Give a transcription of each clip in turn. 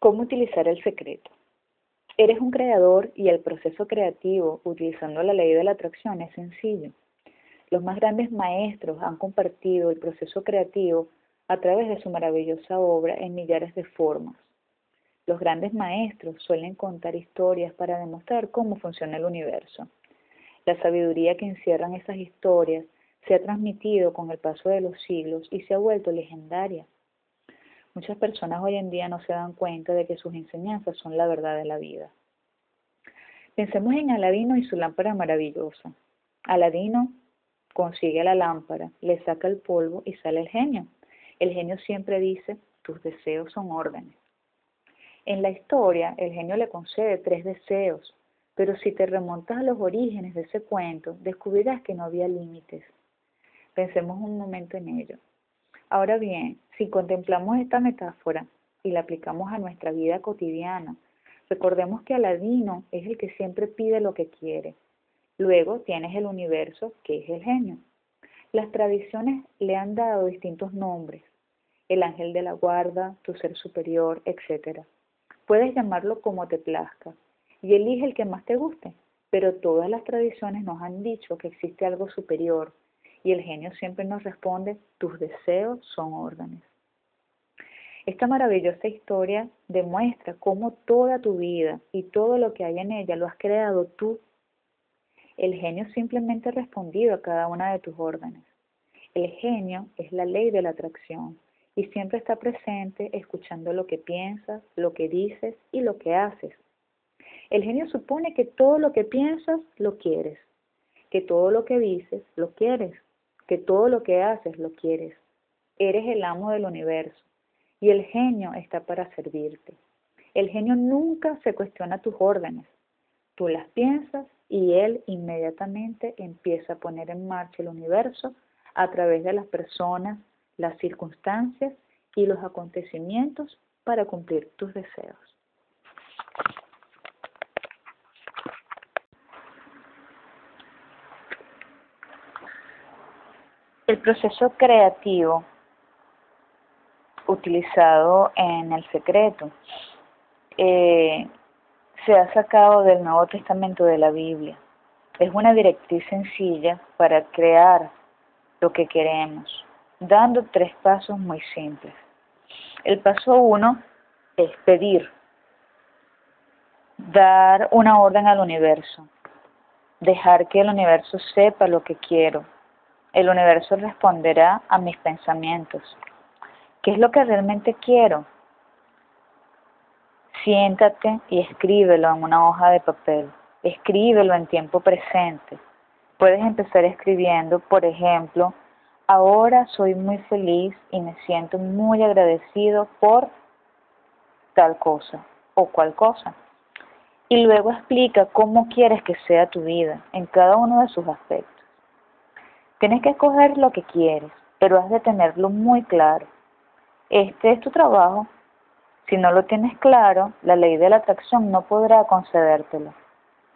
¿Cómo utilizar el secreto? Eres un creador y el proceso creativo utilizando la ley de la atracción es sencillo. Los más grandes maestros han compartido el proceso creativo a través de su maravillosa obra en millares de formas. Los grandes maestros suelen contar historias para demostrar cómo funciona el universo. La sabiduría que encierran esas historias se ha transmitido con el paso de los siglos y se ha vuelto legendaria. Muchas personas hoy en día no se dan cuenta de que sus enseñanzas son la verdad de la vida. Pensemos en Aladino y su lámpara maravillosa. Aladino consigue la lámpara, le saca el polvo y sale el genio. El genio siempre dice, tus deseos son órdenes. En la historia, el genio le concede tres deseos, pero si te remontas a los orígenes de ese cuento, descubrirás que no había límites. Pensemos un momento en ello. Ahora bien, si contemplamos esta metáfora y la aplicamos a nuestra vida cotidiana, recordemos que Aladino es el que siempre pide lo que quiere. Luego tienes el universo, que es el genio. Las tradiciones le han dado distintos nombres, el ángel de la guarda, tu ser superior, etc. Puedes llamarlo como te plazca y elige el que más te guste, pero todas las tradiciones nos han dicho que existe algo superior, y el genio siempre nos responde, tus deseos son órdenes. Esta maravillosa historia demuestra cómo toda tu vida y todo lo que hay en ella lo has creado tú. El genio simplemente ha respondido a cada una de tus órdenes. El genio es la ley de la atracción y siempre está presente escuchando lo que piensas, lo que dices y lo que haces. El genio supone que todo lo que piensas lo quieres, que todo lo que dices lo quieres, que todo lo que haces lo quieres. Eres el amo del universo y el genio está para servirte. El genio nunca se cuestiona tus órdenes. Tú las piensas y él inmediatamente empieza a poner en marcha el universo a través de las personas, las circunstancias y los acontecimientos para cumplir tus deseos. El proceso creativo utilizado en el secreto eh, se ha sacado del Nuevo Testamento de la Biblia. Es una directriz sencilla para crear lo que queremos, dando tres pasos muy simples. El paso uno es pedir, dar una orden al universo, dejar que el universo sepa lo que quiero, el universo responderá a mis pensamientos. ¿Qué es lo que realmente quiero? Siéntate y escríbelo en una hoja de papel. Escríbelo en tiempo presente. Puedes empezar escribiendo, por ejemplo, ahora soy muy feliz y me siento muy agradecido por tal cosa o cual cosa. Y luego explica cómo quieres que sea tu vida en cada uno de sus aspectos. Tienes que escoger lo que quieres, pero has de tenerlo muy claro. Este es tu trabajo. Si no lo tienes claro, la ley de la atracción no podrá concedértelo.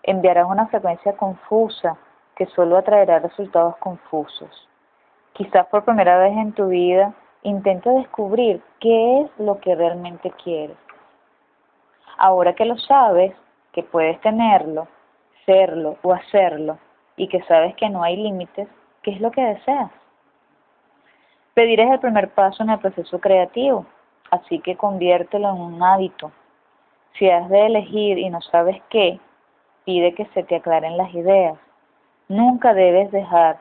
Enviarás una frecuencia confusa que solo atraerá resultados confusos. Quizás por primera vez en tu vida intenta descubrir qué es lo que realmente quieres. Ahora que lo sabes, que puedes tenerlo, serlo o hacerlo, y que sabes que no hay límites, ¿Qué es lo que deseas? Pedir es el primer paso en el proceso creativo, así que conviértelo en un hábito. Si has de elegir y no sabes qué, pide que se te aclaren las ideas. Nunca debes dejar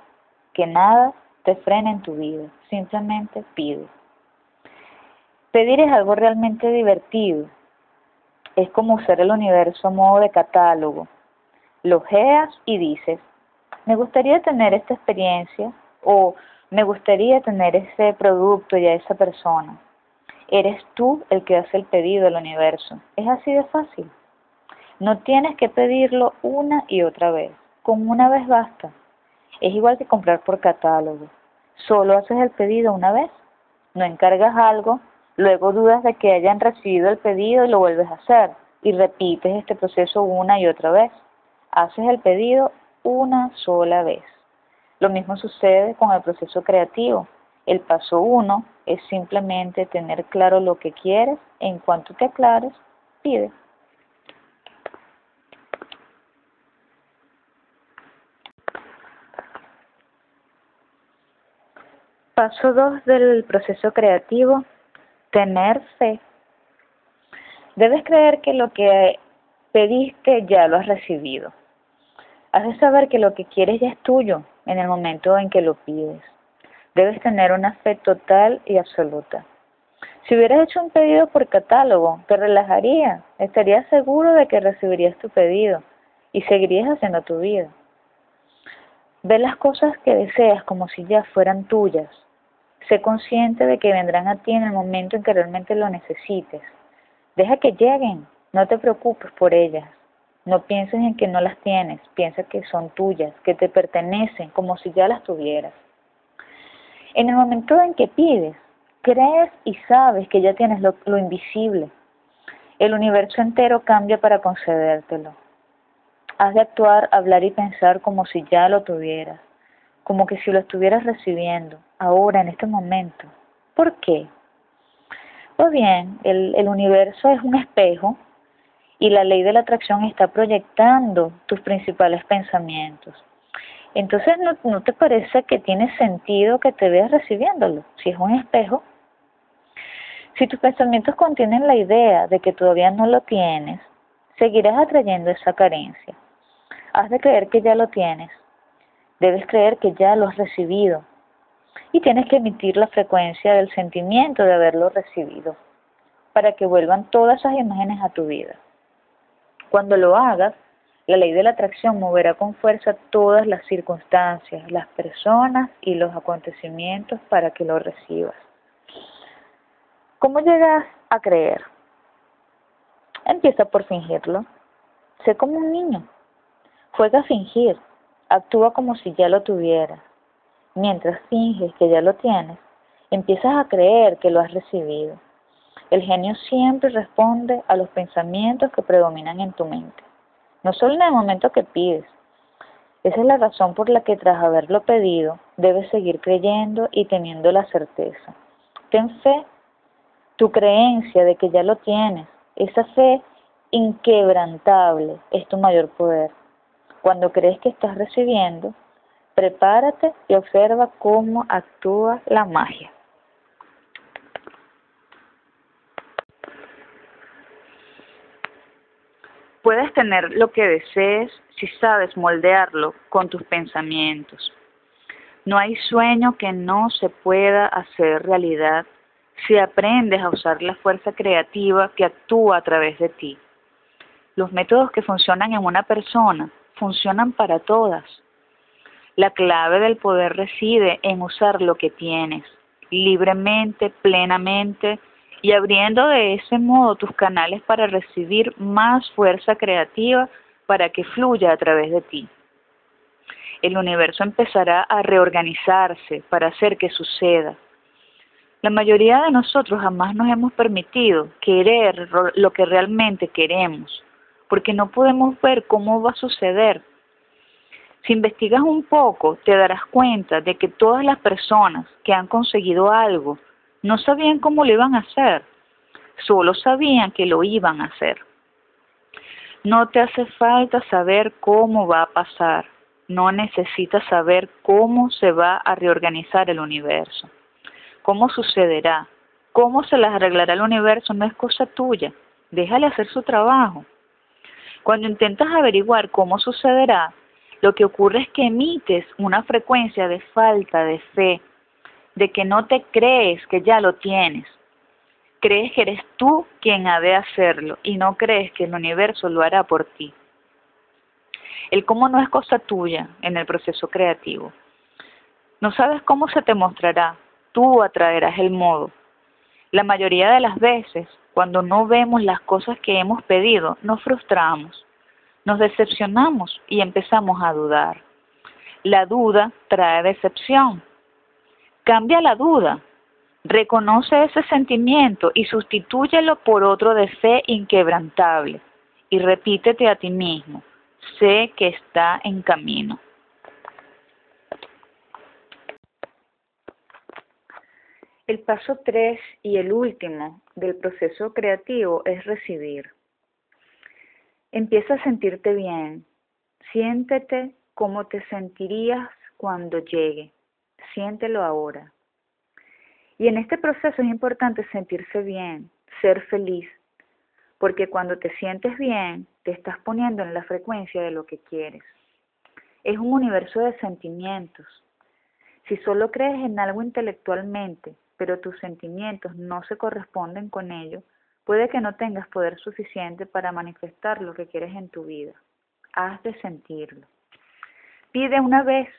que nada te frene en tu vida, simplemente pide. Pedir es algo realmente divertido. Es como usar el universo a modo de catálogo. Lo geas y dices, me gustaría tener esta experiencia o me gustaría tener ese producto y a esa persona. Eres tú el que hace el pedido al universo. Es así de fácil. No tienes que pedirlo una y otra vez. Con una vez basta. Es igual que comprar por catálogo. Solo haces el pedido una vez. No encargas algo, luego dudas de que hayan recibido el pedido y lo vuelves a hacer. Y repites este proceso una y otra vez. Haces el pedido una sola vez. Lo mismo sucede con el proceso creativo. El paso uno es simplemente tener claro lo que quieres. En cuanto te aclares, pide. Paso 2 del proceso creativo, tener fe. Debes creer que lo que pediste ya lo has recibido. De saber que lo que quieres ya es tuyo en el momento en que lo pides. Debes tener una fe total y absoluta. Si hubieras hecho un pedido por catálogo, te relajaría, estarías seguro de que recibirías tu pedido y seguirías haciendo tu vida. Ve las cosas que deseas como si ya fueran tuyas Sé consciente de que vendrán a ti en el momento en que realmente lo necesites. Deja que lleguen, no te preocupes por ellas. No pienses en que no las tienes, piensa que son tuyas, que te pertenecen, como si ya las tuvieras. En el momento en que pides, crees y sabes que ya tienes lo, lo invisible. El universo entero cambia para concedértelo. Has de actuar, hablar y pensar como si ya lo tuvieras como que si lo estuvieras recibiendo, ahora, en este momento. ¿Por qué? Pues bien, el, el universo es un espejo y la ley de la atracción está proyectando tus principales pensamientos. Entonces, ¿no, ¿no te parece que tiene sentido que te veas recibiéndolo? Si es un espejo. Si tus pensamientos contienen la idea de que todavía no lo tienes, seguirás atrayendo esa carencia. Has de creer que ya lo tienes Debes creer que ya lo has recibido y tienes que emitir la frecuencia del sentimiento de haberlo recibido para que vuelvan todas esas imágenes a tu vida. Cuando lo hagas, la ley de la atracción moverá con fuerza todas las circunstancias, las personas y los acontecimientos para que lo recibas. ¿Cómo llegas a creer? Empieza por fingirlo. Sé como un niño. Juega a fingir. Actúa como si ya lo tuvieras. Mientras finges que ya lo tienes, empiezas a creer que lo has recibido. El genio siempre responde a los pensamientos que predominan en tu mente, no solo en el momento que pides. Esa es la razón por la que tras haberlo pedido, debes seguir creyendo y teniendo la certeza. Ten fe, tu creencia de que ya lo tienes, esa fe inquebrantable es tu mayor poder. Cuando crees que estás recibiendo, prepárate y observa cómo actúa la magia. Puedes tener lo que desees si sabes moldearlo con tus pensamientos. No hay sueño que no se pueda hacer realidad si aprendes a usar la fuerza creativa que actúa a través de ti. Los métodos que funcionan en una persona funcionan para todas. La clave del poder reside en usar lo que tienes, libremente, plenamente, y abriendo de ese modo tus canales para recibir más fuerza creativa para que fluya a través de ti. El universo empezará a reorganizarse para hacer que suceda. La mayoría de nosotros jamás nos hemos permitido querer lo que realmente queremos porque no podemos ver cómo va a suceder. Si investigas un poco, te darás cuenta de que todas las personas que han conseguido algo no sabían cómo lo iban a hacer, solo sabían que lo iban a hacer. No te hace falta saber cómo va a pasar, no necesitas saber cómo se va a reorganizar el universo, cómo sucederá, cómo se las arreglará el universo no es cosa tuya, déjale hacer su trabajo. Cuando intentas averiguar cómo sucederá, lo que ocurre es que emites una frecuencia de falta de fe, de que no te crees que ya lo tienes. Crees que eres tú quien ha de hacerlo y no crees que el universo lo hará por ti. El cómo no es cosa tuya en el proceso creativo. No sabes cómo se te mostrará, tú atraerás el modo. La mayoría de las veces cuando no vemos las cosas que hemos pedido, nos frustramos, nos decepcionamos y empezamos a dudar. La duda trae decepción. Cambia la duda. Reconoce ese sentimiento y sustitúyelo por otro de fe inquebrantable. Y repítete a ti mismo, sé que está en camino. El paso tres y el último del proceso creativo es recibir. Empieza a sentirte bien. Siéntete como te sentirías cuando llegue. Siéntelo ahora. Y en este proceso es importante sentirse bien, ser feliz, porque cuando te sientes bien, te estás poniendo en la frecuencia de lo que quieres. Es un universo de sentimientos. Si solo crees en algo intelectualmente, pero tus sentimientos no se corresponden con ello, puede que no tengas poder suficiente para manifestar lo que quieres en tu vida. Has de sentirlo. Pide una vez,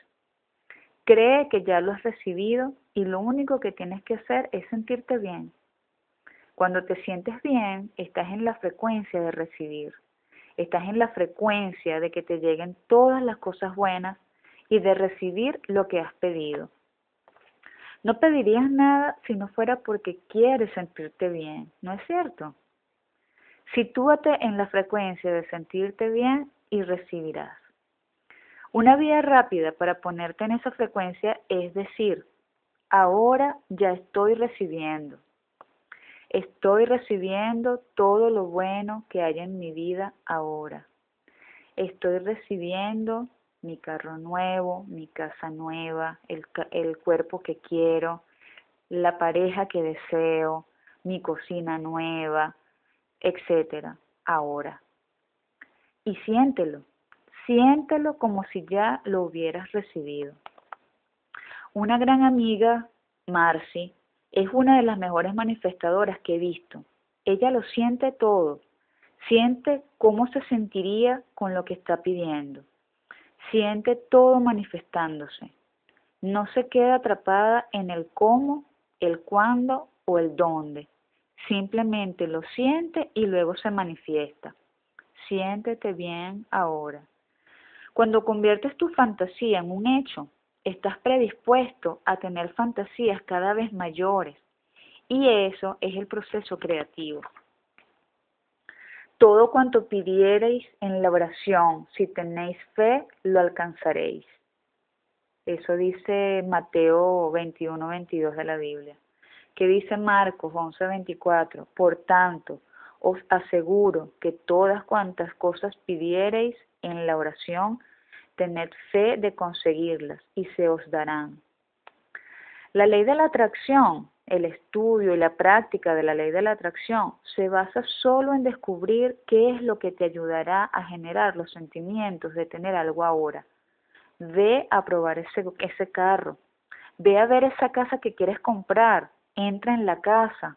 cree que ya lo has recibido y lo único que tienes que hacer es sentirte bien. Cuando te sientes bien, estás en la frecuencia de recibir. Estás en la frecuencia de que te lleguen todas las cosas buenas y de recibir lo que has pedido. No pedirías nada si no fuera porque quieres sentirte bien, ¿no es cierto? Sitúate en la frecuencia de sentirte bien y recibirás. Una vía rápida para ponerte en esa frecuencia es decir, ahora ya estoy recibiendo. Estoy recibiendo todo lo bueno que hay en mi vida ahora. Estoy recibiendo mi carro nuevo, mi casa nueva, el, el cuerpo que quiero, la pareja que deseo, mi cocina nueva, etcétera, ahora. Y siéntelo, siéntelo como si ya lo hubieras recibido. Una gran amiga, Marcy, es una de las mejores manifestadoras que he visto. Ella lo siente todo, siente cómo se sentiría con lo que está pidiendo siente todo manifestándose. No se queda atrapada en el cómo, el cuándo o el dónde. Simplemente lo siente y luego se manifiesta. Siéntete bien ahora. Cuando conviertes tu fantasía en un hecho, estás predispuesto a tener fantasías cada vez mayores. Y eso es el proceso creativo todo cuanto pidiereis en la oración, si tenéis fe, lo alcanzaréis. Eso dice Mateo 21, 22 de la Biblia. Que dice Marcos 11, 24. Por tanto, os aseguro que todas cuantas cosas pidiereis en la oración, tened fe de conseguirlas y se os darán. La ley de la atracción el estudio y la práctica de la ley de la atracción se basa solo en descubrir qué es lo que te ayudará a generar los sentimientos de tener algo ahora. Ve a probar ese, ese carro, ve a ver esa casa que quieres comprar, entra en la casa,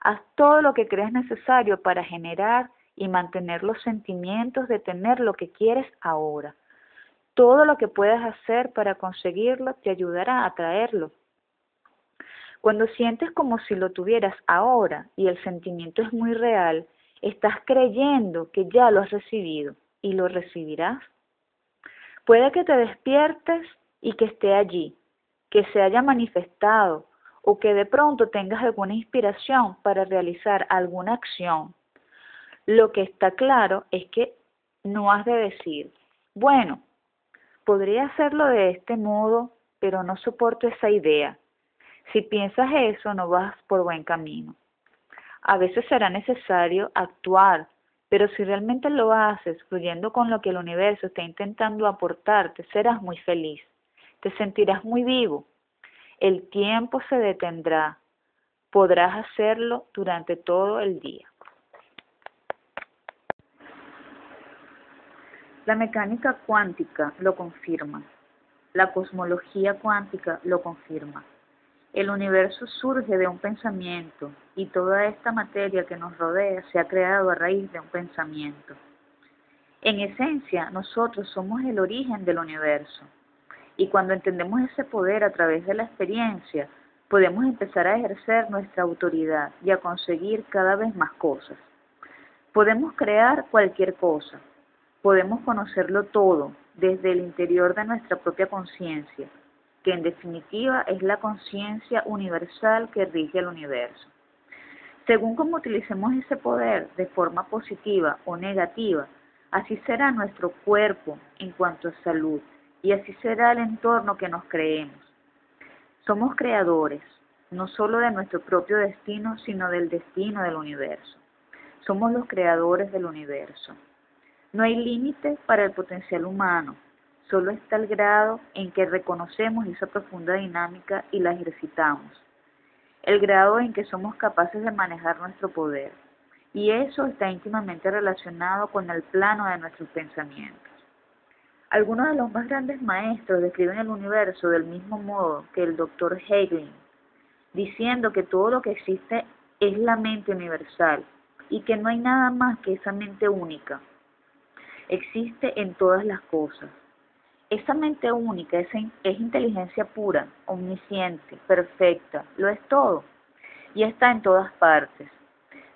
haz todo lo que crees necesario para generar y mantener los sentimientos de tener lo que quieres ahora. Todo lo que puedas hacer para conseguirlo te ayudará a traerlo cuando sientes como si lo tuvieras ahora y el sentimiento es muy real, estás creyendo que ya lo has recibido y lo recibirás. Puede que te despiertes y que esté allí, que se haya manifestado o que de pronto tengas alguna inspiración para realizar alguna acción. Lo que está claro es que no has de decir, bueno, podría hacerlo de este modo, pero no soporto esa idea. Si piensas eso, no vas por buen camino. A veces será necesario actuar, pero si realmente lo haces fluyendo con lo que el universo está intentando aportarte, serás muy feliz, te sentirás muy vivo. El tiempo se detendrá, podrás hacerlo durante todo el día. La mecánica cuántica lo confirma, la cosmología cuántica lo confirma. El universo surge de un pensamiento y toda esta materia que nos rodea se ha creado a raíz de un pensamiento. En esencia, nosotros somos el origen del universo y cuando entendemos ese poder a través de la experiencia, podemos empezar a ejercer nuestra autoridad y a conseguir cada vez más cosas. Podemos crear cualquier cosa, podemos conocerlo todo desde el interior de nuestra propia conciencia que en definitiva es la conciencia universal que rige el universo. Según cómo utilicemos ese poder de forma positiva o negativa, así será nuestro cuerpo en cuanto a salud y así será el entorno que nos creemos. Somos creadores, no solo de nuestro propio destino, sino del destino del universo. Somos los creadores del universo. No hay límite para el potencial humano, solo está el grado en que reconocemos esa profunda dinámica y la ejercitamos, el grado en que somos capaces de manejar nuestro poder. Y eso está íntimamente relacionado con el plano de nuestros pensamientos. Algunos de los más grandes maestros describen el universo del mismo modo que el doctor Hegel, diciendo que todo lo que existe es la mente universal y que no hay nada más que esa mente única. Existe en todas las cosas. Esa mente única es, es inteligencia pura, omnisciente, perfecta, lo es todo y está en todas partes.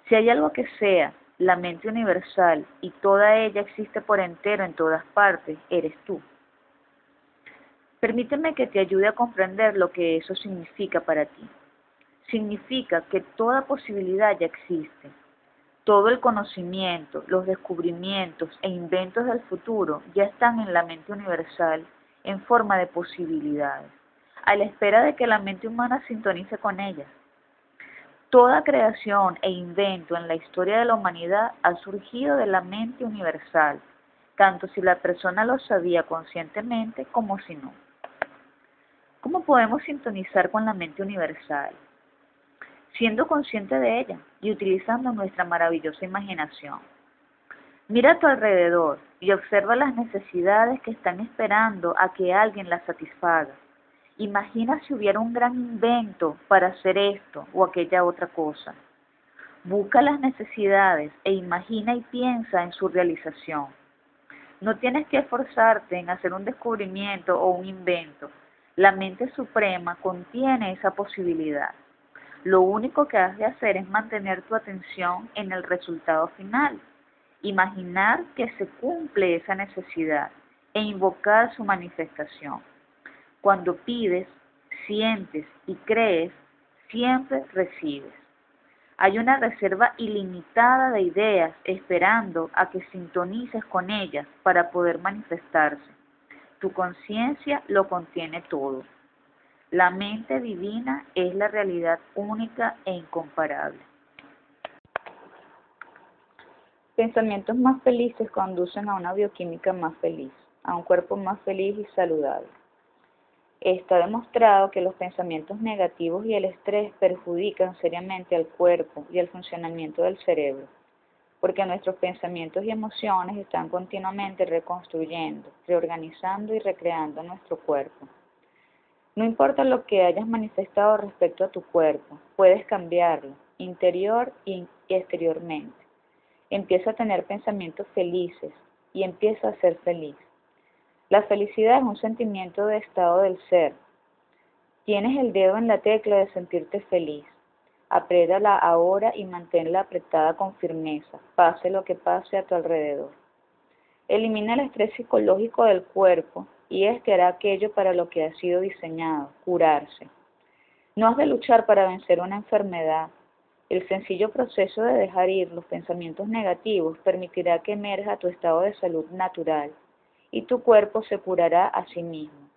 Si hay algo que sea la mente universal y toda ella existe por entero en todas partes, eres tú. Permíteme que te ayude a comprender lo que eso significa para ti. Significa que toda posibilidad ya existe. Todo el conocimiento, los descubrimientos e inventos del futuro ya están en la mente universal en forma de posibilidades, a la espera de que la mente humana sintonice con ellas. Toda creación e invento en la historia de la humanidad ha surgido de la mente universal, tanto si la persona lo sabía conscientemente como si no. ¿Cómo podemos sintonizar con la mente universal? Siendo consciente de ella y utilizando nuestra maravillosa imaginación. Mira a tu alrededor y observa las necesidades que están esperando a que alguien las satisfaga. Imagina si hubiera un gran invento para hacer esto o aquella otra cosa. Busca las necesidades e imagina y piensa en su realización. No tienes que esforzarte en hacer un descubrimiento o un invento. La mente suprema contiene esa posibilidad. Lo único que has de hacer es mantener tu atención en el resultado final, imaginar que se cumple esa necesidad e invocar su manifestación. Cuando pides, sientes y crees, siempre recibes. Hay una reserva ilimitada de ideas esperando a que sintonices con ellas para poder manifestarse. Tu conciencia lo contiene todo. La mente divina es la realidad única e incomparable. Pensamientos más felices conducen a una bioquímica más feliz, a un cuerpo más feliz y saludable. Está demostrado que los pensamientos negativos y el estrés perjudican seriamente al cuerpo y al funcionamiento del cerebro, porque nuestros pensamientos y emociones están continuamente reconstruyendo, reorganizando y recreando nuestro cuerpo. No importa lo que hayas manifestado respecto a tu cuerpo, puedes cambiarlo, interior y exteriormente. Empieza a tener pensamientos felices y empieza a ser feliz. La felicidad es un sentimiento de estado del ser. Tienes el dedo en la tecla de sentirte feliz. Apriétala ahora y manténla apretada con firmeza, pase lo que pase a tu alrededor. Elimina el estrés psicológico del cuerpo y este hará aquello para lo que ha sido diseñado, curarse. No has de luchar para vencer una enfermedad. El sencillo proceso de dejar ir los pensamientos negativos permitirá que emerja tu estado de salud natural y tu cuerpo se curará a sí mismo.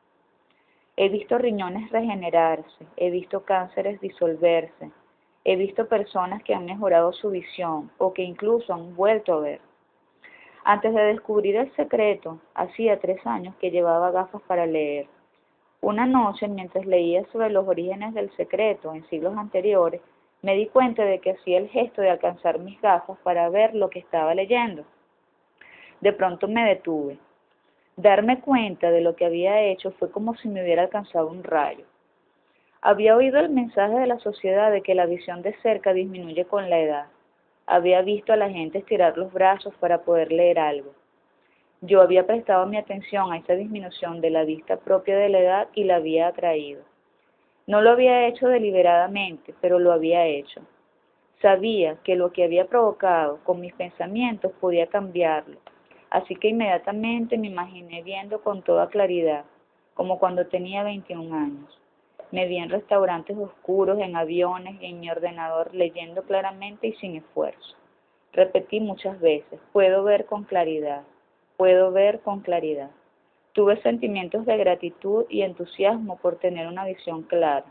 He visto riñones regenerarse, he visto cánceres disolverse, he visto personas que han mejorado su visión o que incluso han vuelto a ver. Antes de descubrir el secreto, hacía tres años que llevaba gafas para leer. Una noche, mientras leía sobre los orígenes del secreto en siglos anteriores, me di cuenta de que hacía el gesto de alcanzar mis gafas para ver lo que estaba leyendo. De pronto me detuve. Darme cuenta de lo que había hecho fue como si me hubiera alcanzado un rayo. Había oído el mensaje de la sociedad de que la visión de cerca disminuye con la edad. Había visto a la gente estirar los brazos para poder leer algo. Yo había prestado mi atención a esa disminución de la vista propia de la edad y la había atraído. No lo había hecho deliberadamente, pero lo había hecho. Sabía que lo que había provocado con mis pensamientos podía cambiarlo Así que inmediatamente me imaginé viendo con toda claridad, como cuando tenía 21 años. Me vi en restaurantes oscuros, en aviones en mi ordenador leyendo claramente y sin esfuerzo. Repetí muchas veces, puedo ver con claridad, puedo ver con claridad. Tuve sentimientos de gratitud y entusiasmo por tener una visión clara.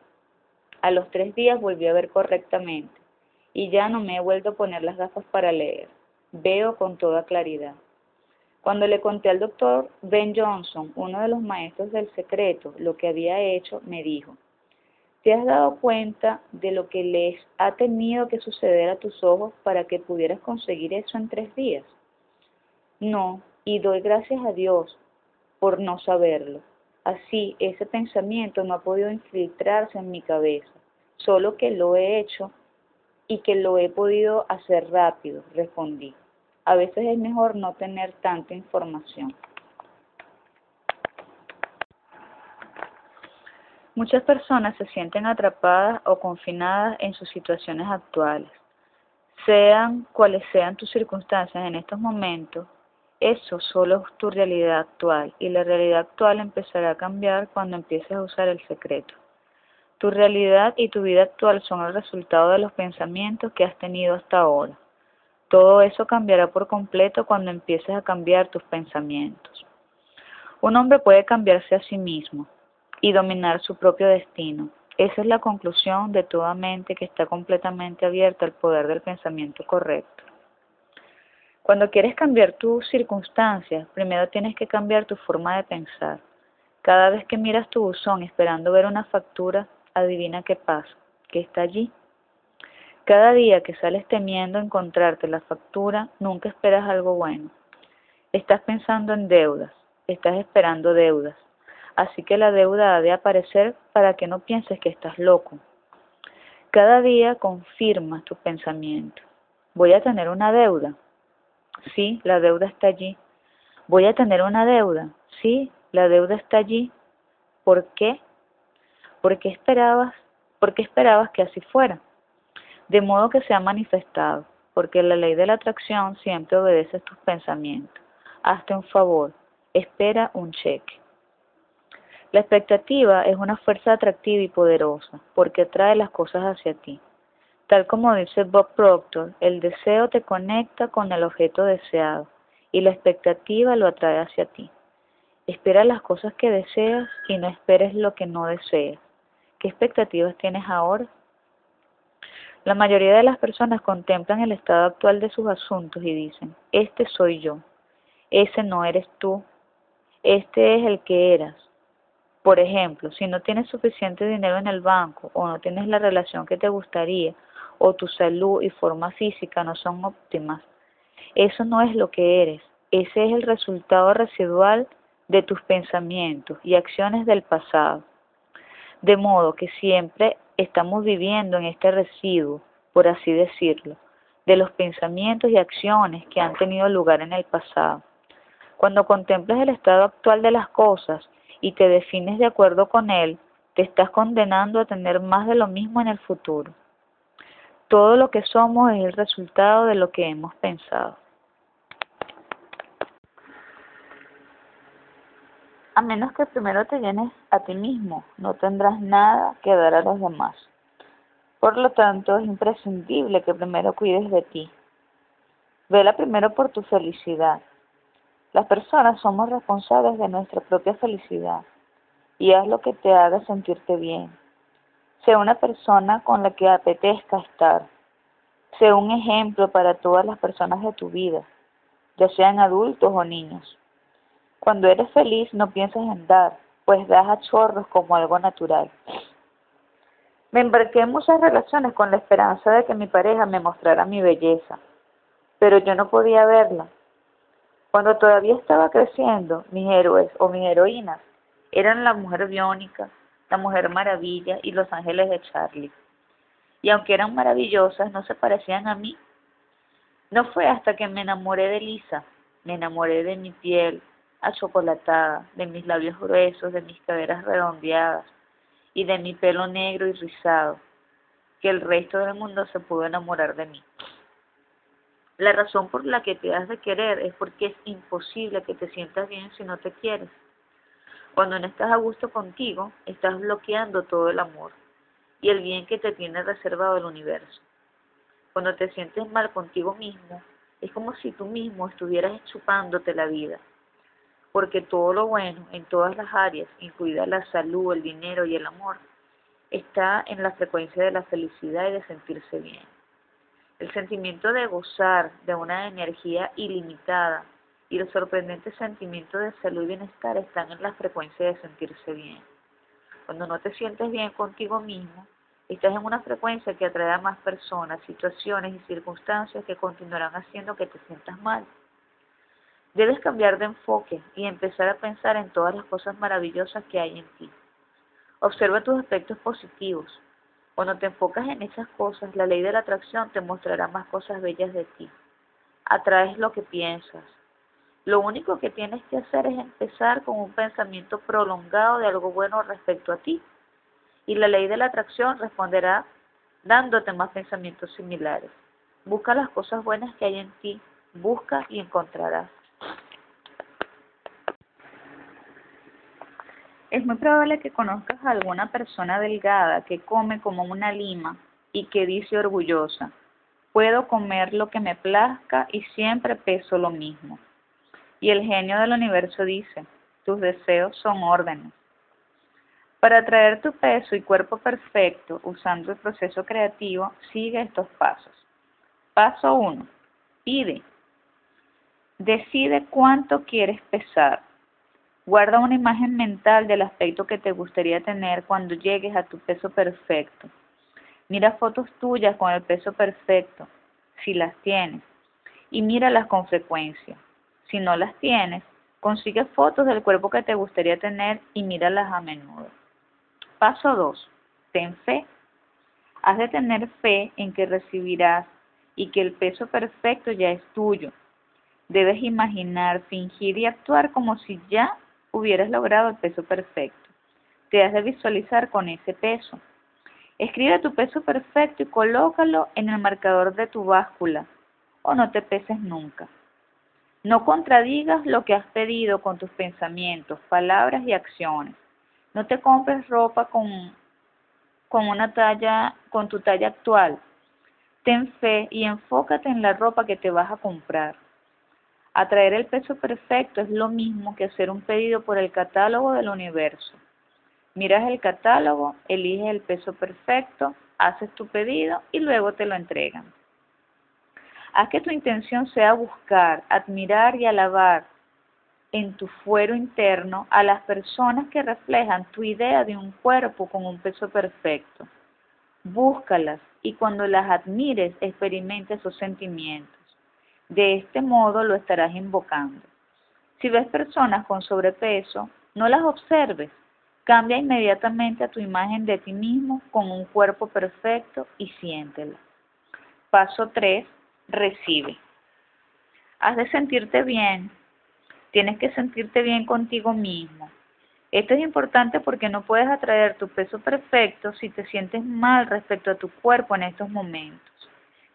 A los tres días volví a ver correctamente y ya no me he vuelto a poner las gafas para leer. Veo con toda claridad. Cuando le conté al doctor Ben Johnson, uno de los maestros del secreto, lo que había hecho, me dijo, ¿te has dado cuenta de lo que les ha tenido que suceder a tus ojos para que pudieras conseguir eso en tres días? No, y doy gracias a Dios por no saberlo. Así, ese pensamiento no ha podido infiltrarse en mi cabeza, solo que lo he hecho y que lo he podido hacer rápido, respondí. A veces es mejor no tener tanta información. Muchas personas se sienten atrapadas o confinadas en sus situaciones actuales. Sean cuales sean tus circunstancias en estos momentos, eso solo es tu realidad actual y la realidad actual empezará a cambiar cuando empieces a usar el secreto. Tu realidad y tu vida actual son el resultado de los pensamientos que has tenido hasta ahora. Todo eso cambiará por completo cuando empieces a cambiar tus pensamientos. Un hombre puede cambiarse a sí mismo y dominar su propio destino. Esa es la conclusión de toda mente que está completamente abierta al poder del pensamiento correcto. Cuando quieres cambiar tus circunstancias, primero tienes que cambiar tu forma de pensar. Cada vez que miras tu buzón esperando ver una factura, adivina qué pasa, que está allí. Cada día que sales temiendo encontrarte la factura, nunca esperas algo bueno. Estás pensando en deudas, estás esperando deudas. Así que la deuda ha de aparecer para que no pienses que estás loco. Cada día confirmas tu pensamiento. Voy a tener una deuda. Sí, la deuda está allí. Voy a tener una deuda. Sí, la deuda está allí. ¿Por qué? Esperabas, porque esperabas que así fuera. De modo que se ha manifestado, porque la ley de la atracción siempre obedece a tus pensamientos. Hazte un favor, espera un cheque. La expectativa es una fuerza atractiva y poderosa, porque atrae las cosas hacia ti. Tal como dice Bob Proctor, el deseo te conecta con el objeto deseado y la expectativa lo atrae hacia ti. Espera las cosas que deseas y no esperes lo que no deseas. ¿Qué expectativas tienes ahora? La mayoría de las personas contemplan el estado actual de sus asuntos y dicen, este soy yo, ese no eres tú, este es el que eras. Por ejemplo, si no tienes suficiente dinero en el banco o no tienes la relación que te gustaría o tu salud y forma física no son óptimas. Eso no es lo que eres, ese es el resultado residual de tus pensamientos y acciones del pasado. De modo que siempre estamos viviendo en este residuo, por así decirlo, de los pensamientos y acciones que han tenido lugar en el pasado. Cuando contemplas el estado actual de las cosas y te defines de acuerdo con él, te estás condenando a tener más de lo mismo en el futuro. Todo lo que somos es el resultado de lo que hemos pensado. A menos que primero te llenes a ti mismo, no tendrás nada que dar a los demás. Por lo tanto, es imprescindible que primero cuides de ti. Vela primero por tu felicidad. Las personas somos responsables de nuestra propia felicidad y haz lo que te haga sentirte bien. Sea una persona con la que apetezca estar. Sea un ejemplo para todas las personas de tu vida, ya sean adultos o niños. Cuando eres feliz no piensas en dar, pues das a chorros como algo natural. Me embarqué en muchas relaciones con la esperanza de que mi pareja me mostrara mi belleza, pero yo no podía verla. Cuando todavía estaba creciendo, mis héroes o mis heroínas eran la mujer biónica, la Mujer Maravilla y Los Ángeles de Charlie. Y aunque eran maravillosas, no se parecían a mí. No fue hasta que me enamoré de Lisa, me enamoré de mi piel achocolatada, de mis labios gruesos, de mis caderas redondeadas y de mi pelo negro y rizado, que el resto del mundo se pudo enamorar de mí. La razón por la que te has de querer es porque es imposible que te sientas bien si no te quieres. Cuando no estás a gusto contigo, estás bloqueando todo el amor y el bien que te tiene reservado el universo. Cuando te sientes mal contigo mismo, es como si tú mismo estuvieras chupándote la vida, porque todo lo bueno en todas las áreas, incluida la salud, el dinero y el amor, está en la frecuencia de la felicidad y de sentirse bien. El sentimiento de gozar de una energía ilimitada y el sorprendente sentimiento de salud y bienestar están en la frecuencia de sentirse bien. Cuando no te sientes bien contigo mismo, estás en una frecuencia que atrae a más personas, situaciones y circunstancias que continuarán haciendo que te sientas mal. Debes cambiar de enfoque y empezar a pensar en todas las cosas maravillosas que hay en ti. Observa tus aspectos positivos. Cuando te enfocas en esas cosas, la ley de la atracción te mostrará más cosas bellas de ti. Atraes lo que piensas. Lo único que tienes que hacer es empezar con un pensamiento prolongado de algo bueno respecto a ti. Y la ley de la atracción responderá dándote más pensamientos similares. Busca las cosas buenas que hay en ti. Busca y encontrarás. Es muy probable que conozcas a alguna persona delgada que come como una lima y que dice orgullosa, puedo comer lo que me plazca y siempre peso lo mismo. Y el genio del universo dice, tus deseos son órdenes. Para atraer tu peso y cuerpo perfecto usando el proceso creativo, sigue estos pasos. Paso 1. Pide. Decide cuánto quieres pesar. Guarda una imagen mental del aspecto que te gustaría tener cuando llegues a tu peso perfecto. Mira fotos tuyas con el peso perfecto, si las tienes, y míralas con frecuencia. Si no las tienes, consigue fotos del cuerpo que te gustaría tener y míralas a menudo. Paso 2. Ten fe. Has de tener fe en que recibirás y que el peso perfecto ya es tuyo Debes imaginar, fingir y actuar como si ya hubieras logrado el peso perfecto. Te has de visualizar con ese peso. Escribe tu peso perfecto y colócalo en el marcador de tu báscula o no te peses nunca. No contradigas lo que has pedido con tus pensamientos, palabras y acciones. No te compres ropa con, con una talla, con tu talla actual. Ten fe y enfócate en la ropa que te vas a comprar. Atraer el peso perfecto es lo mismo que hacer un pedido por el catálogo del universo. Miras el catálogo, eliges el peso perfecto, haces tu pedido y luego te lo entregan. Haz que tu intención sea buscar, admirar y alabar en tu fuero interno a las personas que reflejan tu idea de un cuerpo con un peso perfecto. Búscalas y cuando las admires experimenta esos sentimientos. De este modo lo estarás invocando. Si ves personas con sobrepeso, no las observes. Cambia inmediatamente a tu imagen de ti mismo con un cuerpo perfecto y siéntela. Paso 3. Recibe. Has de sentirte bien. Tienes que sentirte bien contigo mismo. Esto es importante porque no puedes atraer tu peso perfecto si te sientes mal respecto a tu cuerpo en estos momentos.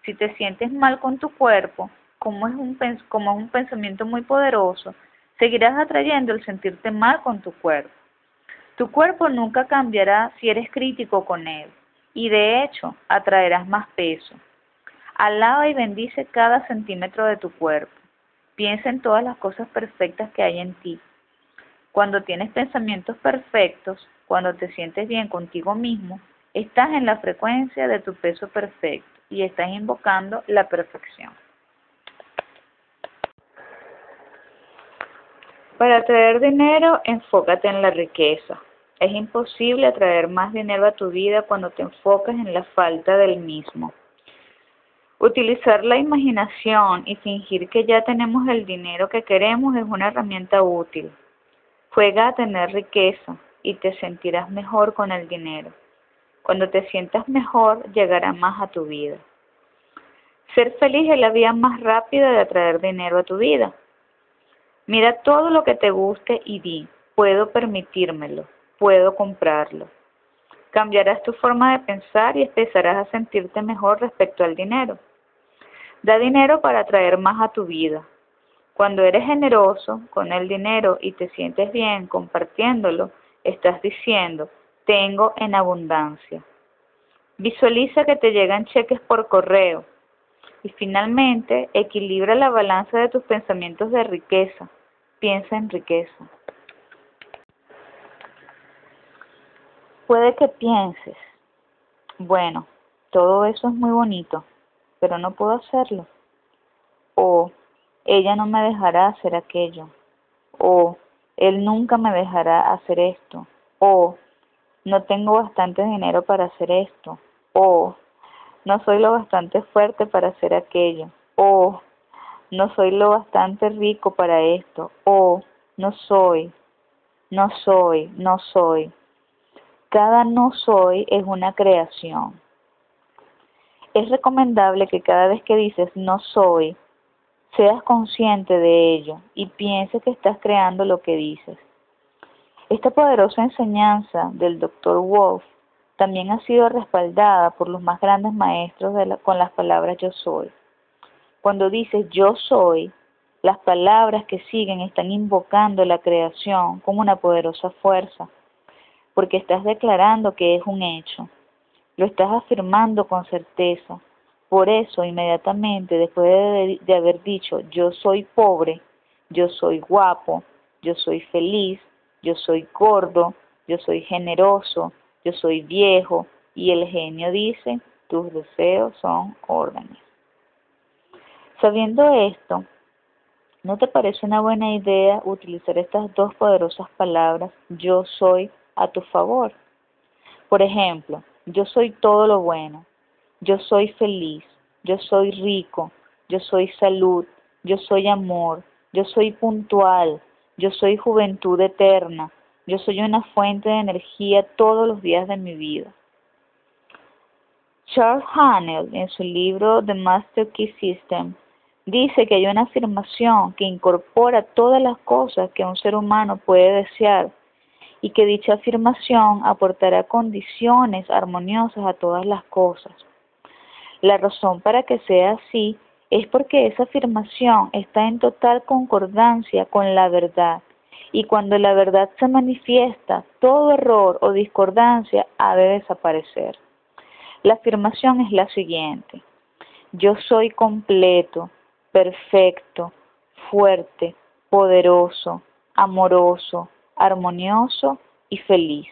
Si te sientes mal con tu cuerpo, como es un, es un pensamiento muy poderoso, seguirás atrayendo el sentirte mal con tu cuerpo. Tu cuerpo nunca cambiará si eres crítico con él, y de hecho atraerás más peso. Alaba y bendice cada centímetro de tu cuerpo. Piensa en todas las cosas perfectas que hay en ti. Cuando tienes pensamientos perfectos, cuando te sientes bien contigo mismo, estás en la frecuencia de tu peso perfecto y estás invocando la perfección. Para atraer dinero, enfócate en la riqueza. Es imposible atraer más dinero a tu vida cuando te enfocas en la falta del mismo. Utilizar la imaginación y fingir que ya tenemos el dinero que queremos es una herramienta útil. Juega a tener riqueza y te sentirás mejor con el dinero. Cuando te sientas mejor, llegará más a tu vida. Ser feliz es la vía más rápida de atraer dinero a tu vida. Mira todo lo que te guste y di, puedo permitírmelo, puedo comprarlo. Cambiarás tu forma de pensar y empezarás a sentirte mejor respecto al dinero. Da dinero para atraer más a tu vida. Cuando eres generoso con el dinero y te sientes bien compartiéndolo, estás diciendo, tengo en abundancia. Visualiza que te llegan cheques por correo. Y finalmente, equilibra la balanza de tus pensamientos de riqueza piensa en riqueza. Puede que pienses, bueno, todo eso es muy bonito, pero no puedo hacerlo. O ella no me dejará hacer aquello. O él nunca me dejará hacer esto. O no tengo bastante dinero para hacer esto. O no soy lo bastante fuerte para hacer aquello. O no soy lo bastante rico para esto. O no soy, no soy, no soy. Cada no soy es una creación. Es recomendable que cada vez que dices no soy, seas consciente de ello y pienses que estás creando lo que dices. Esta poderosa enseñanza del Dr. Wolf también ha sido respaldada por los más grandes maestros con las palabras yo soy. Cuando dices yo soy, las palabras que siguen están invocando la creación como una poderosa fuerza, porque estás declarando que es un hecho. Lo estás afirmando con certeza. Por eso, inmediatamente después de, de, haber dicho yo soy pobre, yo soy guapo, yo soy feliz, yo soy gordo, yo soy generoso, yo soy viejo, y el genio dice, tus deseos son órdenes. Sabiendo esto, ¿no te parece una buena idea utilizar estas dos poderosas palabras, yo soy, a tu favor? Por ejemplo, yo soy todo lo bueno, yo soy feliz, yo soy rico, yo soy salud, yo soy amor, yo soy puntual, yo soy juventud eterna, yo soy una fuente de energía todos los días de mi vida. Charles Hanel, en su libro The Master Key System, dice que hay una afirmación que incorpora todas las cosas que un ser humano puede desear y que dicha afirmación aportará condiciones armoniosas a todas las cosas. La razón para que sea así es porque esa afirmación está en total concordancia con la verdad y cuando la verdad se manifiesta, todo error o discordancia ha de desaparecer. La afirmación es la siguiente. Yo soy completo, perfecto, fuerte, poderoso, amoroso, armonioso y feliz.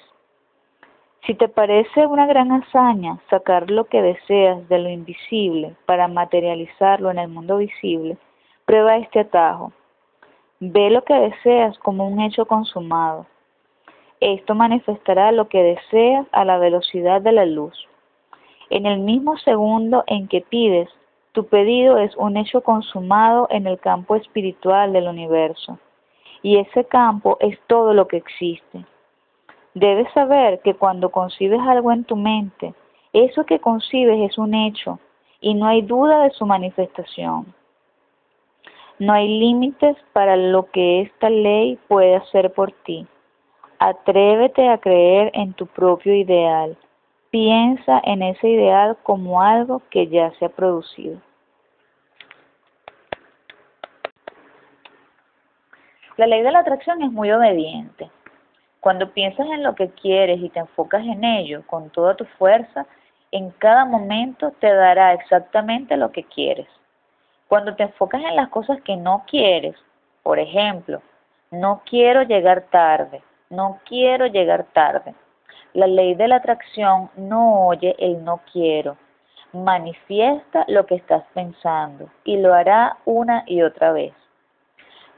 Si te parece una gran hazaña sacar lo que deseas de lo invisible para materializarlo en el mundo visible, prueba este atajo. Ve lo que deseas como un hecho consumado. Esto manifestará lo que deseas a la velocidad de la luz. En el mismo segundo en que pides, tu pedido es un hecho consumado en el campo espiritual del universo y ese campo es todo lo que existe. Debes saber que cuando concibes algo en tu mente, eso que concibes es un hecho y no hay duda de su manifestación. No hay límites para lo que esta ley puede hacer por ti. Atrévete a creer en tu propio ideal. Piensa en ese ideal como algo que ya se ha producido. La ley de la atracción es muy obediente. Cuando piensas en lo que quieres y te enfocas en ello con toda tu fuerza, en cada momento te dará exactamente lo que quieres. Cuando te enfocas en las cosas que no quieres, por ejemplo, no quiero llegar tarde, no quiero llegar tarde. La ley de la atracción no oye el no quiero, manifiesta lo que estás pensando y lo hará una y otra vez.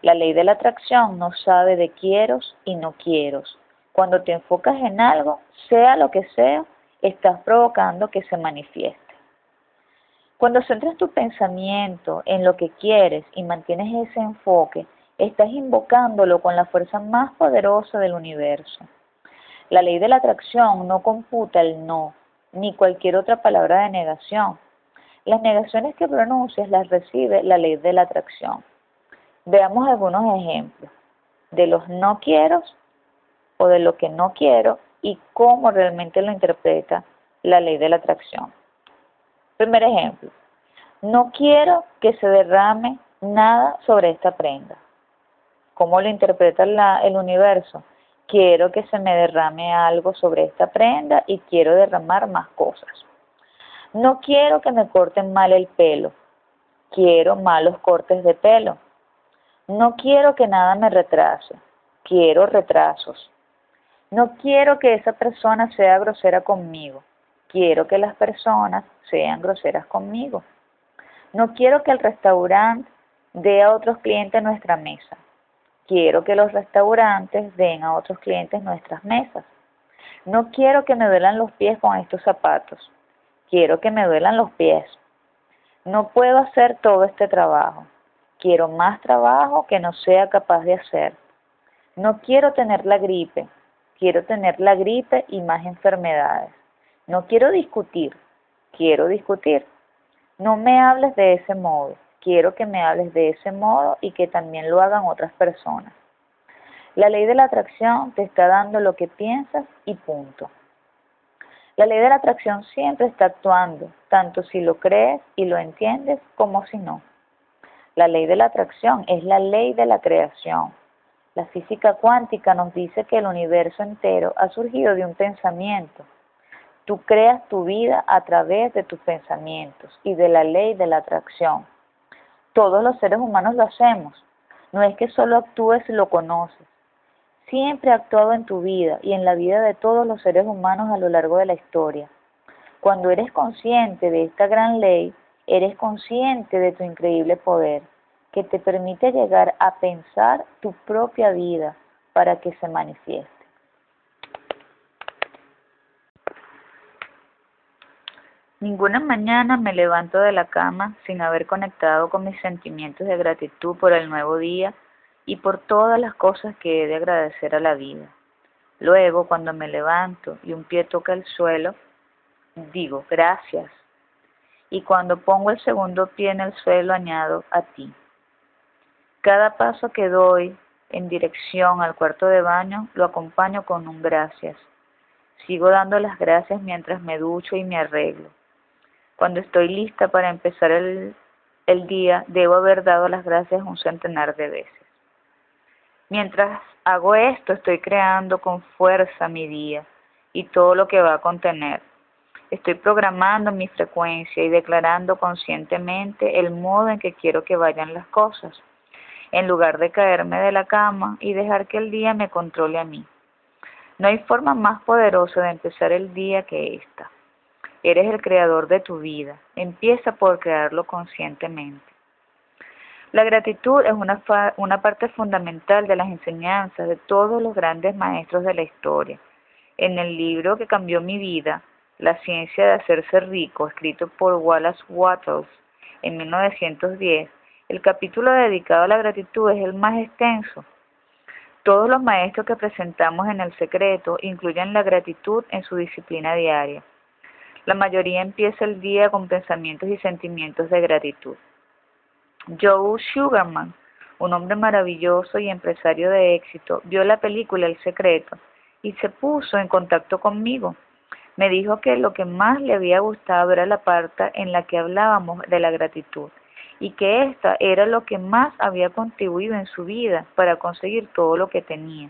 La ley de la atracción no sabe de quieros y no quieros. Cuando te enfocas en algo, sea lo que sea, estás provocando que se manifieste. Cuando centras tu pensamiento en lo que quieres y mantienes ese enfoque, estás invocándolo con la fuerza más poderosa del universo. La ley de la atracción no computa el no, ni cualquier otra palabra de negación. Las negaciones que pronuncias las recibe la ley de la atracción. Veamos algunos ejemplos de los no quiero o de lo que no quiero y cómo realmente lo interpreta la ley de la atracción. Primer ejemplo, no quiero que se derrame nada sobre esta prenda. ¿Cómo lo interpreta el universo? Quiero que se me derrame algo sobre esta prenda y quiero derramar más cosas. No quiero que me corten mal el pelo. Quiero malos cortes de pelo. No quiero que nada me retrase, quiero retrasos. No quiero que esa persona sea grosera conmigo, quiero que las personas sean groseras conmigo. No quiero que el restaurante dé a otros clientes nuestra mesa. Quiero que los restaurantes den a otros clientes nuestras mesas. No quiero que me duelan los pies con estos zapatos. Quiero que me duelan los pies. No puedo hacer todo este trabajo. Quiero más trabajo que no sea capaz de hacer. No quiero tener la gripe. Quiero tener la gripe y más enfermedades. No quiero discutir. Quiero discutir. No me hables de ese modo. Quiero que me hables de ese modo y que también lo hagan otras personas. La ley de la atracción te está dando lo que piensas y punto. La ley de la atracción siempre está actuando, tanto si lo crees y lo entiendes como si no. La ley de la atracción es la ley de la creación. La física cuántica nos dice que el universo entero ha surgido de un pensamiento. Tú creas tu vida a través de tus pensamientos y de la ley de la atracción. Todos los seres humanos lo hacemos. No es que solo actúes si lo conoces. Siempre ha actuado en tu vida y en la vida de todos los seres humanos a lo largo de la historia. Cuando eres consciente de esta gran ley, eres consciente de tu increíble poder, que te permite llegar a pensar tu propia vida para que se manifieste. Ninguna mañana me levanto de la cama sin haber conectado con mis sentimientos de gratitud por el nuevo día y por todas las cosas que he de agradecer a la vida. Luego, cuando me levanto y un pie toca el suelo, digo gracias y cuando pongo el segundo pie en el suelo añado a ti. Cada paso que doy en dirección al cuarto de baño lo acompaño con un gracias. Sigo dando las gracias mientras me ducho y me arreglo. Cuando estoy lista para empezar el, día, debo haber dado las gracias un centenar de veces. Mientras hago esto, estoy creando con fuerza mi día y todo lo que va a contener. Estoy programando mi frecuencia y declarando conscientemente el modo en que quiero que vayan las cosas, en lugar de caerme de la cama y dejar que el día me controle a mí. No hay forma más poderosa de empezar el día que esta. Eres el creador de tu vida. Empieza por crearlo conscientemente. La gratitud es una, parte fundamental de las enseñanzas de todos los grandes maestros de la historia. En el libro que cambió mi vida, la ciencia de hacerse rico, escrito por Wallace Wattles en 1910, el capítulo dedicado a la gratitud es el más extenso. Todos los maestros que presentamos en el secreto incluyen la gratitud en su disciplina diaria. La mayoría empieza el día con pensamientos y sentimientos de gratitud. Joe Sugarman, un hombre maravilloso y empresario de éxito, vio la película El secreto y se puso en contacto conmigo me dijo que lo que más le había gustado era la parte en la que hablábamos de la gratitud y que esta era lo que más había contribuido en su vida para conseguir todo lo que tenía.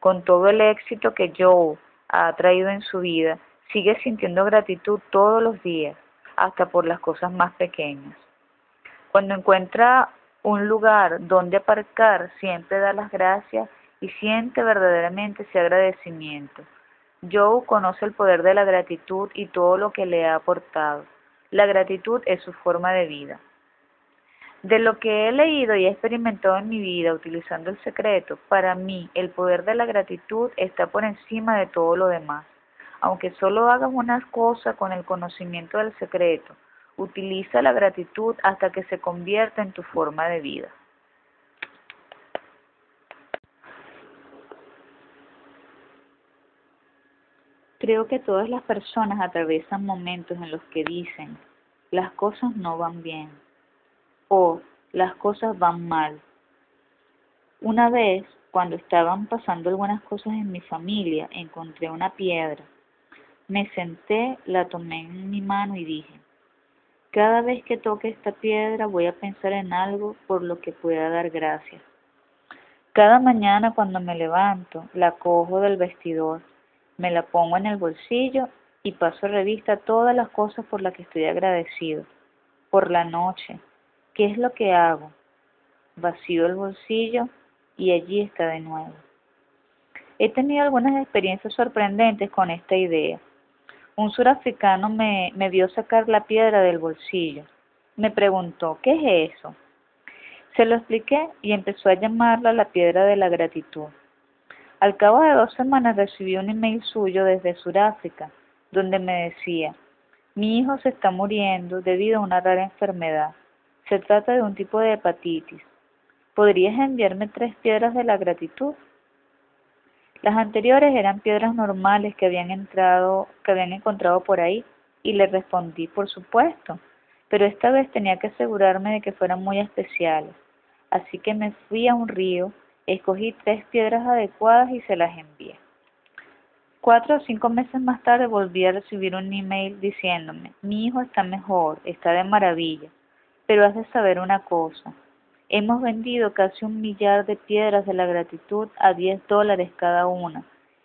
Con todo el éxito que Joe ha traído en su vida, sigue sintiendo gratitud todos los días, hasta por las cosas más pequeñas. Cuando encuentra un lugar donde aparcar, siempre da las gracias y siente verdaderamente ese agradecimiento Joe conoce el poder de la gratitud y todo lo que le ha aportado. La gratitud es su forma de vida. De lo que he leído y experimentado en mi vida utilizando el secreto, para mí el poder de la gratitud está por encima de todo lo demás. Aunque solo hagas una cosa con el conocimiento del secreto, utiliza la gratitud hasta que se convierta en tu forma de vida. Creo que todas las personas atraviesan momentos en los que dicen, las cosas no van bien o las cosas van mal. Una vez, cuando estaban pasando algunas cosas en mi familia, encontré una piedra. Me senté, la tomé en mi mano y dije, cada vez que toque esta piedra voy a pensar en algo por lo que pueda dar gracias. Cada mañana cuando me levanto, la cojo del vestidor me la pongo en el bolsillo y paso revista todas las cosas por las que estoy agradecido. Por la noche, ¿qué es lo que hago? Vacío el bolsillo y allí está de nuevo. He tenido algunas experiencias sorprendentes con esta idea. Un surafricano me, me vio sacar la piedra del bolsillo. Me preguntó, ¿qué es eso? Se lo expliqué y empezó a llamarla la piedra de la gratitud. Al cabo de dos semanas recibí un email suyo desde Sudáfrica, donde me decía, mi hijo se está muriendo debido a una rara enfermedad. Se trata de un tipo de hepatitis. ¿Podrías enviarme tres piedras de la gratitud? Las anteriores eran piedras normales que habían entrado, que habían encontrado por ahí, y le respondí, por supuesto, pero esta vez tenía que asegurarme de que fueran muy especiales. Así que me fui a un río, escogí tres piedras adecuadas y se las envié. Cuatro o cinco meses más tarde volví a recibir un email diciéndome, mi hijo está mejor, está de maravilla, pero has de saber una cosa, Hemos vendido casi un millar de piedras de la gratitud a 10 dólares cada una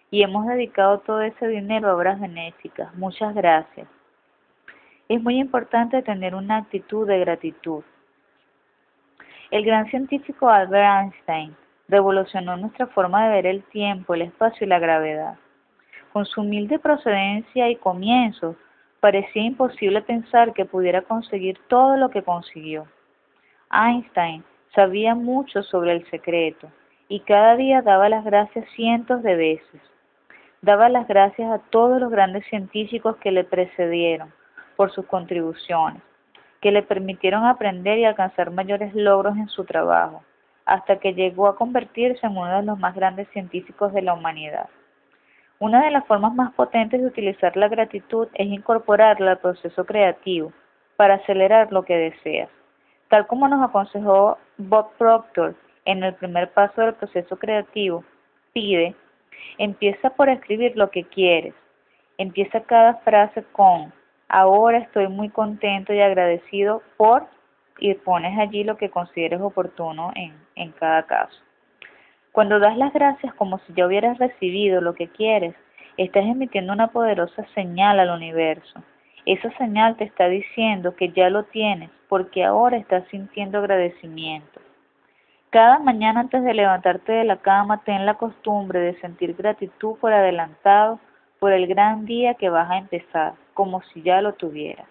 y hemos dedicado todo ese dinero a obras benéficas. Muchas gracias. Es muy importante tener una actitud de gratitud. El gran científico Albert Einstein revolucionó nuestra forma de ver el tiempo, el espacio y la gravedad. Con su humilde procedencia y comienzos, parecía imposible pensar que pudiera conseguir todo lo que consiguió. Einstein Sabía mucho sobre el secreto y cada día daba las gracias cientos de veces. Daba las gracias a todos los grandes científicos que le precedieron por sus contribuciones, que le permitieron aprender y alcanzar mayores logros en su trabajo, hasta que llegó a convertirse en uno de los más grandes científicos de la humanidad. Una de las formas más potentes de utilizar la gratitud es incorporarla al proceso creativo para acelerar lo que deseas. Tal como nos aconsejó Bob Proctor en el primer paso del proceso creativo, pide, empieza por escribir lo que quieres. Empieza cada frase con, ahora estoy muy contento y agradecido por, y pones allí lo que consideres oportuno en, en cada caso. Cuando das las gracias como si ya hubieras recibido lo que quieres, estás emitiendo una poderosa señal al universo. Esa señal te está diciendo que ya lo tienes porque ahora estás sintiendo agradecimiento. Cada mañana antes de levantarte de la cama, ten la costumbre de sentir gratitud por adelantado por el gran día que vas a empezar, como si ya lo tuvieras.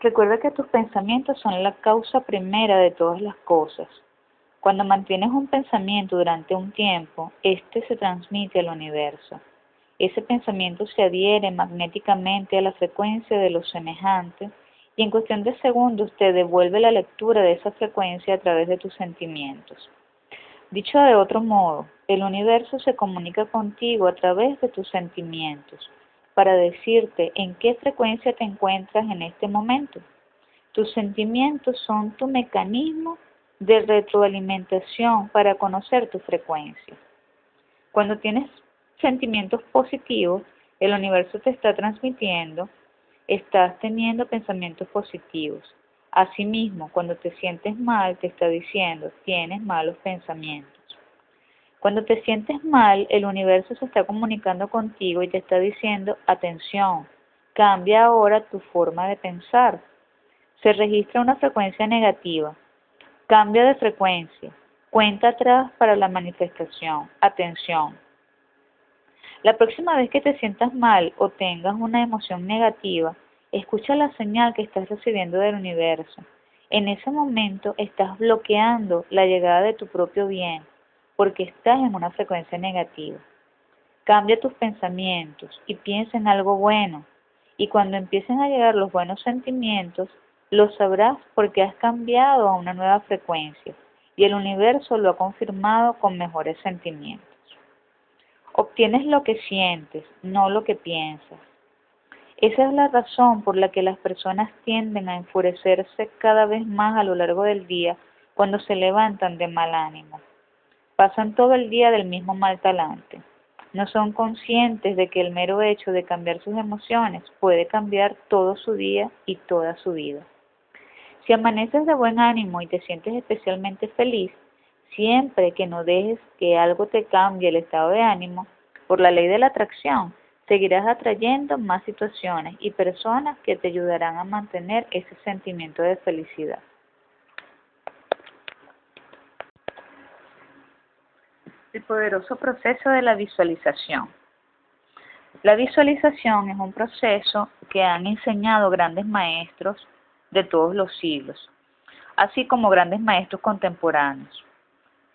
Recuerda que tus pensamientos son la causa primera de todas las cosas. Cuando mantienes un pensamiento durante un tiempo, éste se transmite al universo. Ese pensamiento se adhiere magnéticamente a la frecuencia de los semejantes y en cuestión de segundos te devuelve la lectura de esa frecuencia a través de tus sentimientos. Dicho de otro modo, el universo se comunica contigo a través de tus sentimientos para decirte en qué frecuencia te encuentras en este momento. Tus sentimientos son tu mecanismo de retroalimentación para conocer tu frecuencia. Cuando tienes sentimientos positivos, el universo te está transmitiendo, estás teniendo pensamientos positivos. Asimismo, cuando te sientes mal, te está diciendo, tienes malos pensamientos. Cuando te sientes mal, el universo se está comunicando contigo y te está diciendo, atención, cambia ahora tu forma de pensar. Se registra una frecuencia negativa. Cambia de frecuencia. Cuenta atrás para la manifestación. Atención. La próxima vez que te sientas mal o tengas una emoción negativa, escucha la señal que estás recibiendo del universo. En ese momento estás bloqueando la llegada de tu propio bien porque estás en una frecuencia negativa. Cambia tus pensamientos y piensa en algo bueno. Y cuando empiecen a llegar los buenos sentimientos, lo sabrás porque has cambiado a una nueva frecuencia y el universo lo ha confirmado con mejores sentimientos. Obtienes lo que sientes, no lo que piensas. Esa es la razón por la que las personas tienden a enfurecerse cada vez más a lo largo del día cuando se levantan de mal ánimo. Pasan todo el día del mismo mal talante. No son conscientes de que el mero hecho de cambiar sus emociones puede cambiar todo su día y toda su vida. Si amaneces de buen ánimo y te sientes especialmente feliz, Siempre que no dejes que algo te cambie el estado de ánimo, por la ley de la atracción, seguirás atrayendo más situaciones y personas que te ayudarán a mantener ese sentimiento de felicidad. El poderoso proceso de la visualización. La visualización es un proceso que han enseñado grandes maestros de todos los siglos, así como grandes maestros contemporáneos.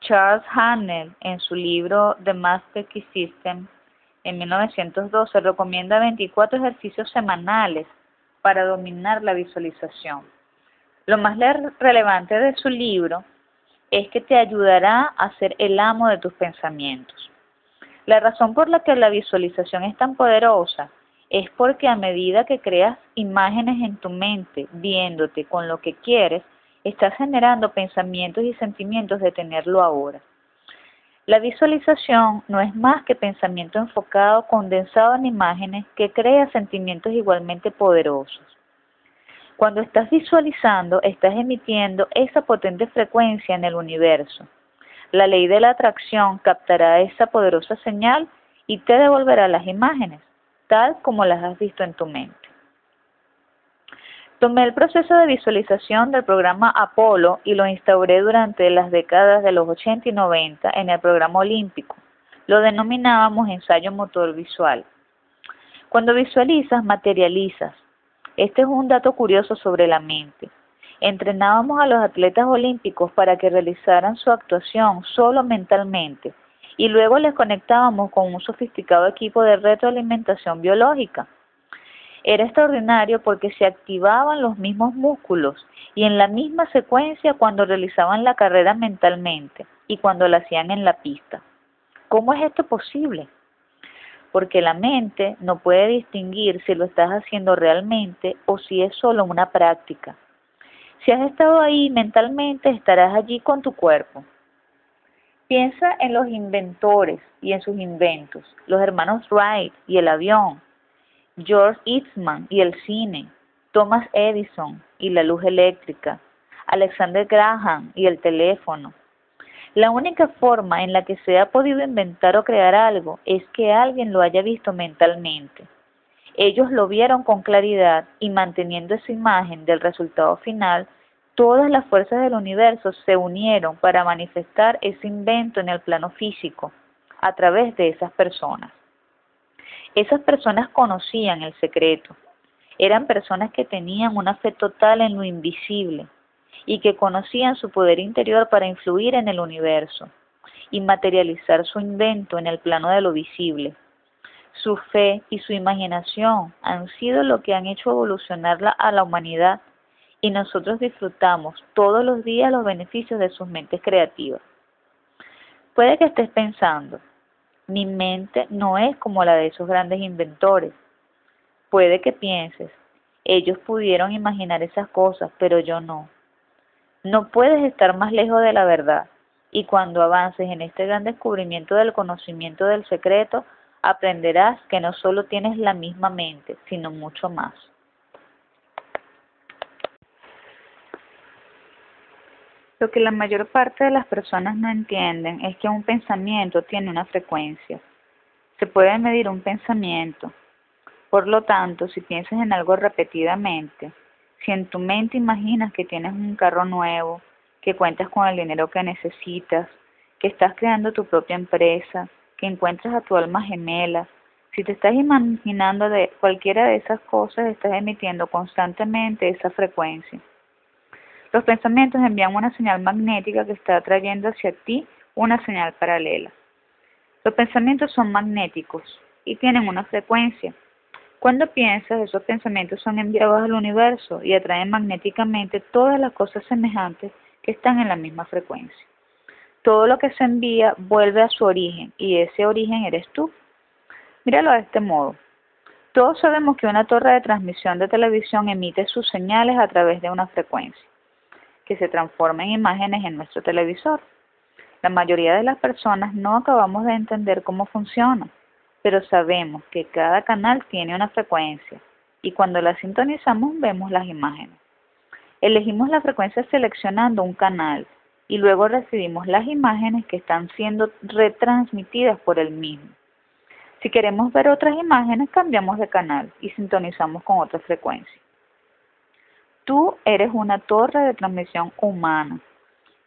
Charles Haanel, en su libro The Master Key System, en 1912, recomienda 24 ejercicios semanales para dominar la visualización. Lo más relevante de su libro es que te ayudará a ser el amo de tus pensamientos. La razón por la que la visualización es tan poderosa es porque a medida que creas imágenes en tu mente, viéndote con lo que quieres, estás generando pensamientos y sentimientos de tenerlo ahora. La visualización no es más que pensamiento enfocado, condensado en imágenes que crea sentimientos igualmente poderosos. Cuando estás visualizando, estás emitiendo esa potente frecuencia en el universo. La ley de la atracción captará esa poderosa señal y te devolverá las imágenes, como las has visto en tu mente. Tomé el proceso de visualización del programa Apolo y lo instauré durante las décadas de los 80 y 90 en el programa olímpico. Lo denominábamos ensayo motor visual. Cuando visualizas, materializas. Este es un dato curioso sobre la mente. Entrenábamos a los atletas olímpicos para que realizaran su actuación solo mentalmente y luego les conectábamos con un sofisticado equipo de retroalimentación biológica. Era extraordinario porque se activaban los mismos músculos y en la misma secuencia cuando realizaban la carrera mentalmente y cuando la hacían en la pista. ¿Cómo es esto posible? porque la mente no puede distinguir si lo estás haciendo realmente o si es solo una práctica. Si has estado ahí mentalmente, estarás allí con tu cuerpo. Piensa en los inventores y en sus inventos, los hermanos Wright y el avión, George Eastman y el cine, Thomas Edison y la luz eléctrica, Alexander Graham y el teléfono, la única forma en la que se ha podido inventar o crear algo es que alguien lo haya visto mentalmente. Ellos lo vieron con claridad y manteniendo esa imagen del resultado final, todas las fuerzas del universo se unieron para manifestar ese invento en el plano físico a través de esas personas. Esas personas conocían el secreto. Eran personas que tenían una fe total en lo invisible, y que conocían su poder interior para influir en el universo y materializar su invento en el plano de lo visible. Su fe y su imaginación han sido lo que han hecho evolucionarla a la humanidad y nosotros disfrutamos todos los días los beneficios de sus mentes creativas. Puede que estés pensando, mi mente no es como la de esos grandes inventores. Puede que pienses, ellos pudieron imaginar esas cosas, pero yo no. No puedes estar más lejos de la verdad, y cuando avances en este gran descubrimiento del conocimiento del secreto, aprenderás que no solo tienes la misma mente, sino mucho más. Lo que la mayor parte de las personas no entienden es que un pensamiento tiene una frecuencia. Se puede medir un pensamiento. Por lo tanto, si piensas en algo repetidamente, si en tu mente imaginas que tienes un carro nuevo, que cuentas con el dinero que necesitas, que estás creando tu propia empresa, que encuentras a tu alma gemela, si te estás imaginando de cualquiera de esas cosas, estás emitiendo constantemente esa frecuencia. Los pensamientos envían una señal magnética que está atrayendo hacia ti una señal paralela. Los pensamientos son magnéticos y tienen una frecuencia. Cuando piensas, esos pensamientos son enviados al universo y atraen magnéticamente todas las cosas semejantes que están en la misma frecuencia. Todo lo que se envía vuelve a su origen y ese origen eres tú. Míralo de este modo. Todos sabemos que una torre de transmisión de televisión emite sus señales a través de una frecuencia, que se transforma en imágenes en nuestro televisor. La mayoría de las personas no acabamos de entender cómo funciona pero sabemos que cada canal tiene una frecuencia y cuando la sintonizamos vemos las imágenes. Elegimos la frecuencia seleccionando un canal y luego recibimos las imágenes que están siendo retransmitidas por el mismo. Si queremos ver otras imágenes, cambiamos de canal y sintonizamos con otra frecuencia. Tú eres una torre de transmisión humana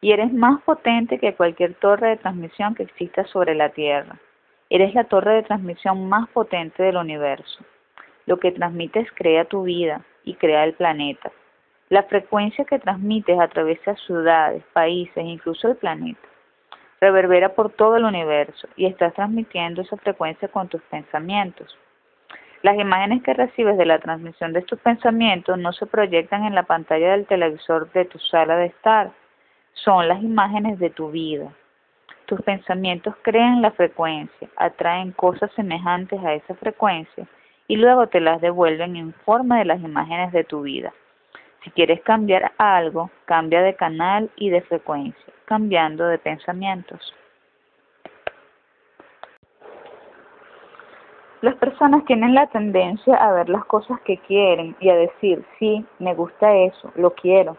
y eres más potente que cualquier torre de transmisión que exista sobre la Tierra. Eres la torre de transmisión más potente del universo. Lo que transmites crea tu vida y crea el planeta. La frecuencia que transmites atraviesa ciudades, países, incluso el planeta. Reverbera por todo el universo y estás transmitiendo esa frecuencia con tus pensamientos. Las imágenes que recibes de la transmisión de tus pensamientos no se proyectan en la pantalla del televisor de tu sala de estar, son las imágenes de tu vida. Tus pensamientos crean la frecuencia, atraen cosas semejantes a esa frecuencia y luego te las devuelven en forma de las imágenes de tu vida. Si quieres cambiar algo, cambia de canal y de frecuencia, cambiando de pensamientos. Las personas tienen la tendencia a ver las cosas que quieren y a decir, sí, me gusta eso, lo quiero.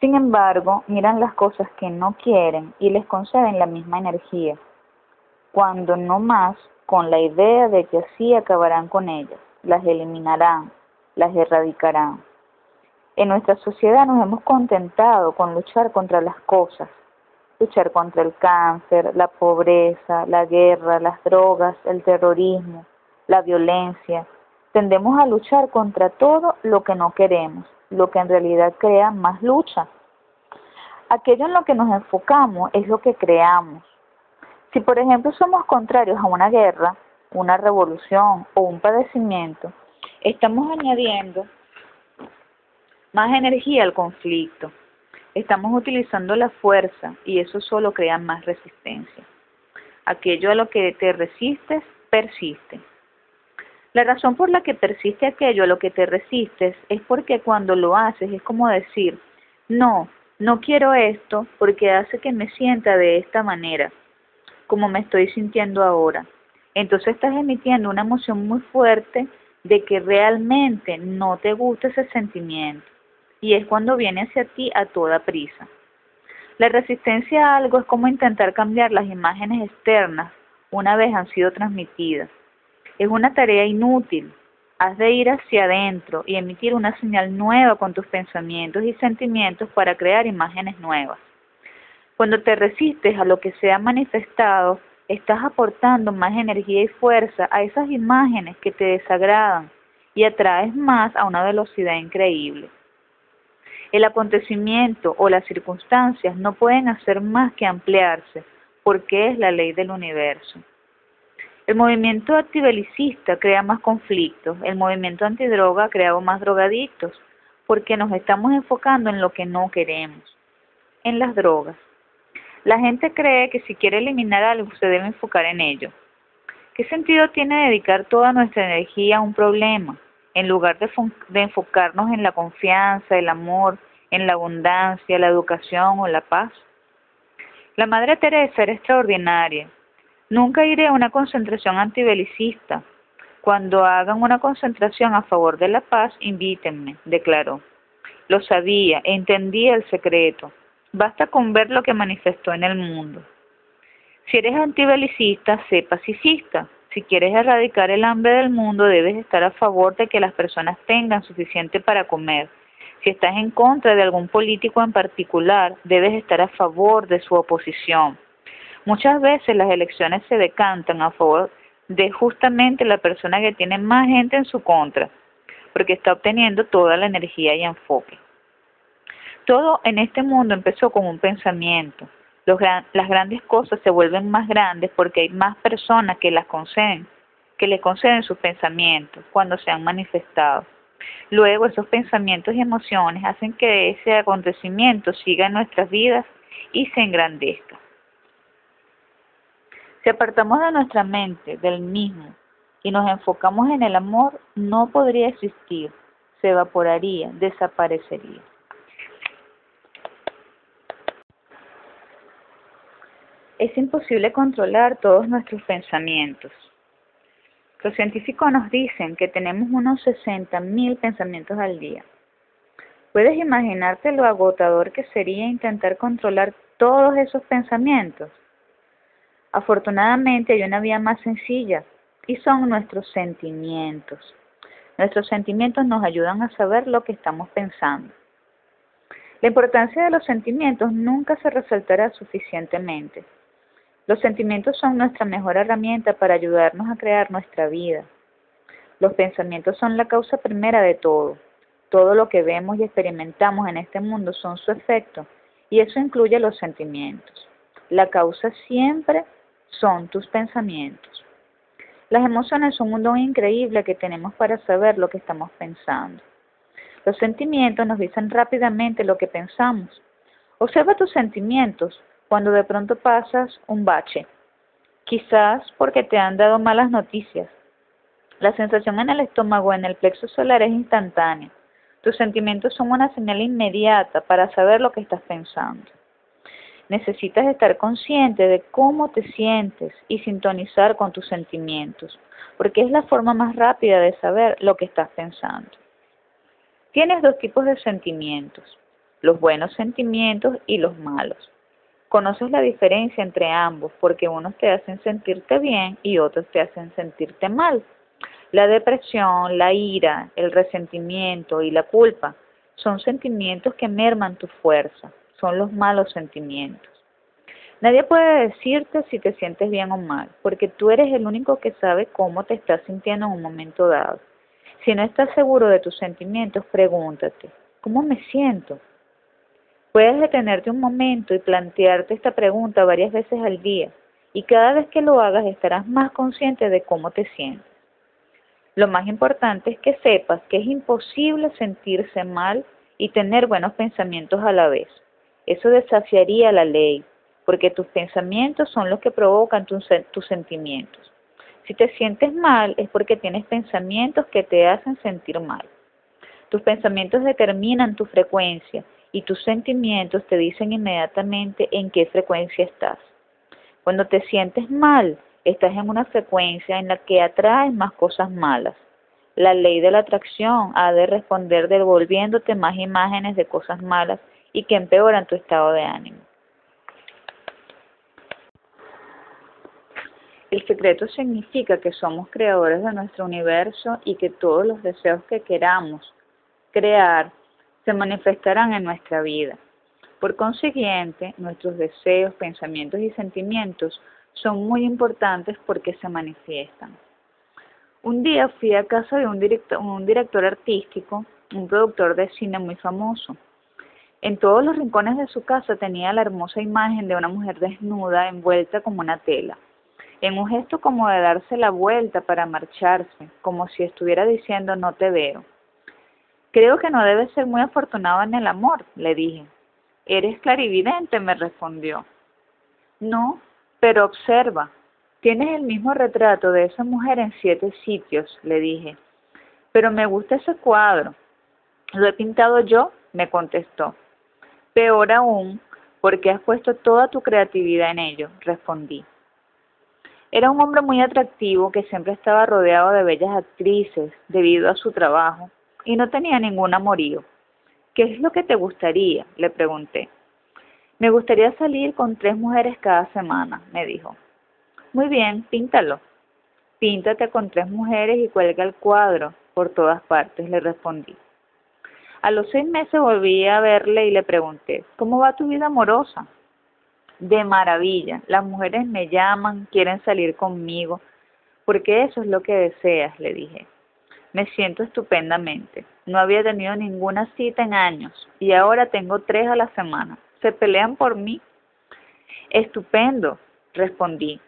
Sin embargo, miran las cosas que no quieren y les conceden la misma energía, cuando no más con la idea de que así acabarán con ellas, las eliminarán, las erradicarán. En nuestra sociedad nos hemos contentado con luchar contra las cosas, luchar contra el cáncer, la pobreza, la guerra, las drogas, el terrorismo, la violencia. Tendemos a luchar contra todo lo que no queremos, lo que en realidad crea más lucha. Aquello en lo que nos enfocamos es lo que creamos. Si por ejemplo somos contrarios a una guerra, una revolución o un padecimiento, estamos añadiendo más energía al conflicto. Estamos utilizando la fuerza y eso solo crea más resistencia. Aquello a lo que te resistes, persiste. La razón por la que persiste aquello a lo que te resistes es porque cuando lo haces es como decir, no, no quiero esto porque hace que me sienta de esta manera, como me estoy sintiendo ahora. Entonces estás emitiendo una emoción muy fuerte de que realmente no te gusta ese sentimiento y es cuando viene hacia ti a toda prisa. La resistencia a algo es como intentar cambiar las imágenes externas una vez han sido transmitidas. Es una tarea inútil. Has de ir hacia adentro y emitir una señal nueva con tus pensamientos y sentimientos para crear imágenes nuevas. Cuando te resistes a lo que se ha manifestado, estás aportando más energía y fuerza a esas imágenes que te desagradan y atraes más a una velocidad increíble. El acontecimiento o las circunstancias no pueden hacer más que ampliarse, porque es la ley del universo. El movimiento antibelicista crea más conflictos, el movimiento antidroga crea más drogadictos, porque nos estamos enfocando en lo que no queremos, en las drogas. La gente cree que si quiere eliminar algo se debe enfocar en ello. ¿Qué sentido tiene dedicar toda nuestra energía a un problema? En lugar de, enfocarnos en la confianza, el amor, en la abundancia, la educación o la paz. La Madre Teresa era extraordinaria. Nunca iré a una concentración antibelicista. Cuando hagan una concentración a favor de la paz, invítenme, declaró. Lo sabía, entendía el secreto. Basta con ver lo que manifestó en el mundo. Si eres antibelicista, sé pacifista. Si quieres erradicar el hambre del mundo, debes estar a favor de que las personas tengan suficiente para comer. Si estás en contra de algún político en particular, debes estar a favor de su oposición. Muchas veces las elecciones se decantan a favor de justamente la persona que tiene más gente en su contra, porque está obteniendo toda la energía y enfoque. Todo en este mundo empezó con un pensamiento las grandes cosas se vuelven más grandes porque hay más personas que las conceden, que le conceden sus pensamientos cuando se han manifestado. Luego esos pensamientos y emociones hacen que ese acontecimiento siga en nuestras vidas y se engrandezca. Si apartamos de nuestra mente del mismo y nos enfocamos en el amor, no podría existir, se evaporaría, desaparecería. Es imposible controlar todos nuestros pensamientos. Los científicos nos dicen que tenemos unos 60.000 pensamientos al día. ¿Puedes imaginarte lo agotador que sería intentar controlar todos esos pensamientos? Afortunadamente hay una vía más sencilla y son nuestros sentimientos. Nuestros sentimientos nos ayudan a saber lo que estamos pensando. La importancia de los sentimientos nunca se resaltará suficientemente. Los sentimientos son nuestra mejor herramienta para ayudarnos a crear nuestra vida. Los pensamientos son la causa primera de todo. Todo lo que vemos y experimentamos en este mundo son su efecto, y eso incluye los sentimientos. La causa siempre son tus pensamientos. Las emociones son un don increíble que tenemos para saber lo que estamos pensando. Los sentimientos nos dicen rápidamente lo que pensamos. Observa tus sentimientos cuando de pronto pasas un bache, quizás porque te han dado malas noticias. La sensación en el estómago, en el plexo solar es instantánea. Tus sentimientos son una señal inmediata para saber lo que estás pensando. Necesitas estar consciente de cómo te sientes y sintonizar con tus sentimientos, porque es la forma más rápida de saber lo que estás pensando. Tienes dos tipos de sentimientos, los buenos sentimientos y los malos. Conoces la diferencia entre ambos porque unos te hacen sentirte bien y otros te hacen sentirte mal. La depresión, la ira, el resentimiento y la culpa son sentimientos que merman tu fuerza, son los malos sentimientos. Nadie puede decirte si te sientes bien o mal, porque tú eres el único que sabe cómo te estás sintiendo en un momento dado. Si no estás seguro de tus sentimientos, pregúntate, ¿cómo me siento? Puedes detenerte un momento y plantearte esta pregunta varias veces al día y cada vez que lo hagas estarás más consciente de cómo te sientes. Lo más importante es que sepas que es imposible sentirse mal y tener buenos pensamientos a la vez. Eso desafiaría la ley, porque tus pensamientos son los que provocan tus, sentimientos. Si te sientes mal es porque tienes pensamientos que te hacen sentir mal. Tus pensamientos determinan tu frecuencia y tus sentimientos te dicen inmediatamente en qué frecuencia estás. Cuando te sientes mal, estás en una frecuencia en la que atraes más cosas malas. La ley de la atracción ha de responder devolviéndote más imágenes de cosas malas y que empeoran tu estado de ánimo. El secreto significa que somos creadores de nuestro universo y que todos los deseos que queramos crear se manifestarán en nuestra vida. Por consiguiente, nuestros deseos, pensamientos y sentimientos son muy importantes porque se manifiestan. Un día fui a casa de un director, un director artístico, un productor de cine muy famoso. En todos los rincones de su casa tenía la hermosa imagen de una mujer desnuda envuelta como una tela en un gesto como de darse la vuelta para marcharse, como si estuviera diciendo no te veo. Creo que no debes ser muy afortunado en el amor, le dije. Eres clarividente, me respondió. No, pero observa, tienes el mismo retrato de esa mujer en siete sitios, le dije. Pero me gusta ese cuadro. ¿Lo he pintado yo? me contestó. Peor aún, porque has puesto toda tu creatividad en ello, respondí. Era un hombre muy atractivo que siempre estaba rodeado de bellas actrices debido a su trabajo y no tenía ningún amorío. ¿Qué es lo que te gustaría? le pregunté. Me gustaría salir con tres mujeres cada semana, me dijo. Muy bien, píntalo. Píntate con tres mujeres y cuelga el cuadro por todas partes, le respondí. A los seis meses volví a verle y le pregunté, ¿cómo va tu vida amorosa? de maravilla. Las mujeres me llaman, quieren salir conmigo, porque eso es lo que deseas, le dije. Me siento estupendamente. No había tenido ninguna cita en años y ahora tengo tres a la semana. ¿Se pelean por mí? Estupendo, respondí.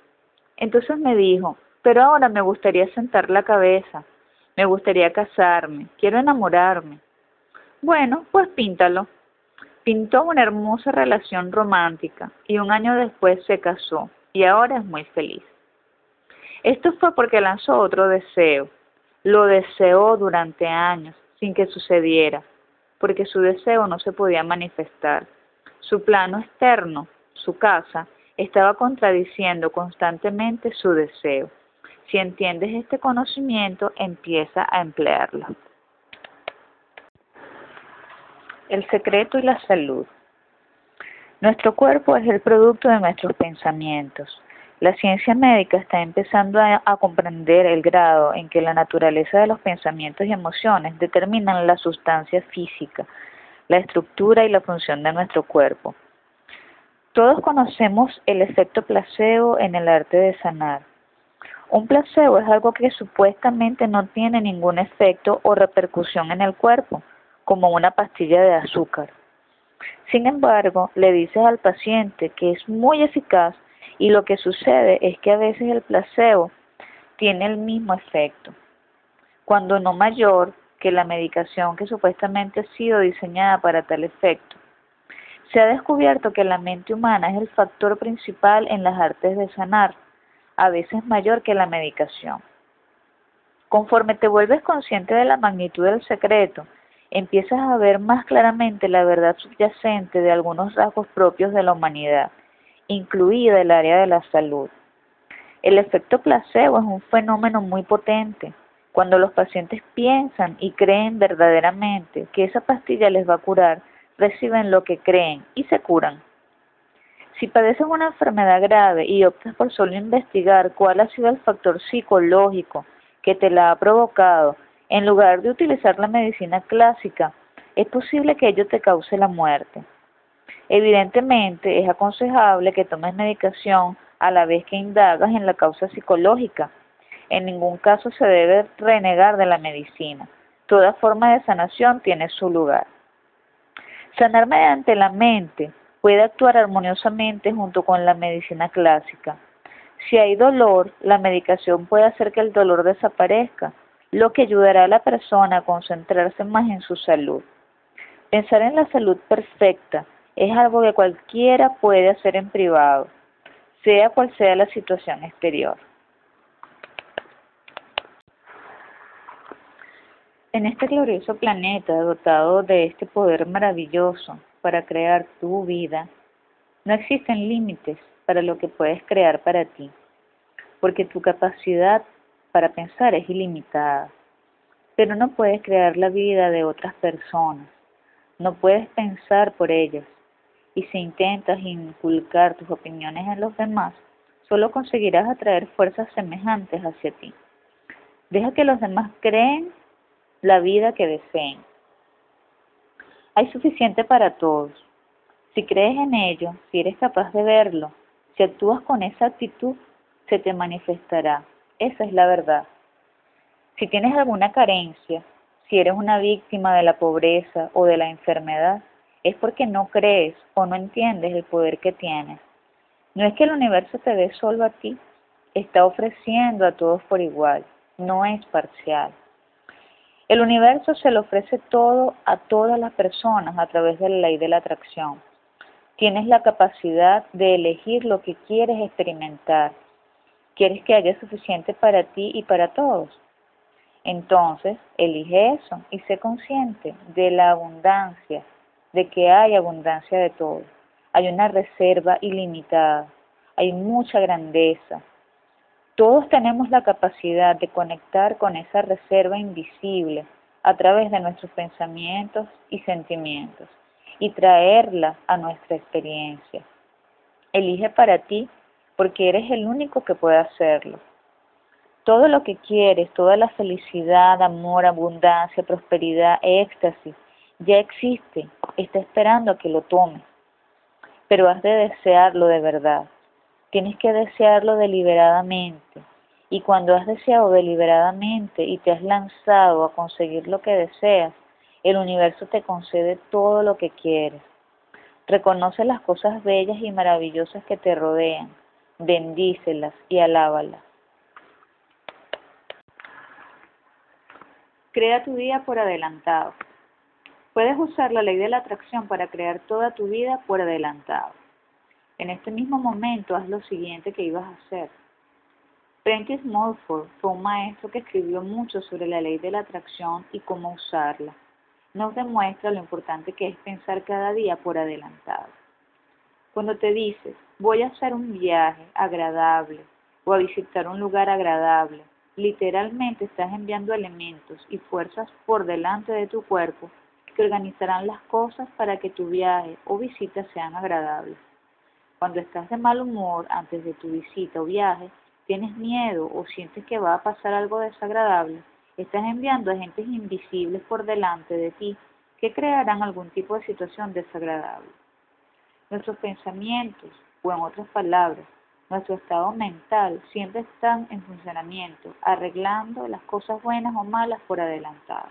Entonces me dijo, pero ahora me gustaría sentar la cabeza, me gustaría casarme, quiero enamorarme. Bueno, pues píntalo. Pintó una hermosa relación romántica y un año después se casó y ahora es muy feliz. Esto fue porque lanzó otro deseo. Lo deseó durante años sin que sucediera, porque su deseo no se podía manifestar. Su plano externo, su casa, estaba contradiciendo constantemente su deseo. Si entiendes este conocimiento, empieza a emplearlo. El secreto y la salud. Nuestro cuerpo es el producto de nuestros pensamientos. La ciencia médica está empezando a, comprender el grado en que la naturaleza de los pensamientos y emociones determinan la sustancia física, la estructura y la función de nuestro cuerpo. Todos conocemos el efecto placebo en el arte de sanar. Un placebo es algo que supuestamente no tiene ningún efecto o repercusión en el cuerpo, como una pastilla de azúcar. Sin embargo, le dices al paciente que es muy eficaz y lo que sucede es que a veces el placebo tiene el mismo efecto, cuando no mayor que la medicación que supuestamente ha sido diseñada para tal efecto. Se ha descubierto que la mente humana es el factor principal en las artes de sanar, a veces mayor que la medicación. Conforme te vuelves consciente de la magnitud del secreto, empiezas a ver más claramente la verdad subyacente de algunos rasgos propios de la humanidad, incluida el área de la salud. El efecto placebo es un fenómeno muy potente. Cuando los pacientes piensan y creen verdaderamente que esa pastilla les va a curar, reciben lo que creen y se curan. Si padeces una enfermedad grave y optas por solo investigar cuál ha sido el factor psicológico que te la ha provocado, en lugar de utilizar la medicina clásica, es posible que ello te cause la muerte. Evidentemente, es aconsejable que tomes medicación a la vez que indagas en la causa psicológica. En ningún caso se debe renegar de la medicina. Toda forma de sanación tiene su lugar. Sanar mediante la mente puede actuar armoniosamente junto con la medicina clásica. Si hay dolor, la medicación puede hacer que el dolor desaparezca, lo que ayudará a la persona a concentrarse más en su salud. Pensar en la salud perfecta es algo que cualquiera puede hacer en privado, sea cual sea la situación exterior. En este glorioso planeta dotado de este poder maravilloso para crear tu vida, no existen límites para lo que puedes crear para ti, porque tu capacidad para pensar es ilimitada, pero no puedes crear la vida de otras personas, no puedes pensar por ellas, y si intentas inculcar tus opiniones en los demás, solo conseguirás atraer fuerzas semejantes hacia ti. Deja que los demás creen la vida que deseen. Hay suficiente para todos. Si crees en ello, si eres capaz de verlo, si actúas con esa actitud, se te manifestará. Esa es la verdad. Si tienes alguna carencia, si eres una víctima de la pobreza o de la enfermedad, es porque no crees o no entiendes el poder que tienes. No es que el universo te dé solo a ti, está ofreciendo a todos por igual, no es parcial. El universo se lo ofrece todo a todas las personas a través de la ley de la atracción. Tienes la capacidad de elegir lo que quieres experimentar. Quieres que haya suficiente para ti y para todos. Entonces, elige eso y sé consciente de la abundancia, de que hay abundancia de todo. Hay una reserva ilimitada, hay mucha grandeza, todos tenemos la capacidad de conectar con esa reserva invisible a través de nuestros pensamientos y sentimientos y traerla a nuestra experiencia. Elige para ti porque eres el único que puede hacerlo. Todo lo que quieres, toda la felicidad, amor, abundancia, prosperidad, éxtasis, ya existe, está esperando a que lo tomes. Pero has de desearlo de verdad. Tienes que desearlo deliberadamente. Y cuando has deseado deliberadamente y te has lanzado a conseguir lo que deseas, el universo te concede todo lo que quieres. Reconoce las cosas bellas y maravillosas que te rodean, bendícelas y alábalas. Crea tu día por adelantado. Puedes usar la ley de la atracción para crear toda tu vida por adelantado. En este mismo momento haz lo siguiente que ibas a hacer. Prentice Mulford fue un maestro que escribió mucho sobre la ley de la atracción y cómo usarla. Nos demuestra lo importante que es pensar cada día por adelantado. Cuando te dices, voy a hacer un viaje agradable o a visitar un lugar agradable, literalmente estás enviando elementos y fuerzas por delante de tu cuerpo que organizarán las cosas para que tu viaje o visita sean agradables. Cuando estás de mal humor antes de tu visita o viaje, tienes miedo o sientes que va a pasar algo desagradable, estás enviando agentes invisibles por delante de ti que crearán algún tipo de situación desagradable. Nuestros pensamientos, o en otras palabras, nuestro estado mental siempre están en funcionamiento, arreglando las cosas buenas o malas por adelantado.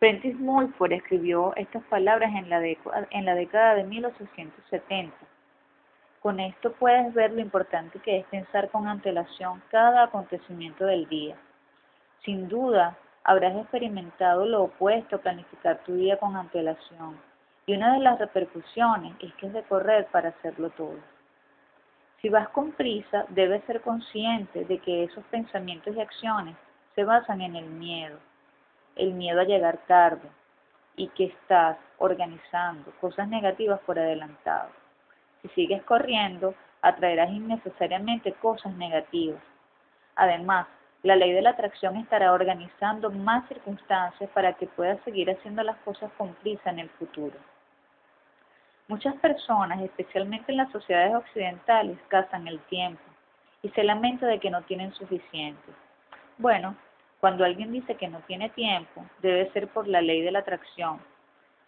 Prentice Mulford escribió estas palabras en la, década de 1870. Con esto puedes ver lo importante que es pensar con antelación cada acontecimiento del día. Sin duda, habrás experimentado lo opuesto a planificar tu día con antelación y una de las repercusiones es que es de correr para hacerlo todo. Si vas con prisa, debes ser consciente de que esos pensamientos y acciones se basan en el miedo, el miedo a llegar tarde y que estás organizando cosas negativas por adelantado. Si sigues corriendo, atraerás innecesariamente cosas negativas. Además, la ley de la atracción estará organizando más circunstancias para que puedas seguir haciendo las cosas con prisa en el futuro. Muchas personas, especialmente en las sociedades occidentales, cazan el tiempo y se lamenta de que no tienen suficiente. Bueno, cuando alguien dice que no tiene tiempo, debe ser por la ley de la atracción.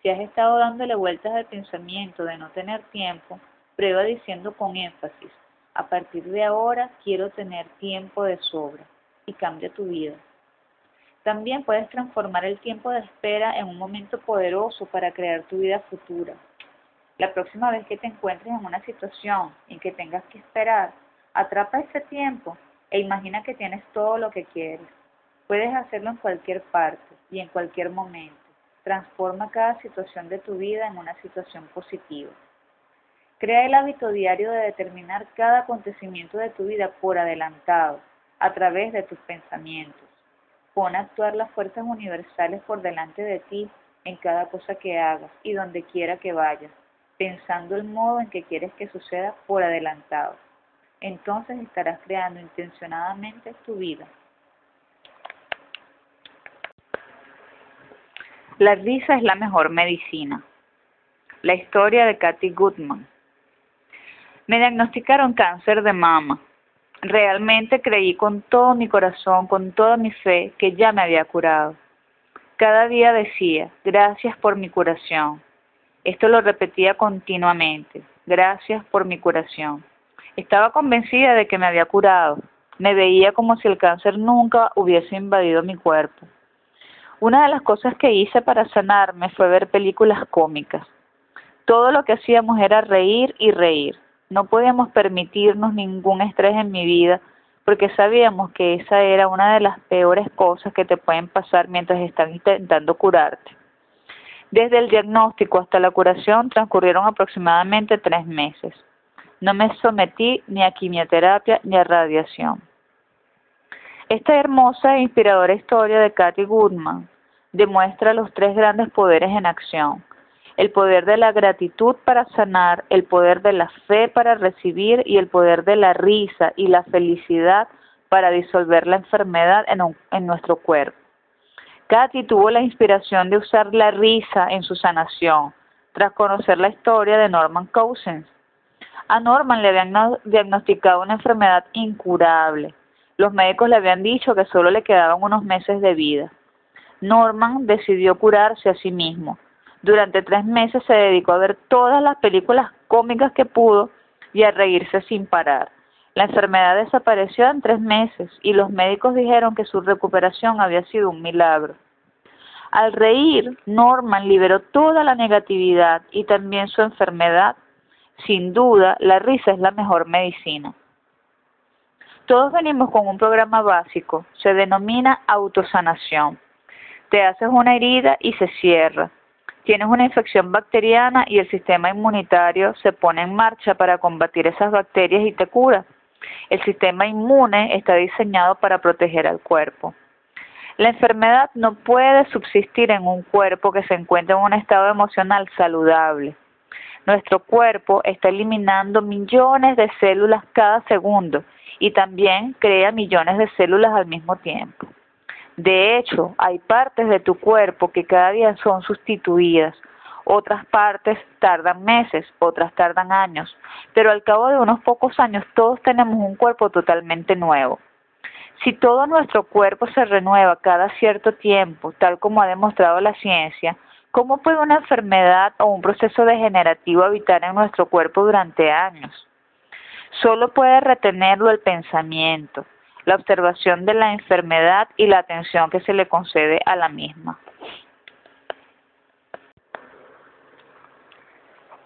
Si has estado dándole vueltas al pensamiento de no tener tiempo, prueba diciendo con énfasis, a partir de ahora quiero tener tiempo de sobra y cambia tu vida. También puedes transformar el tiempo de espera en un momento poderoso para crear tu vida futura. La próxima vez que te encuentres en una situación en que tengas que esperar, atrapa ese tiempo e imagina que tienes todo lo que quieres. Puedes hacerlo en cualquier parte y en cualquier momento. Transforma cada situación de tu vida en una situación positiva. Crea el hábito diario de determinar cada acontecimiento de tu vida por adelantado, a través de tus pensamientos. Pon a actuar las fuerzas universales por delante de ti en cada cosa que hagas y donde quiera que vayas pensando el modo en que quieres que suceda por adelantado. Entonces estarás creando intencionadamente tu vida. La risa es la mejor medicina. La historia de Kathy Goodman. Me diagnosticaron cáncer de mama. Realmente creí con todo mi corazón, con toda mi fe, que ya me había curado. Cada día decía, gracias por mi curación, esto lo repetía continuamente. Gracias por mi curación. Estaba convencida de que me había curado. Me veía como si el cáncer nunca hubiese invadido mi cuerpo. Una de las cosas que hice para sanarme fue ver películas cómicas. Todo lo que hacíamos era reír y reír. No podíamos permitirnos ningún estrés en mi vida porque sabíamos que esa era una de las peores cosas que te pueden pasar mientras están intentando curarte. Desde el diagnóstico hasta la curación transcurrieron aproximadamente tres meses. No me sometí ni a quimioterapia ni a radiación. Esta hermosa e inspiradora historia de Kathy Goodman demuestra los tres grandes poderes en acción. El poder de la gratitud para sanar, el poder de la fe para recibir y el poder de la risa y la felicidad para disolver la enfermedad en, nuestro cuerpo. Katy tuvo la inspiración de usar la risa en su sanación, tras conocer la historia de Norman Cousins. A Norman le habían diagnosticado una enfermedad incurable. Los médicos le habían dicho que solo le quedaban unos meses de vida. Norman decidió curarse a sí mismo. Durante tres meses se dedicó a ver todas las películas cómicas que pudo y a reírse sin parar. La enfermedad desapareció en tres meses y los médicos dijeron que su recuperación había sido un milagro. Al reír, Norman liberó toda la negatividad y también su enfermedad. Sin duda, la risa es la mejor medicina. Todos venimos con un programa básico, se denomina autosanación. Te haces una herida y se cierra. Tienes una infección bacteriana y el sistema inmunitario se pone en marcha para combatir esas bacterias y te cura. El sistema inmune está diseñado para proteger al cuerpo. La enfermedad no puede subsistir en un cuerpo que se encuentra en un estado emocional saludable. Nuestro cuerpo está eliminando millones de células cada segundo y también crea millones de células al mismo tiempo. De hecho, hay partes de tu cuerpo que cada día son sustituidas otras partes tardan meses, otras tardan años, pero al cabo de unos pocos años todos tenemos un cuerpo totalmente nuevo. Si todo nuestro cuerpo se renueva cada cierto tiempo, tal como ha demostrado la ciencia, ¿cómo puede una enfermedad o un proceso degenerativo habitar en nuestro cuerpo durante años? Solo puede retenerlo el pensamiento, la observación de la enfermedad y la atención que se le concede a la misma.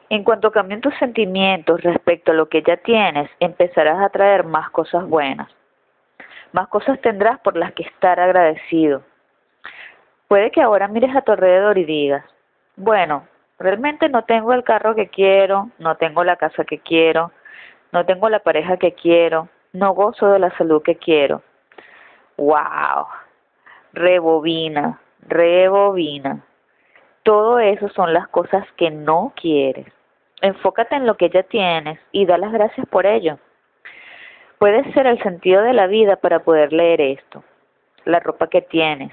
En cuanto cambien tus sentimientos respecto a lo que ya tienes, empezarás a traer más cosas buenas. Más cosas tendrás por las que estar agradecido. Puede que ahora mires a tu alrededor y digas, bueno, realmente no tengo el carro que quiero, no tengo la casa que quiero, no tengo la pareja que quiero, no gozo de la salud que quiero. ¡Wow! Rebobina, rebobina. Todo eso son las cosas que no quieres. Enfócate en lo que ya tienes y da las gracias por ello. Puede ser el sentido de la vida para poder leer esto, la ropa que tienes.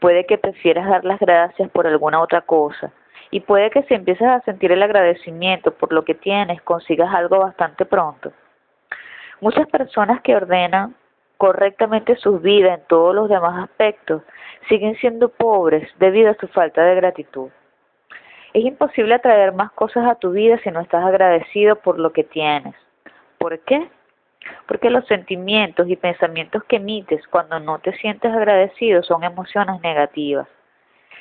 Puede que prefieras dar las gracias por alguna otra cosa. Y puede que si empiezas a sentir el agradecimiento por lo que tienes, consigas algo bastante pronto. Muchas personas que ordenan correctamente sus vidas en todos los demás aspectos siguen siendo pobres debido a su falta de gratitud. Es imposible atraer más cosas a tu vida si no estás agradecido por lo que tienes. ¿Por qué? Porque los sentimientos y pensamientos que emites cuando no te sientes agradecido son emociones negativas.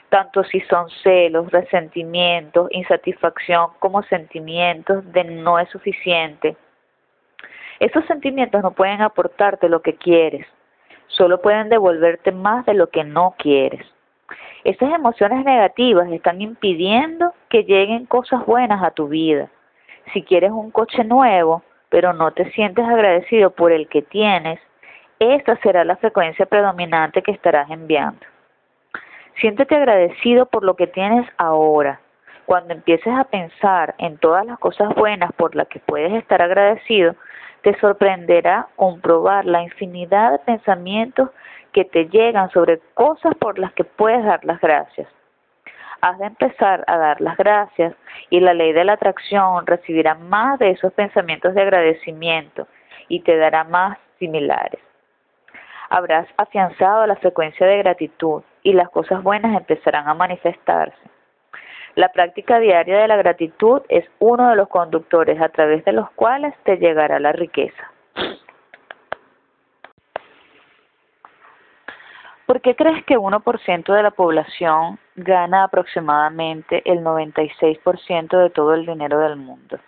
Tanto si son celos, resentimientos, insatisfacción como sentimientos de no es suficiente. Esos sentimientos no pueden aportarte lo que quieres, solo pueden devolverte más de lo que no quieres. Esas emociones negativas están impidiendo que lleguen cosas buenas a tu vida. Si quieres un coche nuevo, pero no te sientes agradecido por el que tienes, esta será la frecuencia predominante que estarás enviando. Siéntete agradecido por lo que tienes ahora. Cuando empieces a pensar en todas las cosas buenas por las que puedes estar agradecido, te sorprenderá comprobar la infinidad de pensamientos que te llegan sobre cosas por las que puedes dar las gracias. Has de empezar a dar las gracias y la ley de la atracción recibirá más de esos pensamientos de agradecimiento y te dará más similares. Habrás afianzado la frecuencia de gratitud y las cosas buenas empezarán a manifestarse. La práctica diaria de la gratitud es uno de los conductores a través de los cuales te llegará la riqueza. ¿Por qué crees que 1% de la población gana aproximadamente el 96% de todo el dinero del mundo?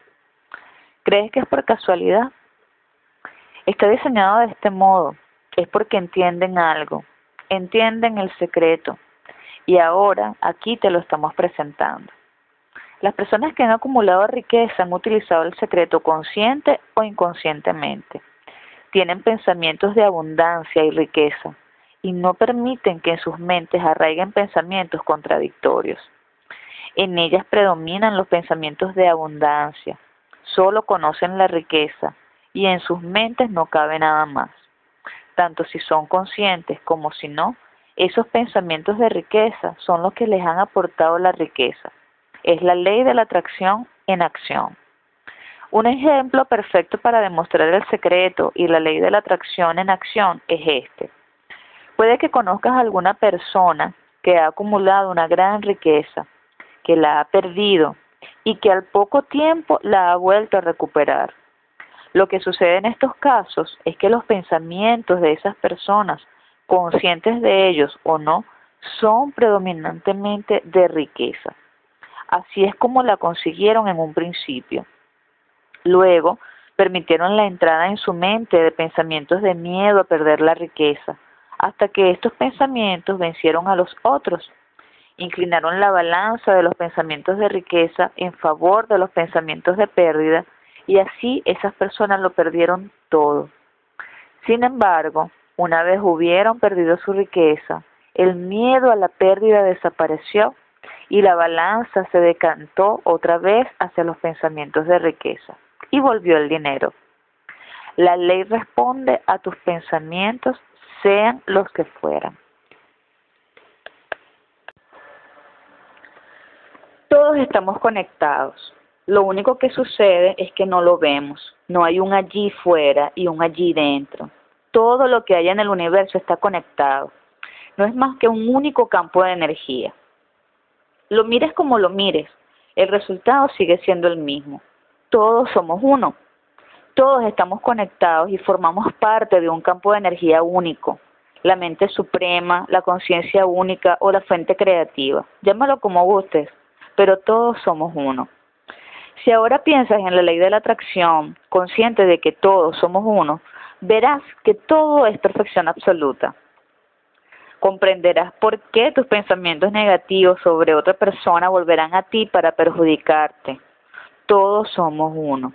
¿Crees que es por casualidad? Está diseñado de este modo. Es porque entienden algo, entienden el secreto. Y ahora aquí te lo estamos presentando. Las personas que han acumulado riqueza han utilizado el secreto consciente o inconscientemente. Tienen pensamientos de abundancia y riqueza y no permiten que en sus mentes arraiguen pensamientos contradictorios. En ellas predominan los pensamientos de abundancia, solo conocen la riqueza y en sus mentes no cabe nada más. Tanto si son conscientes como si no, esos pensamientos de riqueza son los que les han aportado la riqueza. Es la ley de la atracción en acción. Un ejemplo perfecto para demostrar el secreto y la ley de la atracción en acción es este. Puede que conozcas a alguna persona que ha acumulado una gran riqueza, que la ha perdido y que al poco tiempo la ha vuelto a recuperar. Lo que sucede en estos casos es que los pensamientos de esas personas, conscientes de ellos o no, son predominantemente de riqueza. Así es como la consiguieron en un principio. Luego, permitieron la entrada en su mente de pensamientos de miedo a perder la riqueza, hasta que estos pensamientos vencieron a los otros, inclinaron la balanza de los pensamientos de riqueza en favor de los pensamientos de pérdida y así esas personas lo perdieron todo. Sin embargo, una vez hubieron perdido su riqueza, el miedo a la pérdida desapareció y la balanza se decantó otra vez hacia los pensamientos de riqueza y volvió el dinero. La ley responde a tus pensamientos sean los que fueran. Todos estamos conectados. Lo único que sucede es que no lo vemos. No hay un allí fuera y un allí dentro. Todo lo que hay en el universo está conectado. No es más que un único campo de energía. Lo mires como lo mires, el resultado sigue siendo el mismo. Todos somos uno. Todos estamos conectados y formamos parte de un campo de energía único, la mente suprema, la conciencia única o la fuente creativa. Llámalo como gustes, pero todos somos uno. Si ahora piensas en la ley de la atracción, consciente de que todos somos uno, verás que todo es perfección absoluta. Comprenderás por qué tus pensamientos negativos sobre otra persona volverán a ti para perjudicarte. Todos somos uno.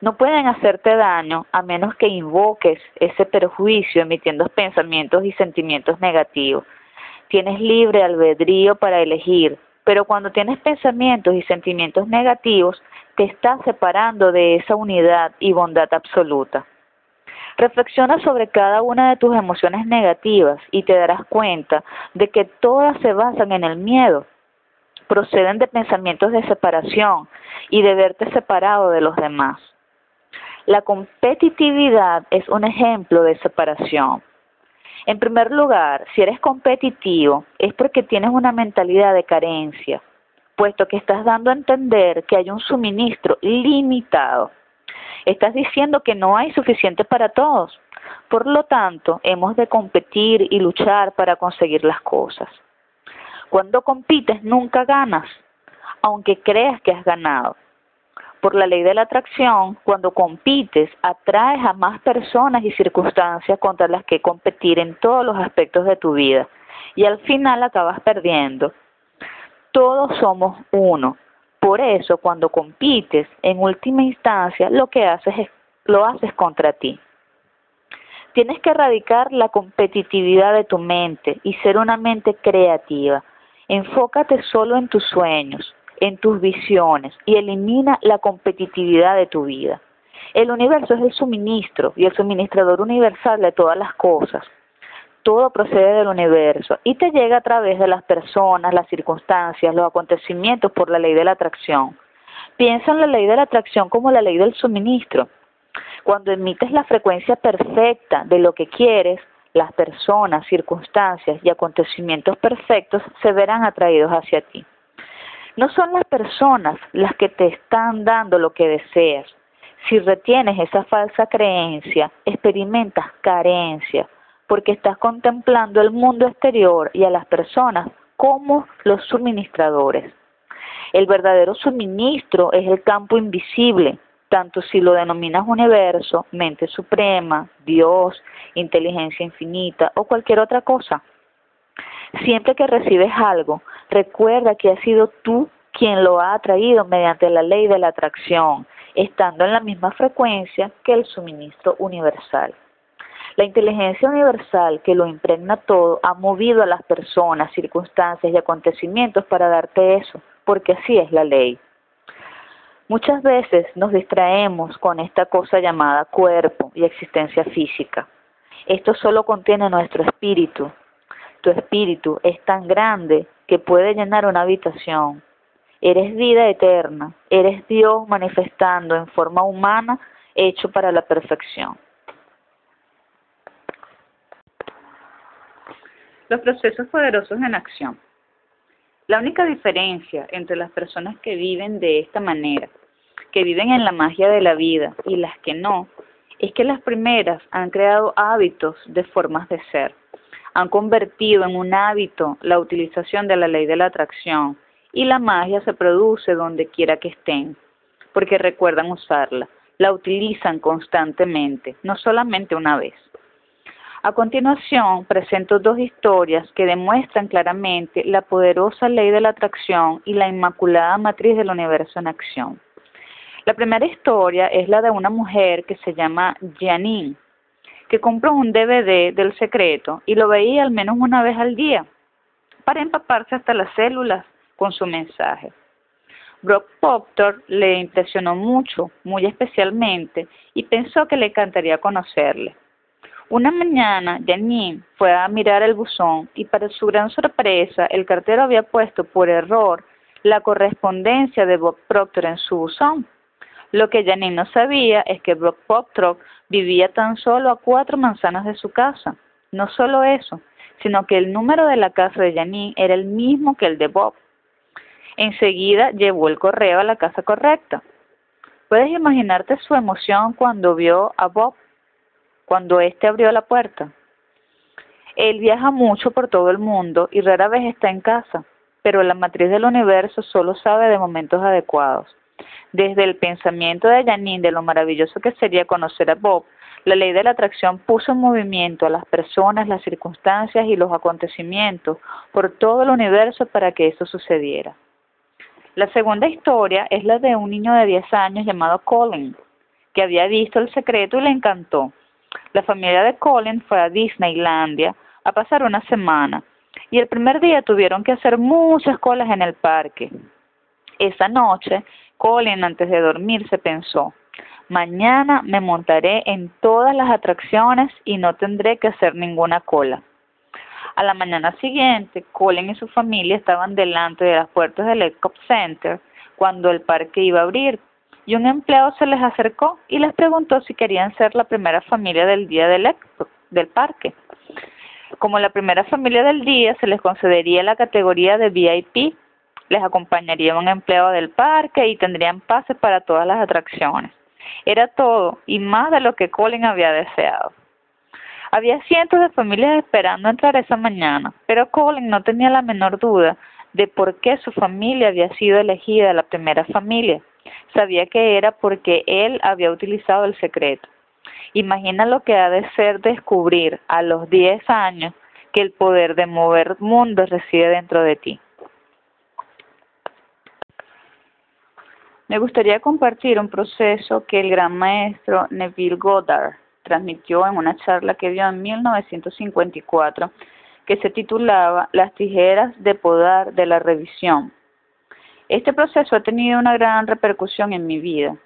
No pueden hacerte daño a menos que invoques ese perjuicio emitiendo pensamientos y sentimientos negativos. Tienes libre albedrío para elegir, pero cuando tienes pensamientos y sentimientos negativos, te estás separando de esa unidad y bondad absoluta. Reflexiona sobre cada una de tus emociones negativas y te darás cuenta de que todas se basan en el miedo. Proceden de pensamientos de separación y de verte separado de los demás. La competitividad es un ejemplo de separación. En primer lugar, si eres competitivo es porque tienes una mentalidad de carencia, puesto que estás dando a entender que hay un suministro limitado Estás diciendo que no hay suficiente para todos. Por lo tanto, hemos de competir y luchar para conseguir las cosas. Cuando compites nunca ganas, aunque creas que has ganado. Por la ley de la atracción, cuando compites, atraes a más personas y circunstancias contra las que competir en todos los aspectos de tu vida y al final acabas perdiendo. Todos somos uno por eso, cuando compites, en última instancia, lo que haces es, lo haces contra ti. Tienes que erradicar la competitividad de tu mente y ser una mente creativa. Enfócate solo en tus sueños, en tus visiones y elimina la competitividad de tu vida. El universo es el suministro y el suministrador universal de todas las cosas todo procede del universo y te llega a través de las personas, las circunstancias, los acontecimientos por la ley de la atracción. Piensa en la ley de la atracción como la ley del suministro. Cuando emites la frecuencia perfecta de lo que quieres, las personas, circunstancias y acontecimientos perfectos se verán atraídos hacia ti. No son las personas las que te están dando lo que deseas. Si retienes esa falsa creencia, experimentas carencia, porque estás contemplando el mundo exterior y a las personas como los suministradores. El verdadero suministro es el campo invisible, tanto si lo denominas universo, mente suprema, Dios, inteligencia infinita o cualquier otra cosa. Siempre que recibes algo, recuerda que has sido tú quien lo ha atraído mediante la ley de la atracción, estando en la misma frecuencia que el suministro universal. La inteligencia universal que lo impregna todo ha movido a las personas, circunstancias y acontecimientos para darte eso, porque así es la ley. Muchas veces nos distraemos con esta cosa llamada cuerpo y existencia física. Esto solo contiene nuestro espíritu. Tu espíritu es tan grande que puede llenar una habitación. Eres vida eterna, eres Dios manifestando en forma humana, hecho para la perfección. Los procesos poderosos en acción. La única diferencia entre las personas que viven de esta manera, que viven en la magia de la vida y las que no, es que las primeras han creado hábitos de formas de ser, han convertido en un hábito la utilización de la ley de la atracción y la magia se produce donde quiera que estén, porque recuerdan usarla, la utilizan constantemente, no solamente una vez. A continuación, presento dos historias que demuestran claramente la poderosa ley de la atracción y la inmaculada matriz del universo en acción. La primera historia es la de una mujer que se llama Janine, que compró un DVD del secreto y lo veía al menos una vez al día para empaparse hasta las células con su mensaje. Brock Proctor le impresionó mucho, muy especialmente, y pensó que le encantaría conocerle. Una mañana, Janine fue a mirar el buzón y para su gran sorpresa, el cartero había puesto por error la correspondencia de Bob Proctor en su buzón. Lo que Janine no sabía es que Bob Poptrock vivía tan solo a cuatro manzanas de su casa. No solo eso, sino que el número de la casa de Janine era el mismo que el de Bob. Enseguida llevó el correo a la casa correcta. Puedes imaginarte su emoción cuando vio a Bob, cuando éste abrió la puerta. Él viaja mucho por todo el mundo y rara vez está en casa, pero la matriz del universo solo sabe de momentos adecuados. Desde el pensamiento de Janine de lo maravilloso que sería conocer a Bob, la ley de la atracción puso en movimiento a las personas, las circunstancias y los acontecimientos por todo el universo para que eso sucediera. La segunda historia es la de un niño de 10 años llamado Colin, que había visto el secreto y le encantó. La familia de Colin fue a Disneylandia a pasar una semana y el primer día tuvieron que hacer muchas colas en el parque. Esa noche, Colin antes de dormir se pensó, mañana me montaré en todas las atracciones y no tendré que hacer ninguna cola. A la mañana siguiente, Colin y su familia estaban delante de las puertas del Epcot Center cuando el parque iba a abrir y un empleado se les acercó y les preguntó si querían ser la primera familia del día del, del parque. Como la primera familia del día, se les concedería la categoría de VIP, les acompañaría un empleado del parque y tendrían pases para todas las atracciones. Era todo y más de lo que Colin había deseado. Había cientos de familias esperando entrar esa mañana, pero Colin no tenía la menor duda de por qué su familia había sido elegida la primera familia. Sabía que era porque él había utilizado el secreto. Imagina lo que ha de ser descubrir a los 10 años que el poder de mover mundos reside dentro de ti. Me gustaría compartir un proceso que el gran maestro Neville Goddard transmitió en una charla que dio en 1954 que se titulaba Las tijeras de poder de la revisión. Este proceso ha tenido una gran repercusión en mi vida.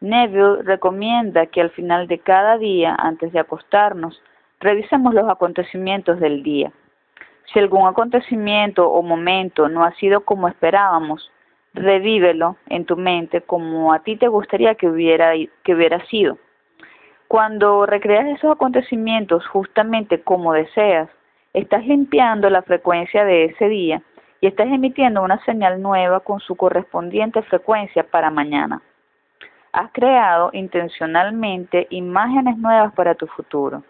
Neville recomienda que al final de cada día, antes de acostarnos, revisemos los acontecimientos del día. Si algún acontecimiento o momento no ha sido como esperábamos, revívelo en tu mente como a ti te gustaría que hubiera, que hubiera sido. Cuando recreas esos acontecimientos justamente como deseas, estás limpiando la frecuencia de ese día y estás emitiendo una señal nueva con su correspondiente frecuencia para mañana. Has creado intencionalmente imágenes nuevas para tu futuro.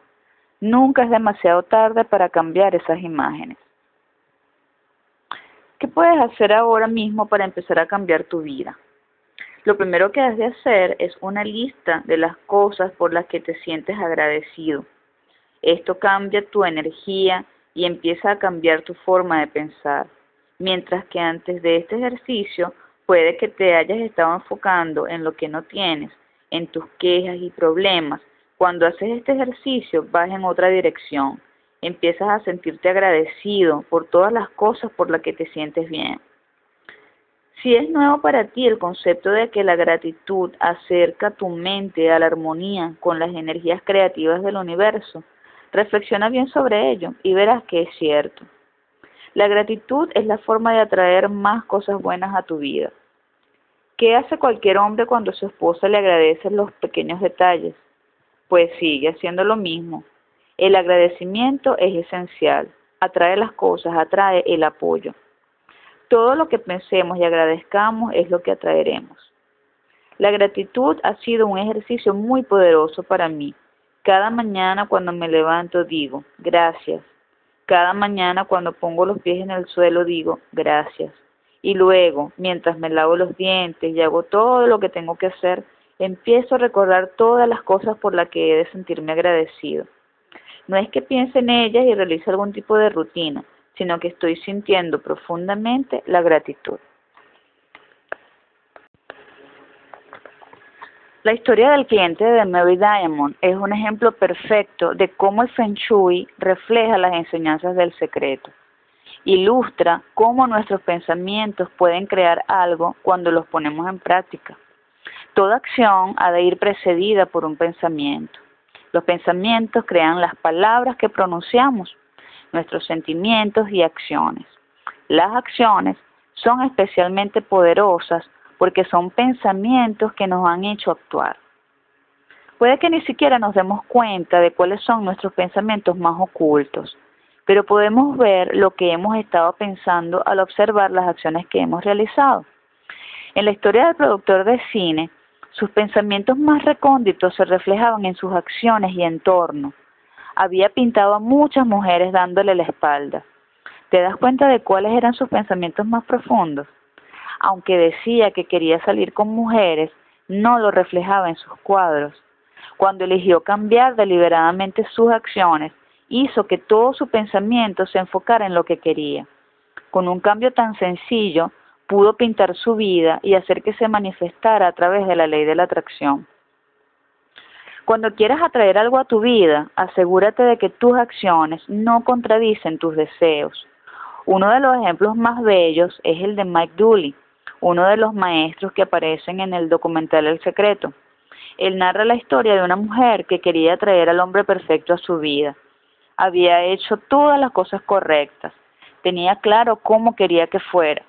Nunca es demasiado tarde para cambiar esas imágenes. ¿Qué puedes hacer ahora mismo para empezar a cambiar tu vida? Lo primero que has de hacer es una lista de las cosas por las que te sientes agradecido. Esto cambia tu energía y empieza a cambiar tu forma de pensar. Mientras que antes de este ejercicio Puede que te hayas estado enfocando en lo que no tienes, en tus quejas y problemas. Cuando haces este ejercicio vas en otra dirección. Empiezas a sentirte agradecido por todas las cosas por las que te sientes bien. Si es nuevo para ti el concepto de que la gratitud acerca tu mente a la armonía con las energías creativas del universo, reflexiona bien sobre ello y verás que es cierto. La gratitud es la forma de atraer más cosas buenas a tu vida. ¿Qué hace cualquier hombre cuando su esposa le agradece los pequeños detalles? Pues sigue haciendo lo mismo. El agradecimiento es esencial. Atrae las cosas, atrae el apoyo. Todo lo que pensemos y agradezcamos es lo que atraeremos. La gratitud ha sido un ejercicio muy poderoso para mí. Cada mañana cuando me levanto digo, gracias, cada mañana cuando pongo los pies en el suelo digo gracias. Y luego, mientras me lavo los dientes y hago todo lo que tengo que hacer, empiezo a recordar todas las cosas por las que he de sentirme agradecido. No es que piense en ellas y realice algún tipo de rutina, sino que estoy sintiendo profundamente la gratitud. La historia del cliente de Mary Diamond es un ejemplo perfecto de cómo el Feng Shui refleja las enseñanzas del secreto. Ilustra cómo nuestros pensamientos pueden crear algo cuando los ponemos en práctica. Toda acción ha de ir precedida por un pensamiento. Los pensamientos crean las palabras que pronunciamos, nuestros sentimientos y acciones. Las acciones son especialmente poderosas porque son pensamientos que nos han hecho actuar. Puede que ni siquiera nos demos cuenta de cuáles son nuestros pensamientos más ocultos, pero podemos ver lo que hemos estado pensando al observar las acciones que hemos realizado. En la historia del productor de cine, sus pensamientos más recónditos se reflejaban en sus acciones y entorno. Había pintado a muchas mujeres dándole la espalda. ¿Te das cuenta de cuáles eran sus pensamientos más profundos? Aunque decía que quería salir con mujeres, no lo reflejaba en sus cuadros. Cuando eligió cambiar deliberadamente sus acciones, hizo que todo su pensamiento se enfocara en lo que quería. Con un cambio tan sencillo, pudo pintar su vida y hacer que se manifestara a través de la ley de la atracción. Cuando quieras atraer algo a tu vida, asegúrate de que tus acciones no contradicen tus deseos. Uno de los ejemplos más bellos es el de Mike Dooley, uno de los maestros que aparecen en el documental El Secreto. Él narra la historia de una mujer que quería traer al hombre perfecto a su vida. Había hecho todas las cosas correctas, tenía claro cómo quería que fuera.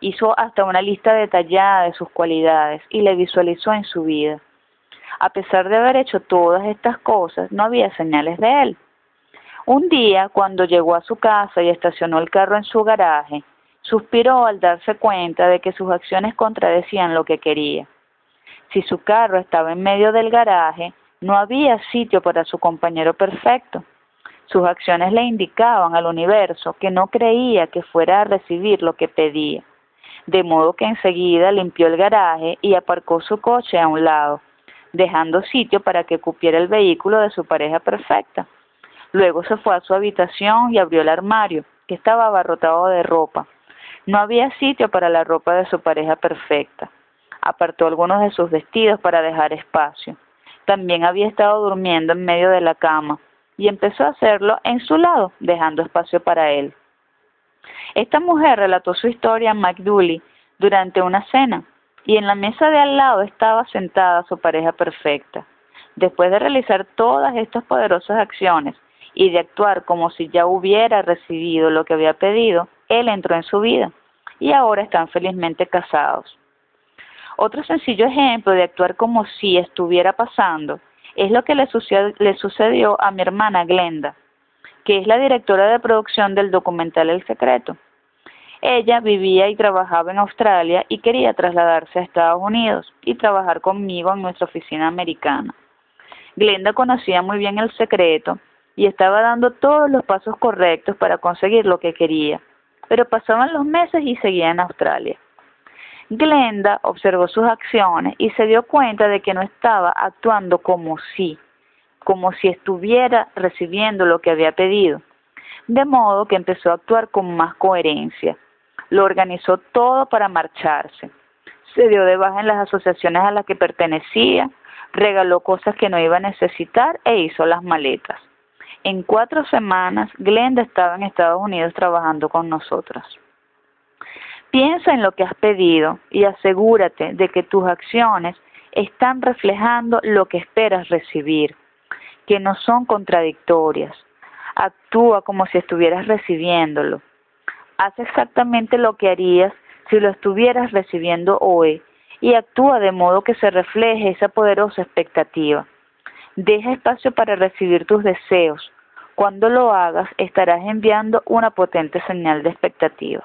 Hizo hasta una lista detallada de sus cualidades y le visualizó en su vida. A pesar de haber hecho todas estas cosas, no había señales de él. Un día, cuando llegó a su casa y estacionó el carro en su garaje, suspiró al darse cuenta de que sus acciones contradecían lo que quería. Si su carro estaba en medio del garaje, no había sitio para su compañero perfecto. Sus acciones le indicaban al universo que no creía que fuera a recibir lo que pedía, de modo que enseguida limpió el garaje y aparcó su coche a un lado, dejando sitio para que cupiera el vehículo de su pareja perfecta. Luego se fue a su habitación y abrió el armario, que estaba abarrotado de ropa. No había sitio para la ropa de su pareja perfecta apartó algunos de sus vestidos para dejar espacio. También había estado durmiendo en medio de la cama y empezó a hacerlo en su lado, dejando espacio para él. Esta mujer relató su historia a McDooley durante una cena y en la mesa de al lado estaba sentada su pareja perfecta. Después de realizar todas estas poderosas acciones y de actuar como si ya hubiera recibido lo que había pedido, él entró en su vida y ahora están felizmente casados. Otro sencillo ejemplo de actuar como si estuviera pasando es lo que le sucedió, a mi hermana Glenda, que es la directora de producción del documental El Secreto. Ella vivía y trabajaba en Australia y quería trasladarse a Estados Unidos y trabajar conmigo en nuestra oficina americana. Glenda conocía muy bien el secreto y estaba dando todos los pasos correctos para conseguir lo que quería, pero pasaban los meses y seguía en Australia. Glenda observó sus acciones y se dio cuenta de que no estaba actuando como si, como si estuviera recibiendo lo que había pedido. De modo que empezó a actuar con más coherencia. Lo organizó todo para marcharse. Se dio de baja en las asociaciones a las que pertenecía, regaló cosas que no iba a necesitar e hizo las maletas. En cuatro semanas, Glenda estaba en Estados Unidos trabajando con nosotros. Piensa en lo que has pedido y asegúrate de que tus acciones están reflejando lo que esperas recibir, que no son contradictorias. Actúa como si estuvieras recibiéndolo. Haz exactamente lo que harías si lo estuvieras recibiendo hoy y actúa de modo que se refleje esa poderosa expectativa. Deja espacio para recibir tus deseos. Cuando lo hagas, estarás enviando una potente señal de expectativa.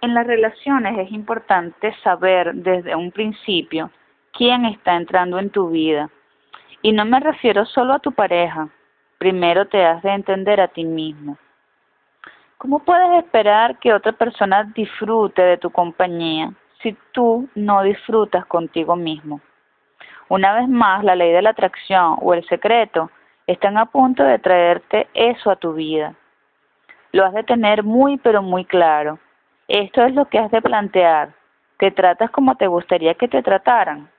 En las relaciones es importante saber desde un principio quién está entrando en tu vida. Y no me refiero solo a tu pareja. Primero te has de entender a ti mismo. ¿Cómo puedes esperar que otra persona disfrute de tu compañía si tú no disfrutas contigo mismo? Una vez más, la ley de la atracción o el secreto están a punto de traerte eso a tu vida. Lo has de tener muy pero muy claro esto es lo que has de plantear. ¿Te tratas como te gustaría que te trataran?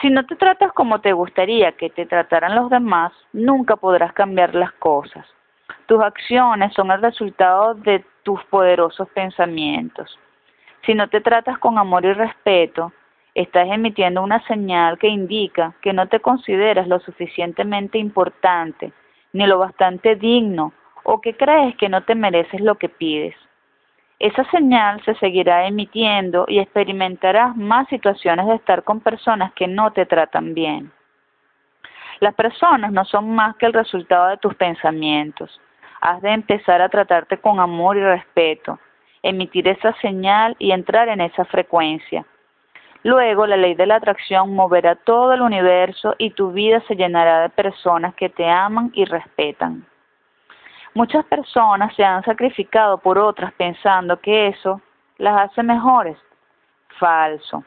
Si no te tratas como te gustaría que te trataran los demás, nunca podrás cambiar las cosas. Tus acciones son el resultado de tus poderosos pensamientos. Si no te tratas con amor y respeto, estás emitiendo una señal que indica que no te consideras lo suficientemente importante, ni lo bastante digno o que crees que no te mereces lo que pides. Esa señal se seguirá emitiendo y experimentarás más situaciones de estar con personas que no te tratan bien. Las personas no son más que el resultado de tus pensamientos. Has de empezar a tratarte con amor y respeto, emitir esa señal y entrar en esa frecuencia. Luego la ley de la atracción moverá todo el universo y tu vida se llenará de personas que te aman y respetan. Muchas personas se han sacrificado por otras pensando que eso las hace mejores. Falso.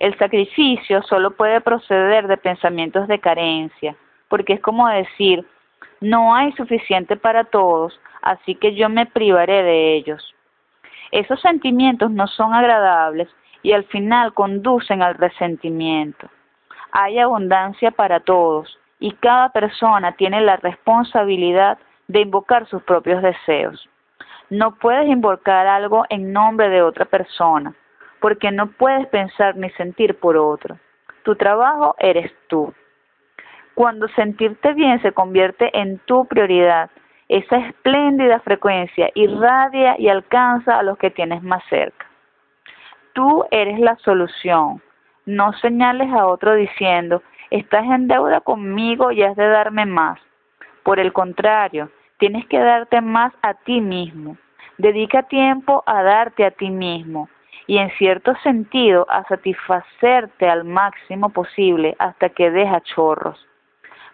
El sacrificio solo puede proceder de pensamientos de carencia, porque es como decir, no hay suficiente para todos, así que yo me privaré de ellos. Esos sentimientos no son agradables y al final conducen al resentimiento. Hay abundancia para todos y cada persona tiene la responsabilidad de invocar sus propios deseos. No puedes invocar algo en nombre de otra persona, porque no puedes pensar ni sentir por otro. Tu trabajo eres tú. Cuando sentirte bien se convierte en tu prioridad, esa espléndida frecuencia irradia y alcanza a los que tienes más cerca. Tú eres la solución. No señales a otro diciendo, estás en deuda conmigo y has de darme más. Por el contrario, Tienes que darte más a ti mismo. Dedica tiempo a darte a ti mismo y en cierto sentido a satisfacerte al máximo posible hasta que deja chorros.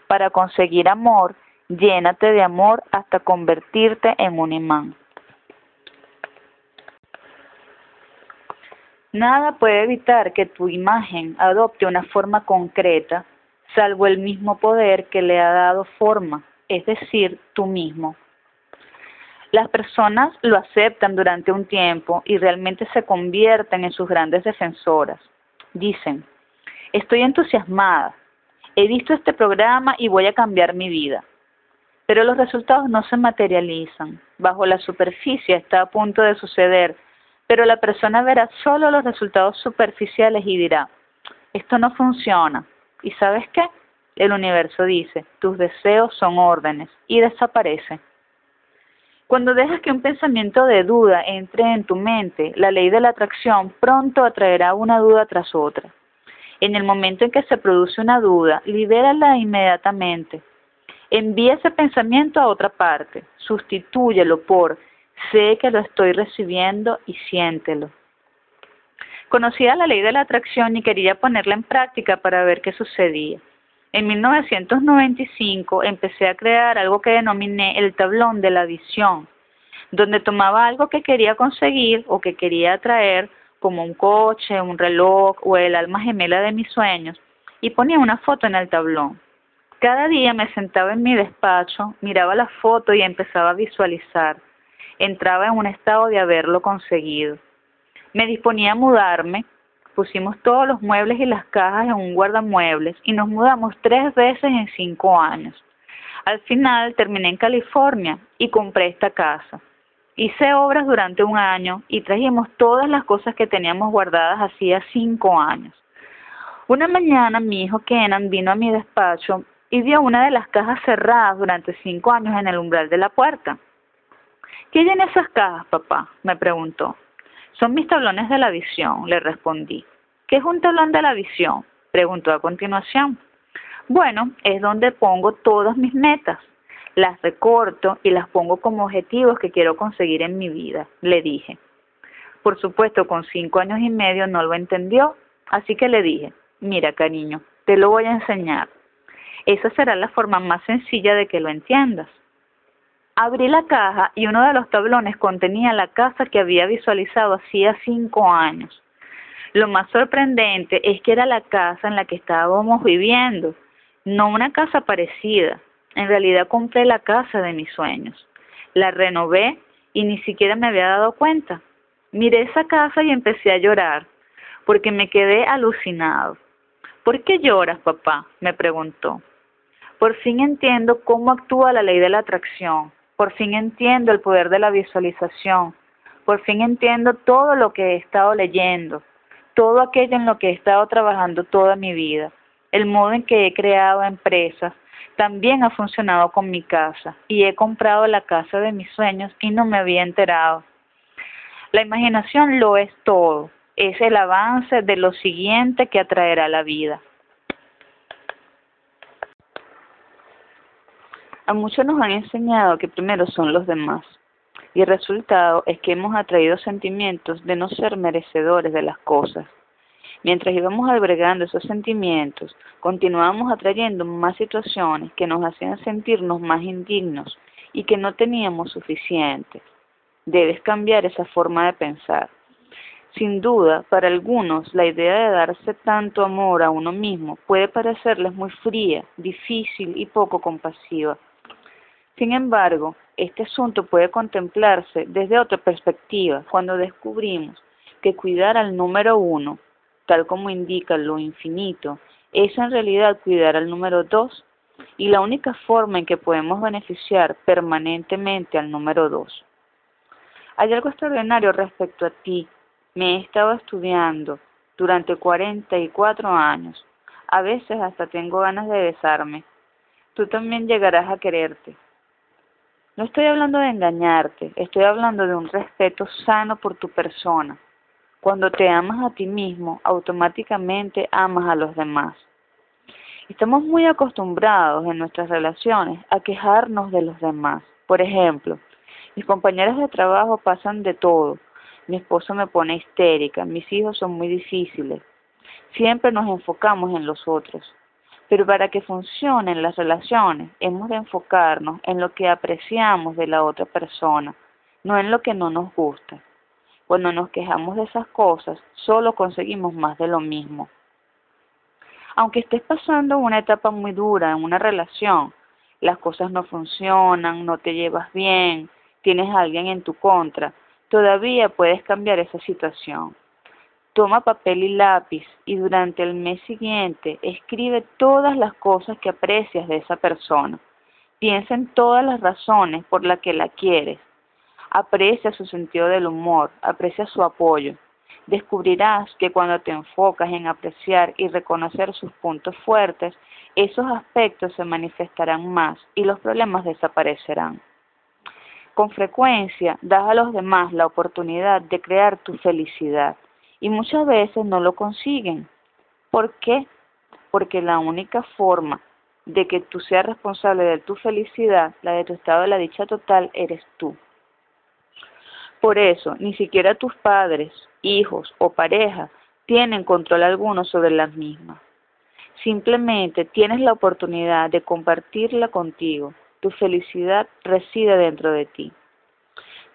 Para conseguir amor, llénate de amor hasta convertirte en un imán. Nada puede evitar que tu imagen adopte una forma concreta, salvo el mismo poder que le ha dado forma es decir, tú mismo. Las personas lo aceptan durante un tiempo y realmente se convierten en sus grandes defensoras. Dicen, estoy entusiasmada, he visto este programa y voy a cambiar mi vida. Pero los resultados no se materializan. Bajo la superficie está a punto de suceder, pero la persona verá solo los resultados superficiales y dirá, esto no funciona. ¿Y sabes qué? El universo dice, tus deseos son órdenes y desaparece. Cuando dejas que un pensamiento de duda entre en tu mente, la ley de la atracción pronto atraerá una duda tras otra. En el momento en que se produce una duda, libérala inmediatamente. Envía ese pensamiento a otra parte, sustitúyelo por sé que lo estoy recibiendo y siéntelo. Conocía la ley de la atracción y quería ponerla en práctica para ver qué sucedía. En 1995 empecé a crear algo que denominé el tablón de la visión, donde tomaba algo que quería conseguir o que quería atraer, como un coche, un reloj o el alma gemela de mis sueños, y ponía una foto en el tablón. Cada día me sentaba en mi despacho, miraba la foto y empezaba a visualizar. Entraba en un estado de haberlo conseguido. Me disponía a mudarme pusimos todos los muebles y las cajas en un guardamuebles y nos mudamos tres veces en cinco años. Al final terminé en California y compré esta casa. Hice obras durante un año y trajimos todas las cosas que teníamos guardadas hacía cinco años. Una mañana mi hijo Kenan vino a mi despacho y una de las cajas cerradas durante cinco años en el umbral de la puerta. ¿Qué hay en esas cajas, papá? me preguntó. Son mis tablones de la visión, le respondí. ¿Qué es un tablón de la visión? preguntó a continuación. Bueno, es donde pongo todas mis metas. Las recorto y las pongo como objetivos que quiero conseguir en mi vida, le dije. Por supuesto, con cinco años y medio no lo entendió, así que le dije, mira cariño, te lo voy a enseñar. Esa será la forma más sencilla de que lo entiendas. Abrí la caja y uno de los tablones contenía la casa que había visualizado hacía cinco años. Lo más sorprendente es que era la casa en la que estábamos viviendo, no una casa parecida. En realidad compré la casa de mis sueños. La renové y ni siquiera me había dado cuenta. Miré esa casa y empecé a llorar, porque me quedé alucinado. ¿Por qué lloras, papá? me preguntó. Por fin entiendo cómo actúa la ley de la atracción. Por fin entiendo el poder de la visualización. Por fin entiendo todo lo que he estado leyendo, todo aquello en lo que he estado trabajando toda mi vida, el modo en que he creado empresas, También ha funcionado con mi casa y he comprado la casa de mis sueños y no me había enterado. La imaginación lo es todo, es el avance de lo siguiente que atraerá la vida. A muchos nos han enseñado que primero son los demás y el resultado es que hemos atraído sentimientos de no ser merecedores de las cosas. Mientras íbamos albergando esos sentimientos, continuábamos atrayendo más situaciones que nos hacían sentirnos más indignos y que no teníamos suficiente. Debes cambiar esa forma de pensar. Sin duda, para algunos, la idea de darse tanto amor a uno mismo puede parecerles muy fría, difícil y poco compasiva. Sin embargo, este asunto puede contemplarse desde otra perspectiva cuando descubrimos que cuidar al número uno tal como indica lo infinito, es en realidad cuidar al número dos y la única forma en que podemos beneficiar permanentemente al número dos. Hay algo extraordinario respecto a ti. Me he estado estudiando durante 44 años. A veces hasta tengo ganas de besarme. Tú también llegarás a quererte. No estoy hablando de engañarte, estoy hablando de un respeto sano por tu persona, cuando te amas a ti mismo, automáticamente amas a los demás. Estamos muy acostumbrados en nuestras relaciones a quejarnos de los demás. Por ejemplo, mis compañeros de trabajo pasan de todo. Mi esposo me pone histérica, mis hijos son muy difíciles. Siempre nos enfocamos en los otros. Pero para que funcionen las relaciones, hemos de enfocarnos en lo que apreciamos de la otra persona, no en lo que no nos gusta. Cuando nos quejamos de esas cosas, solo conseguimos más de lo mismo. Aunque estés pasando una etapa muy dura en una relación, las cosas no funcionan, no te llevas bien, tienes a alguien en tu contra, todavía puedes cambiar esa situación. Toma papel y lápiz y durante el mes siguiente escribe todas las cosas que aprecias de esa persona. Piensa en todas las razones por las que la quieres Aprecia su sentido del humor, aprecia su apoyo. Descubrirás que cuando te enfocas en apreciar y reconocer sus puntos fuertes, esos aspectos se manifestarán más y los problemas desaparecerán. Con frecuencia das a los demás la oportunidad de crear tu felicidad y muchas veces no lo consiguen. ¿Por qué? Porque la única forma de que tú seas responsable de tu felicidad, la de tu estado de la dicha total, eres tú. Por eso, ni siquiera tus padres, hijos o pareja tienen control alguno sobre las mismas. Simplemente tienes la oportunidad de compartirla contigo. Tu felicidad reside dentro de ti.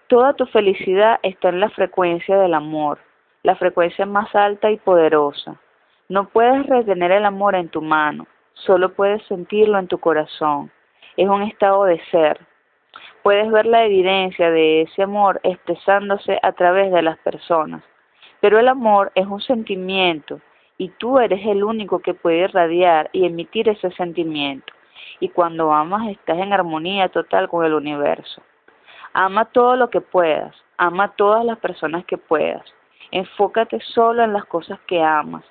Toda tu felicidad está en la frecuencia del amor, la frecuencia más alta y poderosa. No puedes retener el amor en tu mano, solo puedes sentirlo en tu corazón. Es un estado de ser, puedes ver la evidencia de ese amor expresándose a través de las personas. Pero el amor es un sentimiento y tú eres el único que puede irradiar y emitir ese sentimiento. Y cuando amas estás en armonía total con el universo. Ama todo lo que puedas, ama todas las personas que puedas. Enfócate solo en las cosas que amas.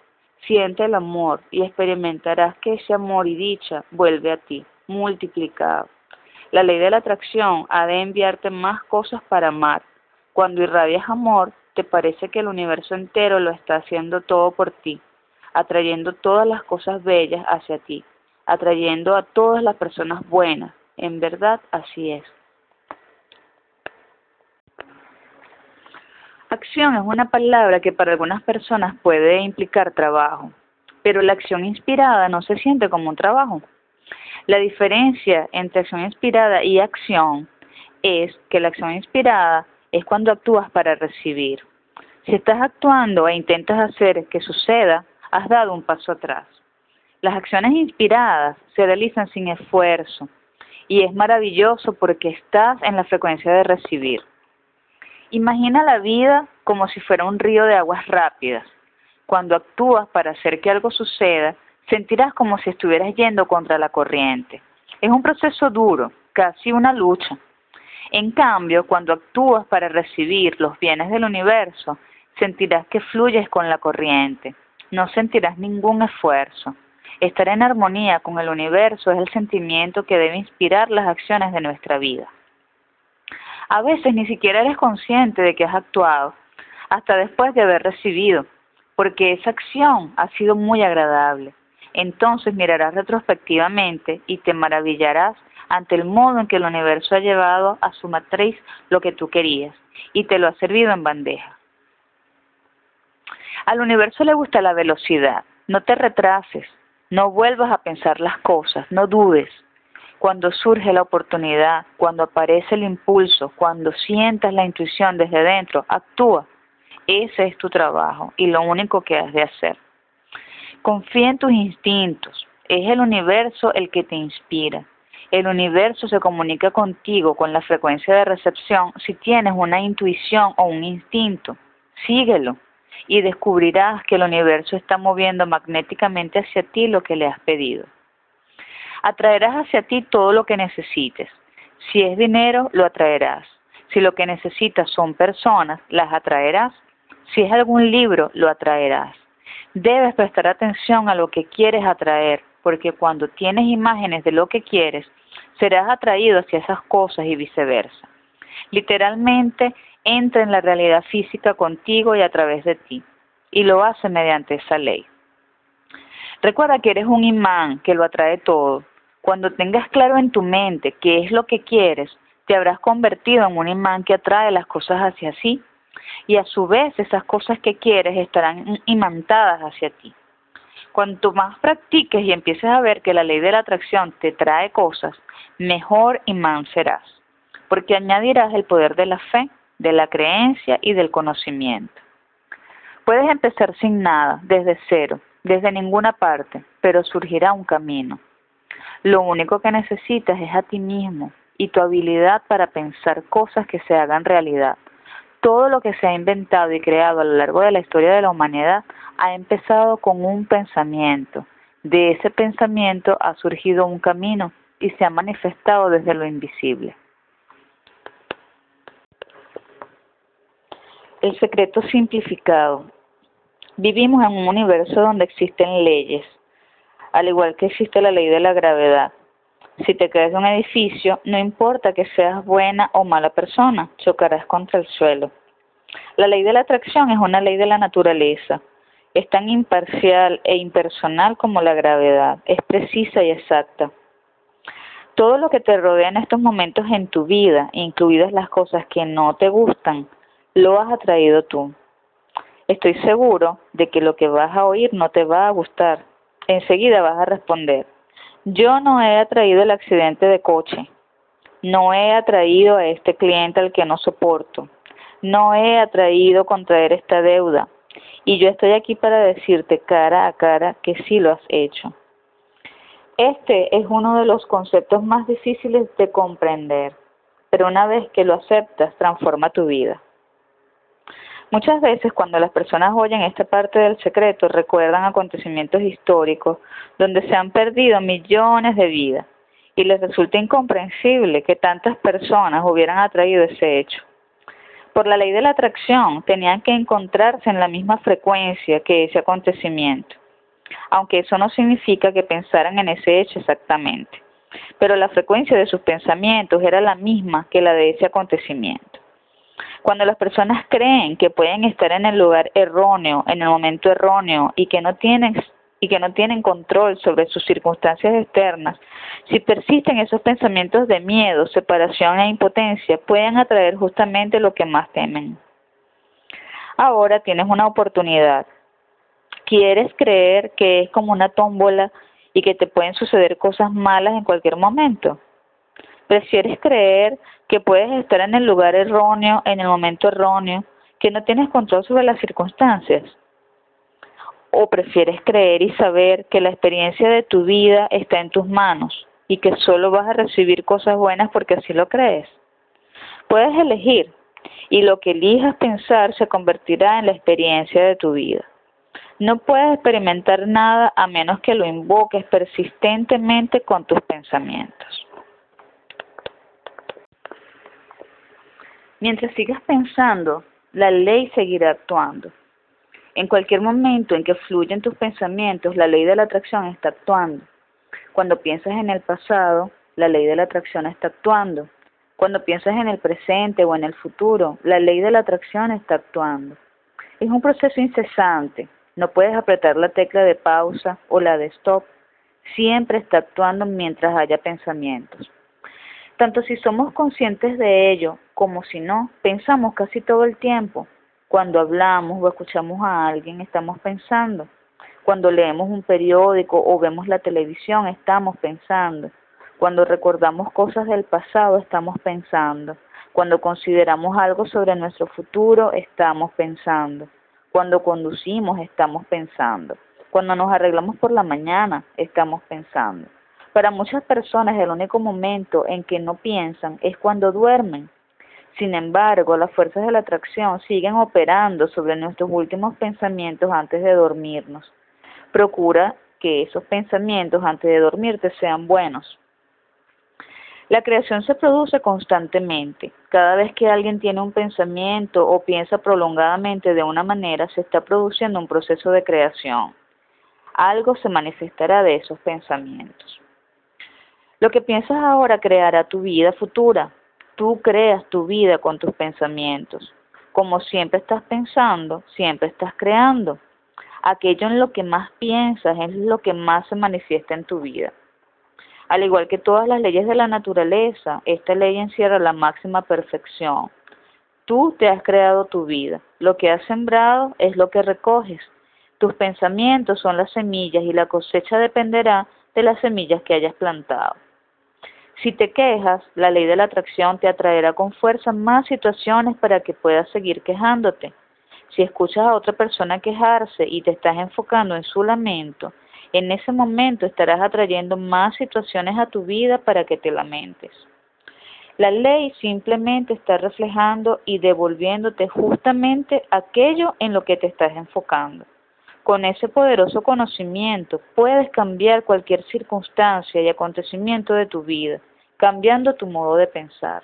Siente el amor y experimentarás que ese amor y dicha vuelve a ti, multiplicado. La ley de la atracción ha de enviarte más cosas para amar. Cuando irradias amor, te parece que el universo entero lo está haciendo todo por ti, atrayendo todas las cosas bellas hacia ti, atrayendo a todas las personas buenas. En verdad, así es. Acción es una palabra que para algunas personas puede implicar trabajo, pero la acción inspirada no se siente como un trabajo. La diferencia entre acción inspirada y acción es que la acción inspirada es cuando actúas para recibir. Si estás actuando e intentas hacer que suceda, has dado un paso atrás. Las acciones inspiradas se realizan sin esfuerzo y es maravilloso porque estás en la frecuencia de recibir. Imagina la vida como si fuera un río de aguas rápidas. Cuando actúas para hacer que algo suceda, sentirás como si estuvieras yendo contra la corriente. Es un proceso duro, casi una lucha. En cambio, cuando actúas para recibir los bienes del universo, sentirás que fluyes con la corriente. No sentirás ningún esfuerzo. Estar en armonía con el universo es el sentimiento que debe inspirar las acciones de nuestra vida. A veces ni siquiera eres consciente de que has actuado, hasta después de haber recibido, porque esa acción ha sido muy agradable. Entonces mirarás retrospectivamente y te maravillarás ante el modo en que el universo ha llevado a su matriz lo que tú querías y te lo ha servido en bandeja. Al universo le gusta la velocidad. No te retrases, no vuelvas a pensar las cosas, no dudes. Cuando surge la oportunidad, cuando aparece el impulso, cuando sientas la intuición desde dentro, actúa. Ese es tu trabajo y lo único que has de hacer. Confía en tus instintos. Es el universo el que te inspira. El universo se comunica contigo con la frecuencia de recepción si tienes una intuición o un instinto. Síguelo y descubrirás que el universo está moviendo magnéticamente hacia ti lo que le has pedido. Atraerás hacia ti todo lo que necesites. Si es dinero, lo atraerás. Si lo que necesitas son personas, las atraerás. Si es algún libro, lo atraerás. Debes prestar atención a lo que quieres atraer, porque cuando tienes imágenes de lo que quieres, serás atraído hacia esas cosas y viceversa. Literalmente entra en la realidad física contigo y a través de ti, y lo hace mediante esa ley. Recuerda que eres un imán que lo atrae todo. Cuando tengas claro en tu mente qué es lo que quieres, te habrás convertido en un imán que atrae las cosas hacia sí, y a su vez esas cosas que quieres estarán imantadas hacia ti. Cuanto más practiques y empieces a ver que la ley de la atracción te trae cosas, mejor imán serás, porque añadirás el poder de la fe, de la creencia y del conocimiento. Puedes empezar sin nada, desde cero, desde ninguna parte, pero surgirá un camino. Lo único que necesitas es a ti mismo y tu habilidad para pensar cosas que se hagan realidad. Todo lo que se ha inventado y creado a lo largo de la historia de la humanidad ha empezado con un pensamiento. De ese pensamiento ha surgido un camino y se ha manifestado desde lo invisible. El secreto simplificado. Vivimos en un universo donde existen leyes, al igual que existe la ley de la gravedad. Si te caes de un edificio, no importa que seas buena o mala persona, chocarás contra el suelo. La ley de la atracción es una ley de la naturaleza. Es tan imparcial e impersonal como la gravedad. Es precisa y exacta. Todo lo que te rodea en estos momentos en tu vida, incluidas las cosas que no te gustan, lo has atraído tú. Estoy seguro de que lo que vas a oír no te va a gustar. Enseguida vas a responder, yo no he atraído el accidente de coche, no he atraído a este cliente al que no soporto, no he atraído contraer esta deuda, y yo estoy aquí para decirte cara a cara que sí lo has hecho. Este es uno de los conceptos más difíciles de comprender, pero una vez que lo aceptas, transforma tu vida. Muchas veces cuando las personas oyen esta parte del secreto recuerdan acontecimientos históricos donde se han perdido millones de vidas y les resulta incomprensible que tantas personas hubieran atraído ese hecho. Por la ley de la atracción tenían que encontrarse en la misma frecuencia que ese acontecimiento aunque eso no significa que pensaran en ese hecho exactamente, pero la frecuencia de sus pensamientos era la misma que la de ese acontecimiento. Cuando las personas creen que pueden estar en el lugar erróneo, en el momento erróneo y que no tienen y que no tienen control sobre sus circunstancias externas, si persisten esos pensamientos de miedo, separación e impotencia, pueden atraer justamente lo que más temen. Ahora tienes una oportunidad quieres creer que es como una tómbola y que te pueden suceder cosas malas en cualquier momento. Prefieres creer que puedes estar en el lugar erróneo, en el momento erróneo, que no tienes control sobre las circunstancias. O prefieres creer y saber que la experiencia de tu vida está en tus manos y que solo vas a recibir cosas buenas porque así lo crees. Puedes elegir y lo que elijas pensar se convertirá en la experiencia de tu vida. No puedes experimentar nada a menos que lo invoques persistentemente con tus pensamientos. Mientras sigas pensando, la ley seguirá actuando. En cualquier momento en que fluyen tus pensamientos, la ley de la atracción está actuando. Cuando piensas en el pasado, la ley de la atracción está actuando. Cuando piensas en el presente o en el futuro, la ley de la atracción está actuando. Es un proceso incesante. No puedes apretar la tecla de pausa o la de stop. Siempre está actuando mientras haya pensamientos. Tanto si somos conscientes de ello como si no, pensamos casi todo el tiempo. Cuando hablamos o escuchamos a alguien, estamos pensando. Cuando leemos un periódico o vemos la televisión, estamos pensando. Cuando recordamos cosas del pasado, estamos pensando. Cuando consideramos algo sobre nuestro futuro, estamos pensando. Cuando conducimos, estamos pensando. Cuando nos arreglamos por la mañana, estamos pensando. Para muchas personas el único momento en que no piensan es cuando duermen. Sin embargo, las fuerzas de la atracción siguen operando sobre nuestros últimos pensamientos antes de dormirnos. Procura que esos pensamientos antes de dormirte sean buenos. La creación se produce constantemente. Cada vez que alguien tiene un pensamiento o piensa prolongadamente de una manera, se está produciendo un proceso de creación. Algo se manifestará de esos pensamientos. Lo que piensas ahora creará tu vida futura. Tú creas tu vida con tus pensamientos. Como siempre estás pensando, siempre estás creando. Aquello en lo que más piensas es lo que más se manifiesta en tu vida. Al igual que todas las leyes de la naturaleza, esta ley encierra la máxima perfección. Tú te has creado tu vida. Lo que has sembrado es lo que recoges. Tus pensamientos son las semillas y la cosecha dependerá de las semillas que hayas plantado. Si te quejas, la ley de la atracción te atraerá con fuerza más situaciones para que puedas seguir quejándote. Si escuchas a otra persona quejarse y te estás enfocando en su lamento, en ese momento estarás atrayendo más situaciones a tu vida para que te lamentes. La ley simplemente está reflejando y devolviéndote justamente aquello en lo que te estás enfocando. Con ese poderoso conocimiento puedes cambiar cualquier circunstancia y acontecimiento de tu vida cambiando tu modo de pensar.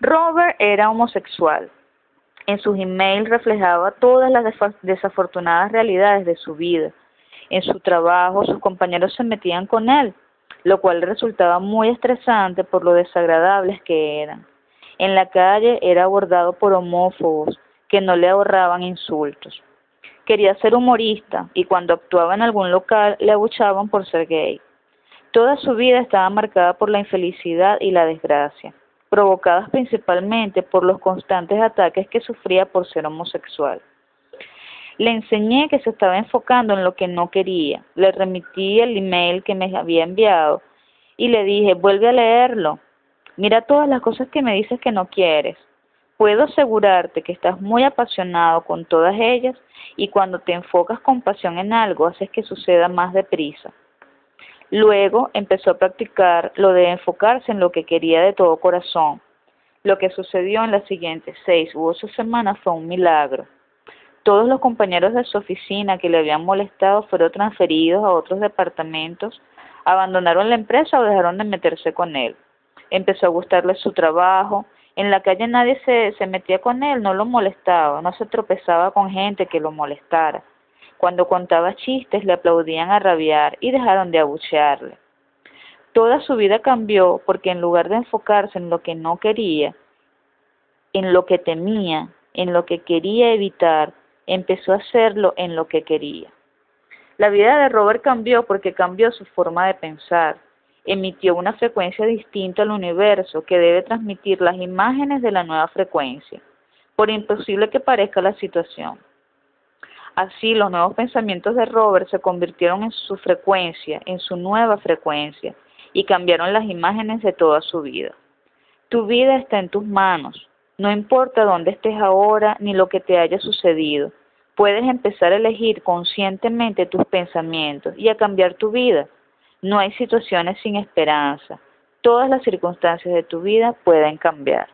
Robert era homosexual. En sus emails reflejaba todas las desafortunadas realidades de su vida. En su trabajo sus compañeros se metían con él, lo cual resultaba muy estresante por lo desagradables que eran. En la calle era abordado por homófobos que no le ahorraban insultos. Quería ser humorista y cuando actuaba en algún local le abuchaban por ser gay. Toda su vida estaba marcada por la infelicidad y la desgracia, provocadas principalmente por los constantes ataques que sufría por ser homosexual. Le enseñé que se estaba enfocando en lo que no quería, le remití el email que me había enviado y le dije, vuelve a leerlo, mira todas las cosas que me dices que no quieres. Puedo asegurarte que estás muy apasionado con todas ellas y cuando te enfocas con pasión en algo haces que suceda más deprisa. Luego empezó a practicar lo de enfocarse en lo que quería de todo corazón. Lo que sucedió en las siguientes seis u ocho semanas fue un milagro. Todos los compañeros de su oficina que le habían molestado fueron transferidos a otros departamentos, abandonaron la empresa o dejaron de meterse con él. Empezó a gustarle su trabajo. En la calle nadie se, se metía con él, no lo molestaba, no se tropezaba con gente que lo molestara. Cuando contaba chistes le aplaudían a rabiar y dejaron de abuchearle. Toda su vida cambió porque en lugar de enfocarse en lo que no quería, en lo que temía, en lo que quería evitar, empezó a hacerlo en lo que quería. La vida de Robert cambió porque cambió su forma de pensar. Emitió una frecuencia distinta al universo que debe transmitir las imágenes de la nueva frecuencia, por imposible que parezca la situación. Así, los nuevos pensamientos de Robert se convirtieron en su frecuencia, en su nueva frecuencia, y cambiaron las imágenes de toda su vida. Tu vida está en tus manos. No importa dónde estés ahora ni lo que te haya sucedido. Puedes empezar a elegir conscientemente tus pensamientos y a cambiar tu vida. No hay situaciones sin esperanza. Todas las circunstancias de tu vida pueden cambiar.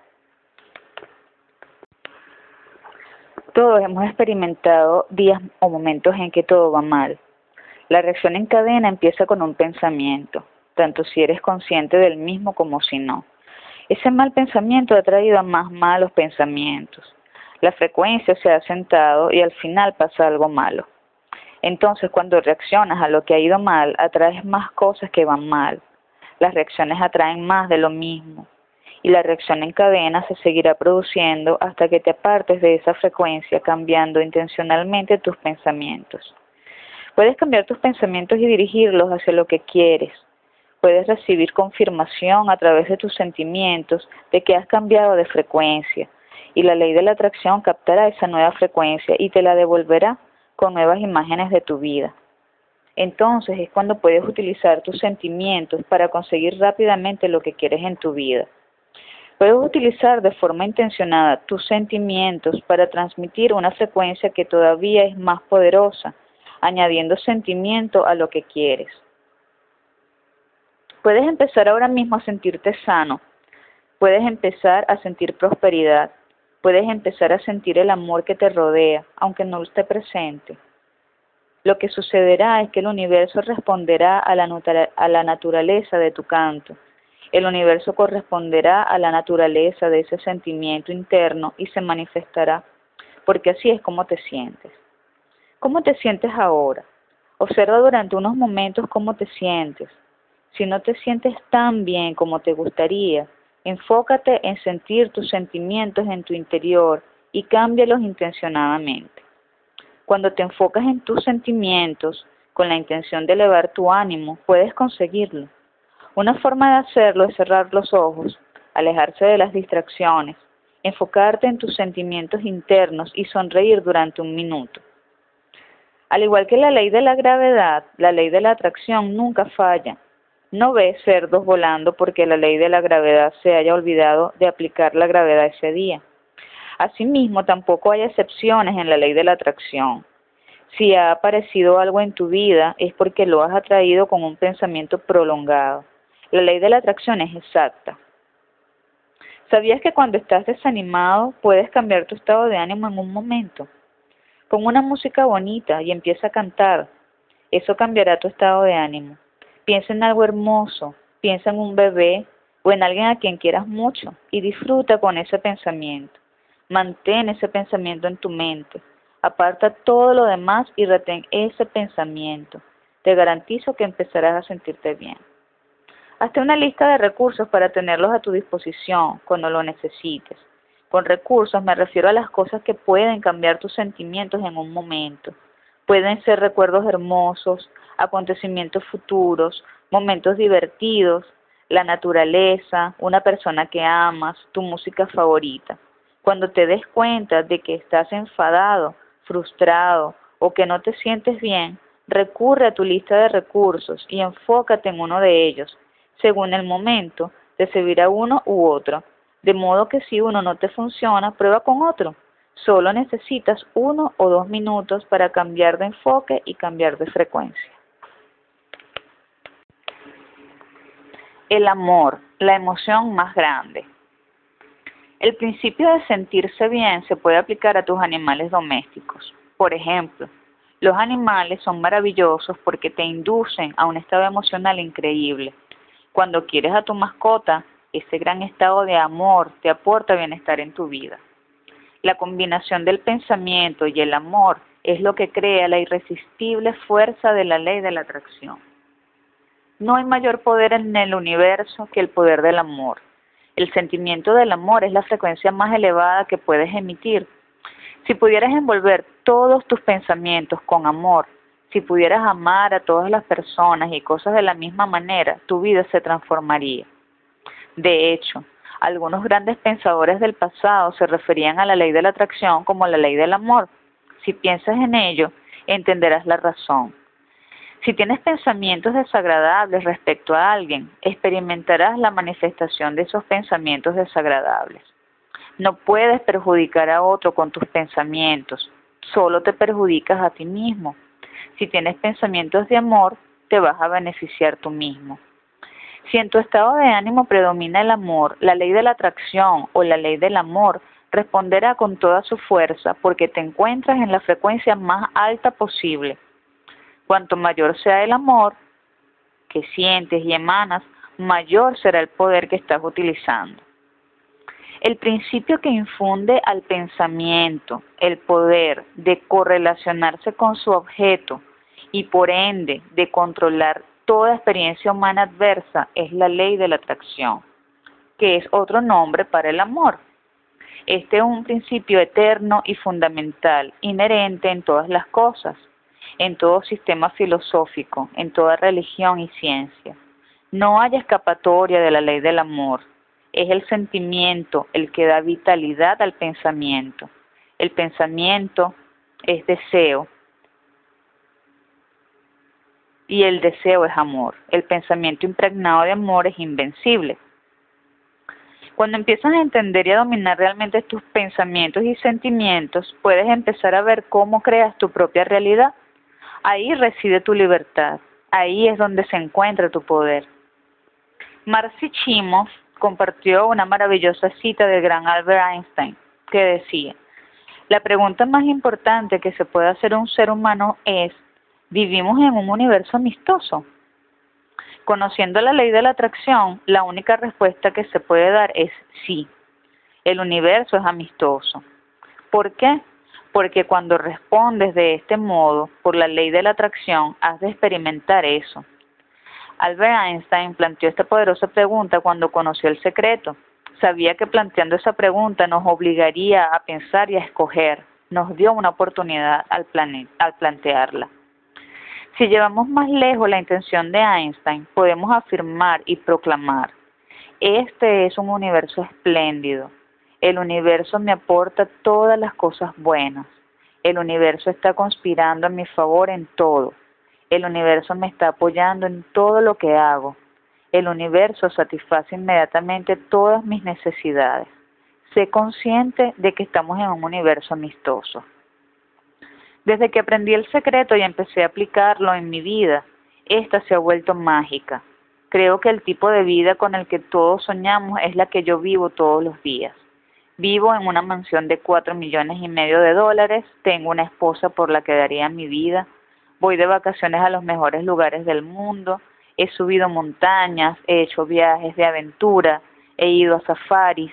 Todos hemos experimentado días o momentos en que todo va mal. La reacción en cadena empieza con un pensamiento, tanto si eres consciente del mismo como si no. Ese mal pensamiento ha traído a más malos pensamientos. La frecuencia se ha sentado y al final pasa algo malo. Entonces, cuando reaccionas a lo que ha ido mal, atraes más cosas que van mal. Las reacciones atraen más de lo mismo. Y la reacción en cadena se seguirá produciendo hasta que te apartes de esa frecuencia, cambiando intencionalmente tus pensamientos. Puedes cambiar tus pensamientos y dirigirlos hacia lo que quieres. Puedes recibir confirmación a través de tus sentimientos de que has cambiado de frecuencia y la ley de la atracción captará esa nueva frecuencia y te la devolverá con nuevas imágenes de tu vida. Entonces es cuando puedes utilizar tus sentimientos para conseguir rápidamente lo que quieres en tu vida. Puedes utilizar de forma intencionada tus sentimientos para transmitir una frecuencia que todavía es más poderosa añadiendo sentimiento a lo que quieres. Puedes empezar ahora mismo a sentirte sano, puedes empezar a sentir prosperidad, puedes empezar a sentir el amor que te rodea, aunque no esté presente. Lo que sucederá es que el universo responderá a la, a la naturaleza de tu canto. El universo corresponderá a la naturaleza de ese sentimiento interno y se manifestará, porque así es como te sientes. ¿Cómo te sientes ahora? Observa durante unos momentos cómo te sientes. Si no te sientes tan bien como te gustaría, enfócate en sentir tus sentimientos en tu interior y cámbialos intencionadamente. Cuando te enfocas en tus sentimientos con la intención de elevar tu ánimo, puedes conseguirlo. Una forma de hacerlo es cerrar los ojos, alejarse de las distracciones, enfocarte en tus sentimientos internos y sonreír durante un minuto. Al igual que la ley de la gravedad, la ley de la atracción nunca falla. No ves cerdos volando porque la ley de la gravedad se haya olvidado de aplicar la gravedad ese día. Asimismo, tampoco hay excepciones en la ley de la atracción. Si ha aparecido algo en tu vida es porque lo has atraído con un pensamiento prolongado. La ley de la atracción es exacta. ¿Sabías que cuando estás desanimado puedes cambiar tu estado de ánimo en un momento? Pon una música bonita y empieza a cantar. Eso cambiará tu estado de ánimo. Piensa en algo hermoso, piensa en un bebé o en alguien a quien quieras mucho y disfruta con ese pensamiento. Mantén ese pensamiento en tu mente. Aparta todo lo demás y retén ese pensamiento. Te garantizo que empezarás a sentirte bien. Hazte una lista de recursos para tenerlos a tu disposición cuando lo necesites. Con recursos me refiero a las cosas que pueden cambiar tus sentimientos en un momento. Pueden ser recuerdos hermosos, acontecimientos futuros, momentos divertidos, la naturaleza, una persona que amas, tu música favorita. Cuando te des cuenta de que estás enfadado, frustrado o que no te sientes bien, recurre a tu lista de recursos y enfócate en uno de ellos. Según el momento, servirá uno u otro. De modo que si uno no te funciona, prueba con otro. Solo necesitas uno o dos minutos para cambiar de enfoque y cambiar de frecuencia. El amor, la emoción más grande. El principio de sentirse bien se puede aplicar a tus animales domésticos. Por ejemplo, los animales son maravillosos porque te inducen a un estado emocional increíble. Cuando quieres a tu mascota, ese gran estado de amor te aporta bienestar en tu vida. La combinación del pensamiento y el amor es lo que crea la irresistible fuerza de la ley de la atracción. No hay mayor poder en el universo que el poder del amor. El sentimiento del amor es la frecuencia más elevada que puedes emitir. Si pudieras envolver todos tus pensamientos con amor, si pudieras amar a todas las personas y cosas de la misma manera, tu vida se transformaría. De hecho, algunos grandes pensadores del pasado se referían a la ley de la atracción como la ley del amor. Si piensas en ello, entenderás la razón. Si tienes pensamientos desagradables respecto a alguien, experimentarás la manifestación de esos pensamientos desagradables. No puedes perjudicar a otro con tus pensamientos, solo te perjudicas a ti mismo. Si tienes pensamientos de amor, te vas a beneficiar tú mismo. Si en tu estado de ánimo predomina el amor, la ley de la atracción o la ley del amor responderá con toda su fuerza porque te encuentras en la frecuencia más alta posible. Cuanto mayor sea el amor que sientes y emanas, mayor será el poder que estás utilizando. El principio que infunde al pensamiento el poder de correlacionarse con su objeto y por ende de controlar toda experiencia humana adversa es la ley de la atracción, que es otro nombre para el amor. Este es un principio eterno y fundamental, inherente en todas las cosas, en todo sistema filosófico, en toda religión y ciencia. No hay escapatoria de la ley del amor, es el sentimiento el que da vitalidad al pensamiento. El pensamiento es deseo y el deseo es amor. El pensamiento impregnado de amor es invencible. Cuando empiezas a entender y a dominar realmente tus pensamientos y sentimientos, puedes empezar a ver cómo creas tu propia realidad. Ahí reside tu libertad. Ahí es donde se encuentra tu poder. Marcy Chimos compartió una maravillosa cita del gran Albert Einstein que decía, la pregunta más importante que se puede hacer a un ser humano es, ¿vivimos en un universo amistoso? Conociendo la ley de la atracción, la única respuesta que se puede dar es sí. El universo es amistoso. ¿Por qué? Porque cuando respondes de este modo, por la ley de la atracción, has de experimentar eso. Albert Einstein planteó esta poderosa pregunta cuando conoció el secreto. Sabía que planteando esa pregunta nos obligaría a pensar y a escoger. Nos dio una oportunidad al, al plantearla. Si llevamos más lejos la intención de Einstein, podemos afirmar y proclamar, este es un universo espléndido. El universo me aporta todas las cosas buenas. El universo está conspirando a mi favor en todo. El universo me está apoyando en todo lo que hago. El universo satisface inmediatamente todas mis necesidades. Sé consciente de que estamos en un universo amistoso. Desde que aprendí el secreto y empecé a aplicarlo en mi vida, esta se ha vuelto mágica. Creo que el tipo de vida con el que todos soñamos es la que yo vivo todos los días. Vivo en una mansión de cuatro millones y medio de dólares, tengo una esposa por la que daría mi vida, voy de vacaciones a los mejores lugares del mundo, he subido montañas, he hecho viajes de aventura, he ido a safaris.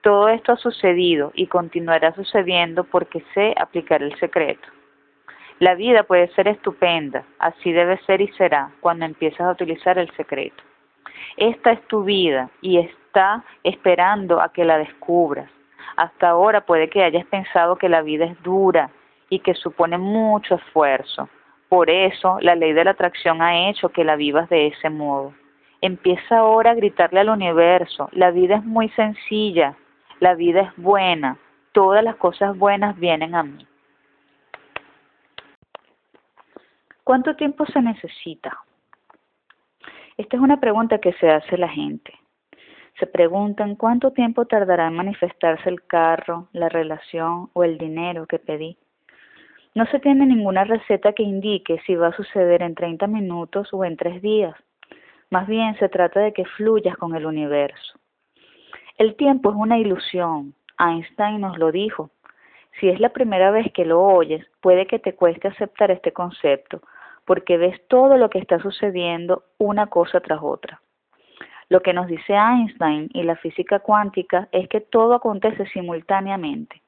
Todo esto ha sucedido y continuará sucediendo porque sé aplicar el secreto. La vida puede ser estupenda, así debe ser y será cuando empiezas a utilizar el secreto. Esta es tu vida y está esperando a que la descubras. Hasta ahora puede que hayas pensado que la vida es dura y que supone mucho esfuerzo. Por eso la ley de la atracción ha hecho que la vivas de ese modo. Empieza ahora a gritarle al universo, la vida es muy sencilla, la vida es buena, todas las cosas buenas vienen a mí. ¿Cuánto tiempo se necesita? Esta es una pregunta que se hace la gente. Se preguntan cuánto tiempo tardará en manifestarse el carro, la relación o el dinero que pedí. No se tiene ninguna receta que indique si va a suceder en 30 minutos o en tres días. Más bien se trata de que fluyas con el universo. El tiempo es una ilusión. Einstein nos lo dijo. Si es la primera vez que lo oyes, puede que te cueste aceptar este concepto, porque ves todo lo que está sucediendo una cosa tras otra. Lo que nos dice Einstein y la física cuántica es que todo acontece simultáneamente.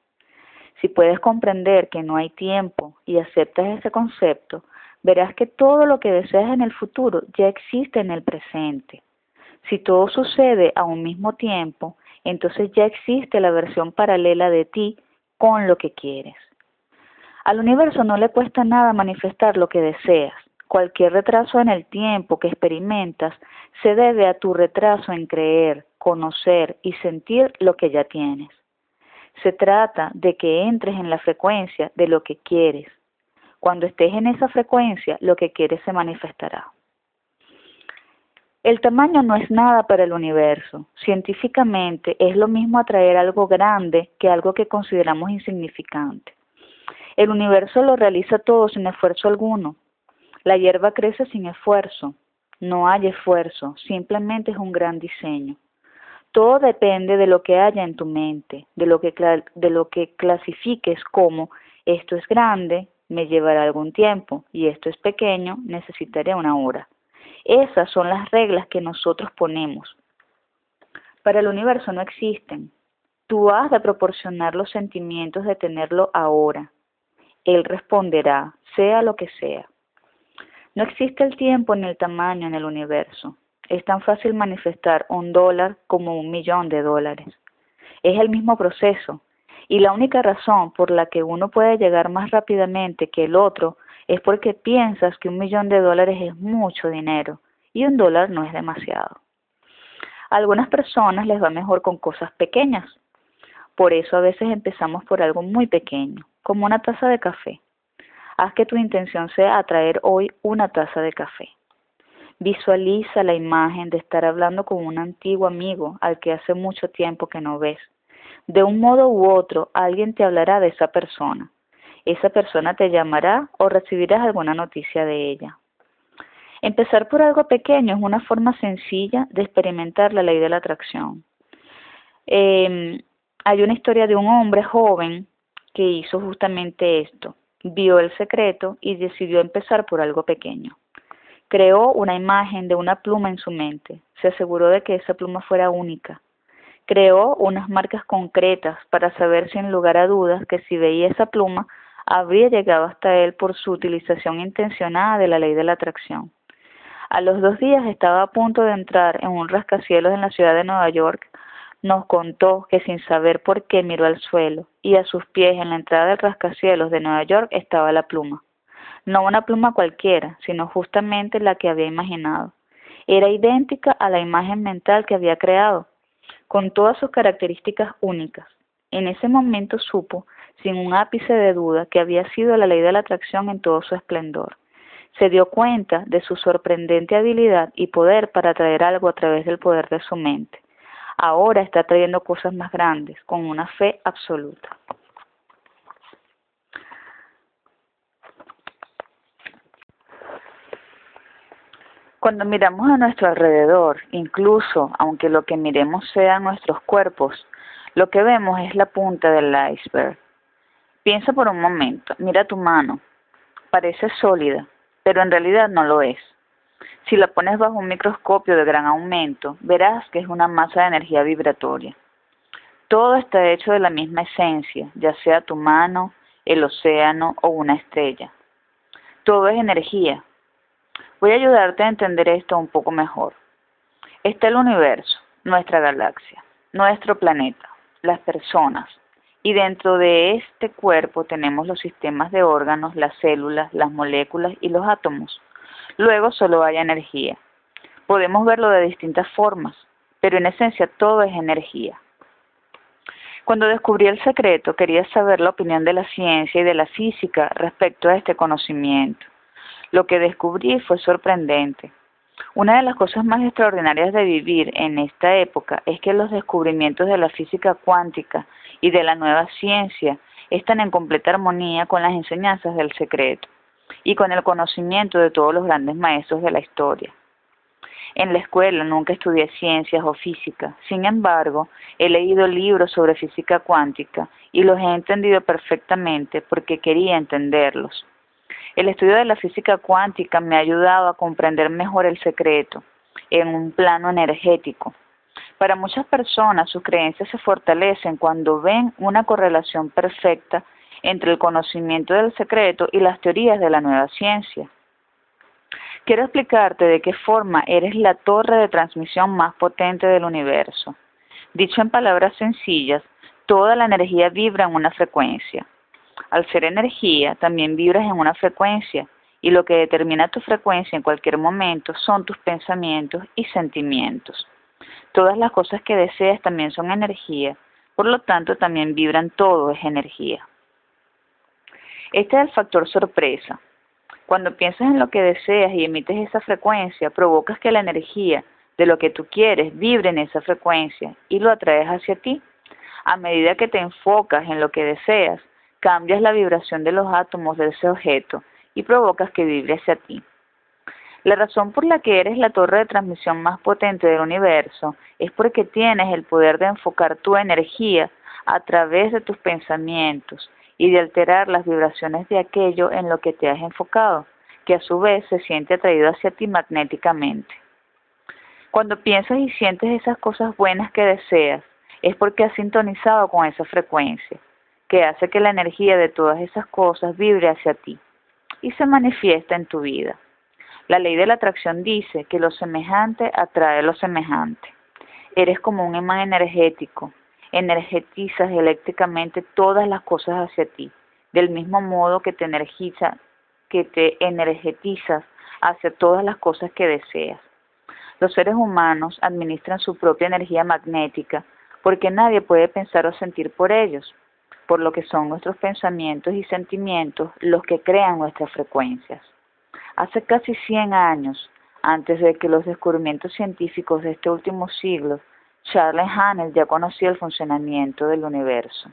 Si puedes comprender que no hay tiempo y aceptas ese concepto, verás que todo lo que deseas en el futuro ya existe en el presente. Si todo sucede a un mismo tiempo, entonces ya existe la versión paralela de ti con lo que quieres. Al universo no le cuesta nada manifestar lo que deseas. Cualquier retraso en el tiempo que experimentas se debe a tu retraso en creer, conocer y sentir lo que ya tienes. Se trata de que entres en la frecuencia de lo que quieres. Cuando estés en esa frecuencia, lo que quieres se manifestará. El tamaño no es nada para el universo. Científicamente es lo mismo atraer algo grande que algo que consideramos insignificante. El universo lo realiza todo sin esfuerzo alguno. La hierba crece sin esfuerzo. No hay esfuerzo, simplemente es un gran diseño. Todo depende de lo que haya en tu mente, de lo que, clasifiques como esto es grande, me llevará algún tiempo y esto es pequeño, necesitaré una hora. Esas son las reglas que nosotros ponemos. Para el universo no existen. Tú has de proporcionar los sentimientos de tenerlo ahora. Él responderá, sea lo que sea. No existe el tiempo ni el tamaño en el universo. Es tan fácil manifestar un dólar como un millón de dólares. Es el mismo proceso, y la única razón por la que uno puede llegar más rápidamente que el otro es porque piensas que un millón de dólares es mucho dinero y un dólar no es demasiado. A algunas personas les va mejor con cosas pequeñas. Por eso a veces empezamos por algo muy pequeño, como una taza de café. Haz que tu intención sea atraer hoy una taza de café. Visualiza la imagen de estar hablando con un antiguo amigo al que hace mucho tiempo que no ves. De un modo u otro, alguien te hablará de esa persona. Esa persona te llamará o recibirás alguna noticia de ella. Empezar por algo pequeño es una forma sencilla de experimentar la ley de la atracción. Em, hay una historia de un hombre joven que hizo justamente esto. Vio el secreto y decidió empezar por algo pequeño. Creó una imagen de una pluma en su mente. Se aseguró de que esa pluma fuera única. Creó unas marcas concretas para saber sin lugar a dudas que si veía esa pluma habría llegado hasta él por su utilización intencionada de la ley de la atracción. A los dos días estaba a punto de entrar en un rascacielos en la ciudad de Nueva York. Nos contó que sin saber por qué miró al suelo y a sus pies en la entrada del rascacielos de Nueva York estaba la pluma. No una pluma cualquiera, sino justamente la que había imaginado. Era idéntica a la imagen mental que había creado, con todas sus características únicas. En ese momento supo sin un ápice de duda que había sido la ley de la atracción en todo su esplendor. Se dio cuenta de su sorprendente habilidad y poder para atraer algo a través del poder de su mente. Ahora está trayendo cosas más grandes, con una fe absoluta. Cuando miramos a nuestro alrededor, incluso aunque lo que miremos sean nuestros cuerpos, lo que vemos es la punta del iceberg. Piensa por un momento, mira tu mano. Parece sólida, pero en realidad no lo es. Si la pones bajo un microscopio de gran aumento, verás que es una masa de energía vibratoria. Todo está hecho de la misma esencia, ya sea tu mano, el océano o una estrella. Todo es energía. Voy a ayudarte a entender esto un poco mejor. Está el universo, nuestra galaxia, nuestro planeta, las personas, y dentro de este cuerpo tenemos los sistemas de órganos, las células, las moléculas y los átomos. Luego solo hay energía. Podemos verlo de distintas formas, pero en esencia todo es energía. Cuando descubrí el secreto quería saber la opinión de la ciencia y de la física respecto a este conocimiento. Lo que descubrí fue sorprendente. Una de las cosas más extraordinarias de vivir en esta época es que los descubrimientos de la física cuántica y de la nueva ciencia están en completa armonía con las enseñanzas del secreto y con el conocimiento de todos los grandes maestros de la historia. En la escuela nunca estudié ciencias o física, sin embargo, he leído libros sobre física cuántica y los he entendido perfectamente porque quería entenderlos. El estudio de la física cuántica me ha ayudado a comprender mejor el secreto en un plano energético. Para muchas personas sus creencias se fortalecen cuando ven una correlación perfecta entre el conocimiento del secreto y las teorías de la nueva ciencia. Quiero explicarte de qué forma eres la torre de transmisión más potente del universo. Dicho en palabras sencillas, toda la energía vibra en una frecuencia. Al ser energía, también vibras en una frecuencia y lo que determina tu frecuencia en cualquier momento son tus pensamientos y sentimientos. Todas las cosas que deseas también son energía, por lo tanto también vibran todo es energía. Este es el factor sorpresa. Cuando piensas en lo que deseas y emites esa frecuencia, provocas que la energía de lo que tú quieres vibre en esa frecuencia y lo atraes hacia ti. A medida que te enfocas en lo que deseas, cambias la vibración de los átomos de ese objeto y provocas que vibre hacia ti. La razón por la que eres la torre de transmisión más potente del universo es porque tienes el poder de enfocar tu energía a través de tus pensamientos y de alterar las vibraciones de aquello en lo que te has enfocado, que a su vez se siente atraído hacia ti magnéticamente. Cuando piensas y sientes esas cosas buenas que deseas, es porque has sintonizado con esa frecuencia, que hace que la energía de todas esas cosas vibre hacia ti y se manifiesta en tu vida. La ley de la atracción dice que lo semejante atrae lo semejante. Eres como un imán energético, energetizas eléctricamente todas las cosas hacia ti, del mismo modo que te energiza, que te energetizas hacia todas las cosas que deseas. Los seres humanos administran su propia energía magnética porque nadie puede pensar o sentir por ellos, por lo que son nuestros pensamientos y sentimientos los que crean nuestras frecuencias. Hace casi 100 años, antes de que los descubrimientos científicos de este último siglo, Charles Hannes ya conocía el funcionamiento del universo.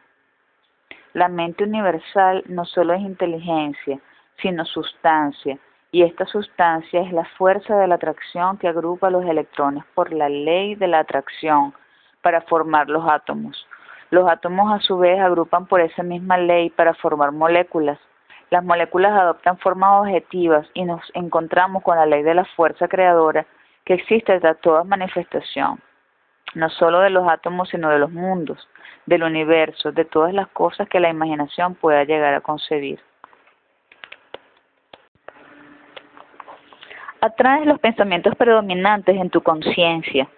La mente universal no solo es inteligencia, sino sustancia, y esta sustancia es la fuerza de la atracción que agrupa los electrones por la ley de la atracción para formar los átomos. Los átomos a su vez agrupan por esa misma ley para formar moléculas las moléculas adoptan formas objetivas y nos encontramos con la ley de la fuerza creadora que existe tras toda manifestación, no solo de los átomos, sino de los mundos, del universo, de todas las cosas que la imaginación pueda llegar a concebir. Atraes los pensamientos predominantes en tu conciencia,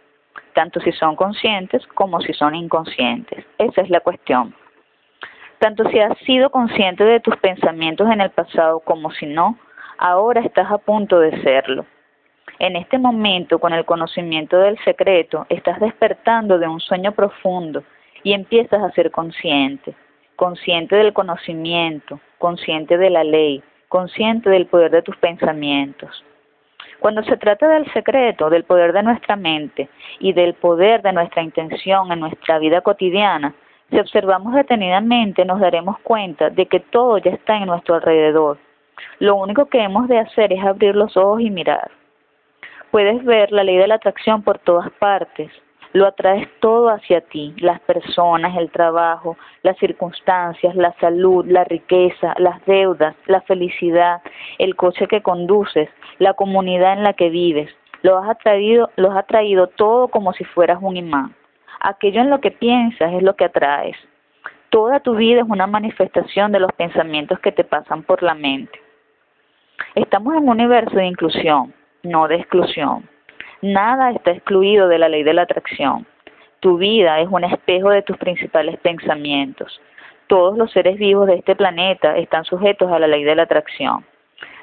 tanto si son conscientes como si son inconscientes. Esa es la cuestión tanto si has sido consciente de tus pensamientos en el pasado como si no, ahora estás a punto de serlo. En este momento, con el conocimiento del secreto, estás despertando de un sueño profundo y empiezas a ser consciente, consciente del conocimiento, consciente de la ley, consciente del poder de tus pensamientos. Cuando se trata del secreto, del poder de nuestra mente y del poder de nuestra intención en nuestra vida cotidiana, si observamos detenidamente, nos daremos cuenta de que todo ya está en nuestro alrededor. Lo único que hemos de hacer es abrir los ojos y mirar. Puedes ver la ley de la atracción por todas partes. Lo atraes todo hacia ti, las personas, el trabajo, las circunstancias, la salud, la riqueza, las deudas, la felicidad, el coche que conduces, la comunidad en la que vives. Lo has atraído, lo has atraído todo como si fueras un imán. Aquello en lo que piensas es lo que atraes. Toda tu vida es una manifestación de los pensamientos que te pasan por la mente. Estamos en un universo de inclusión, no de exclusión. Nada está excluido de la ley de la atracción. Tu vida es un espejo de tus principales pensamientos. Todos los seres vivos de este planeta están sujetos a la ley de la atracción.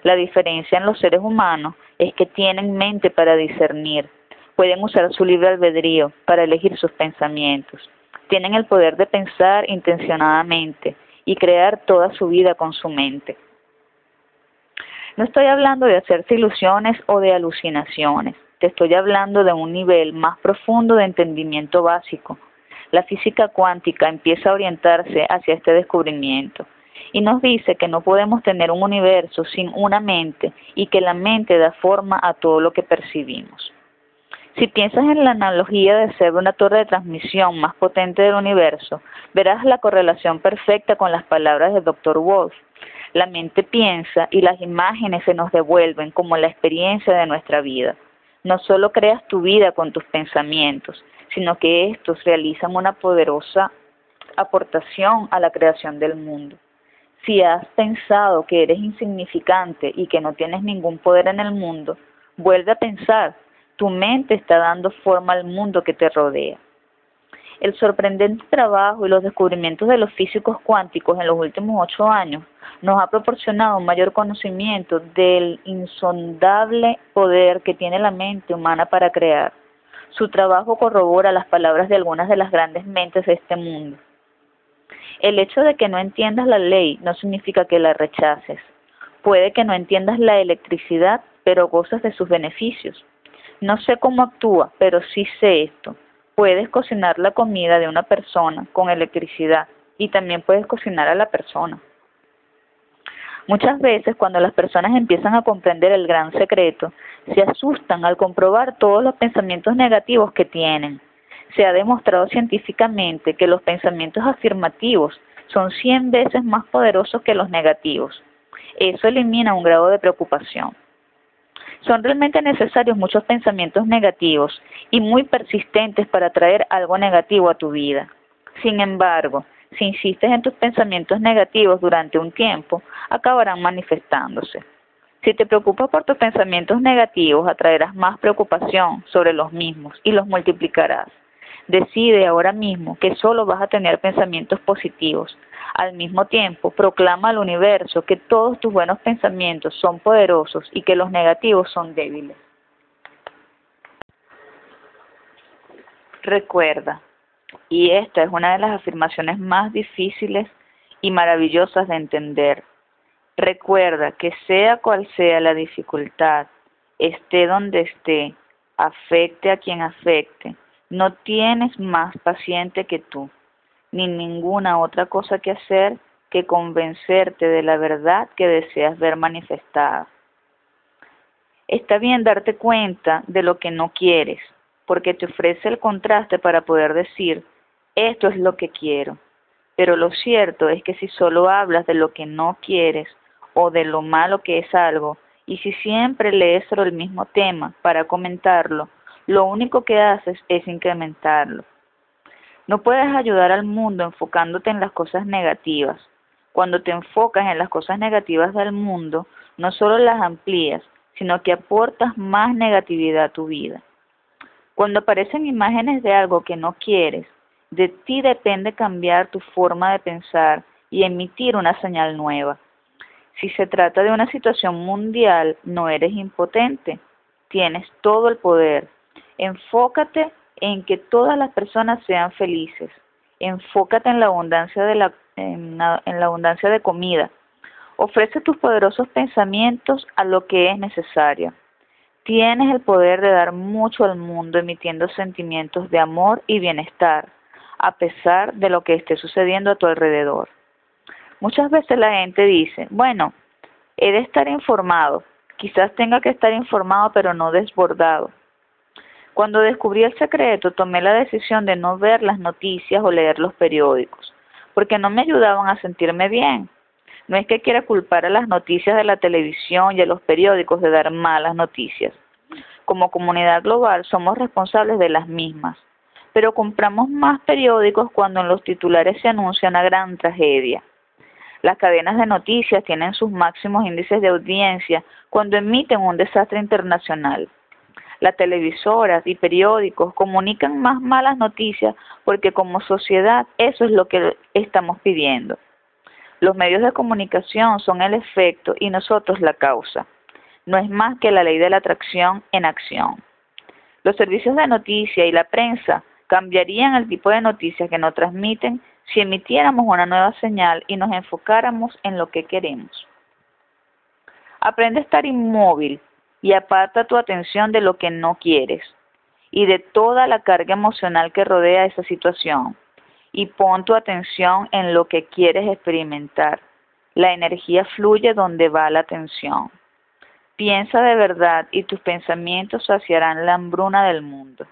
La diferencia en los seres humanos es que tienen mente para discernir, pueden usar su libre albedrío para elegir sus pensamientos. Tienen el poder de pensar intencionadamente y crear toda su vida con su mente. No estoy hablando de hacerse ilusiones o de alucinaciones, te estoy hablando de un nivel más profundo de entendimiento básico. La física cuántica empieza a orientarse hacia este descubrimiento y nos dice que no podemos tener un universo sin una mente y que la mente da forma a todo lo que percibimos. Si piensas en la analogía de ser una torre de transmisión más potente del universo, verás la correlación perfecta con las palabras del Dr. Wolf. La mente piensa y las imágenes se nos devuelven como la experiencia de nuestra vida. No solo creas tu vida con tus pensamientos, sino que estos realizan una poderosa aportación a la creación del mundo. Si has pensado que eres insignificante y que no tienes ningún poder en el mundo, vuelve a pensar tu mente está dando forma al mundo que te rodea. El sorprendente trabajo y los descubrimientos de los físicos cuánticos en los últimos ocho años nos ha proporcionado un mayor conocimiento del insondable poder que tiene la mente humana para crear. Su trabajo corrobora las palabras de algunas de las grandes mentes de este mundo. El hecho de que no entiendas la ley no significa que la rechaces. Puede que no entiendas la electricidad, pero gozas de sus beneficios. No sé cómo actúa, pero sí sé esto. Puedes cocinar la comida de una persona con electricidad y también puedes cocinar a la persona. Muchas veces cuando las personas empiezan a comprender el gran secreto, se asustan al comprobar todos los pensamientos negativos que tienen. Se ha demostrado científicamente que los pensamientos afirmativos son 100 veces más poderosos que los negativos. Eso elimina un grado de preocupación. Son realmente necesarios muchos pensamientos negativos y muy persistentes para traer algo negativo a tu vida. Sin embargo, si insistes en tus pensamientos negativos durante un tiempo, acabarán manifestándose. Si te preocupas por tus pensamientos negativos, atraerás más preocupación sobre los mismos y los multiplicarás. Decide ahora mismo que solo vas a tener pensamientos positivos. Al mismo tiempo, proclama al universo que todos tus buenos pensamientos son poderosos y que los negativos son débiles. Recuerda, y esta es una de las afirmaciones más difíciles y maravillosas de entender. Recuerda que sea cual sea la dificultad, esté donde esté, afecte a quien afecte, no tienes más paciente que tú, ni ninguna otra cosa que hacer que convencerte de la verdad que deseas ver manifestada. Está bien darte cuenta de lo que no quieres, porque te ofrece el contraste para poder decir, esto es lo que quiero. Pero lo cierto es que si solo hablas de lo que no quieres o de lo malo que es algo, y si siempre lees sobre el mismo tema para comentarlo, lo único que haces es incrementarlo. No puedes ayudar al mundo enfocándote en las cosas negativas. Cuando te enfocas en las cosas negativas del mundo, no solo las amplías, sino que aportas más negatividad a tu vida. Cuando aparecen imágenes de algo que no quieres, de ti depende cambiar tu forma de pensar y emitir una señal nueva. Si se trata de una situación mundial, no eres impotente, tienes todo el poder. Enfócate en que todas las personas sean felices. Enfócate en la abundancia de la, en en la abundancia de comida. Ofrece tus poderosos pensamientos a lo que es necesario. Tienes el poder de dar mucho al mundo emitiendo sentimientos de amor y bienestar, a pesar de lo que esté sucediendo a tu alrededor. Muchas veces la gente dice, bueno, he de estar informado, quizás tenga que estar informado pero no desbordado. Cuando descubrí el secreto, tomé la decisión de no ver las noticias o leer los periódicos, porque no me ayudaban a sentirme bien. No es que quiera culpar a las noticias de la televisión y a los periódicos de dar malas noticias. Como comunidad global somos responsables de las mismas, pero compramos más periódicos cuando en los titulares se anuncia una gran tragedia. Las cadenas de noticias tienen sus máximos índices de audiencia cuando emiten un desastre internacional. Las televisoras y periódicos comunican más malas noticias porque como sociedad eso es lo que estamos pidiendo. Los medios de comunicación son el efecto y nosotros la causa. No es más que la ley de la atracción en acción. Los servicios de noticia y la prensa cambiarían el tipo de noticias que nos transmiten si emitiéramos una nueva señal y nos enfocáramos en lo que queremos. Aprende a estar inmóvil y aparta tu atención de lo que no quieres y de toda la carga emocional que rodea esa situación y pon tu atención en lo que quieres experimentar. La energía fluye donde va la atención. Piensa de verdad y tus pensamientos saciarán la hambruna del mundo.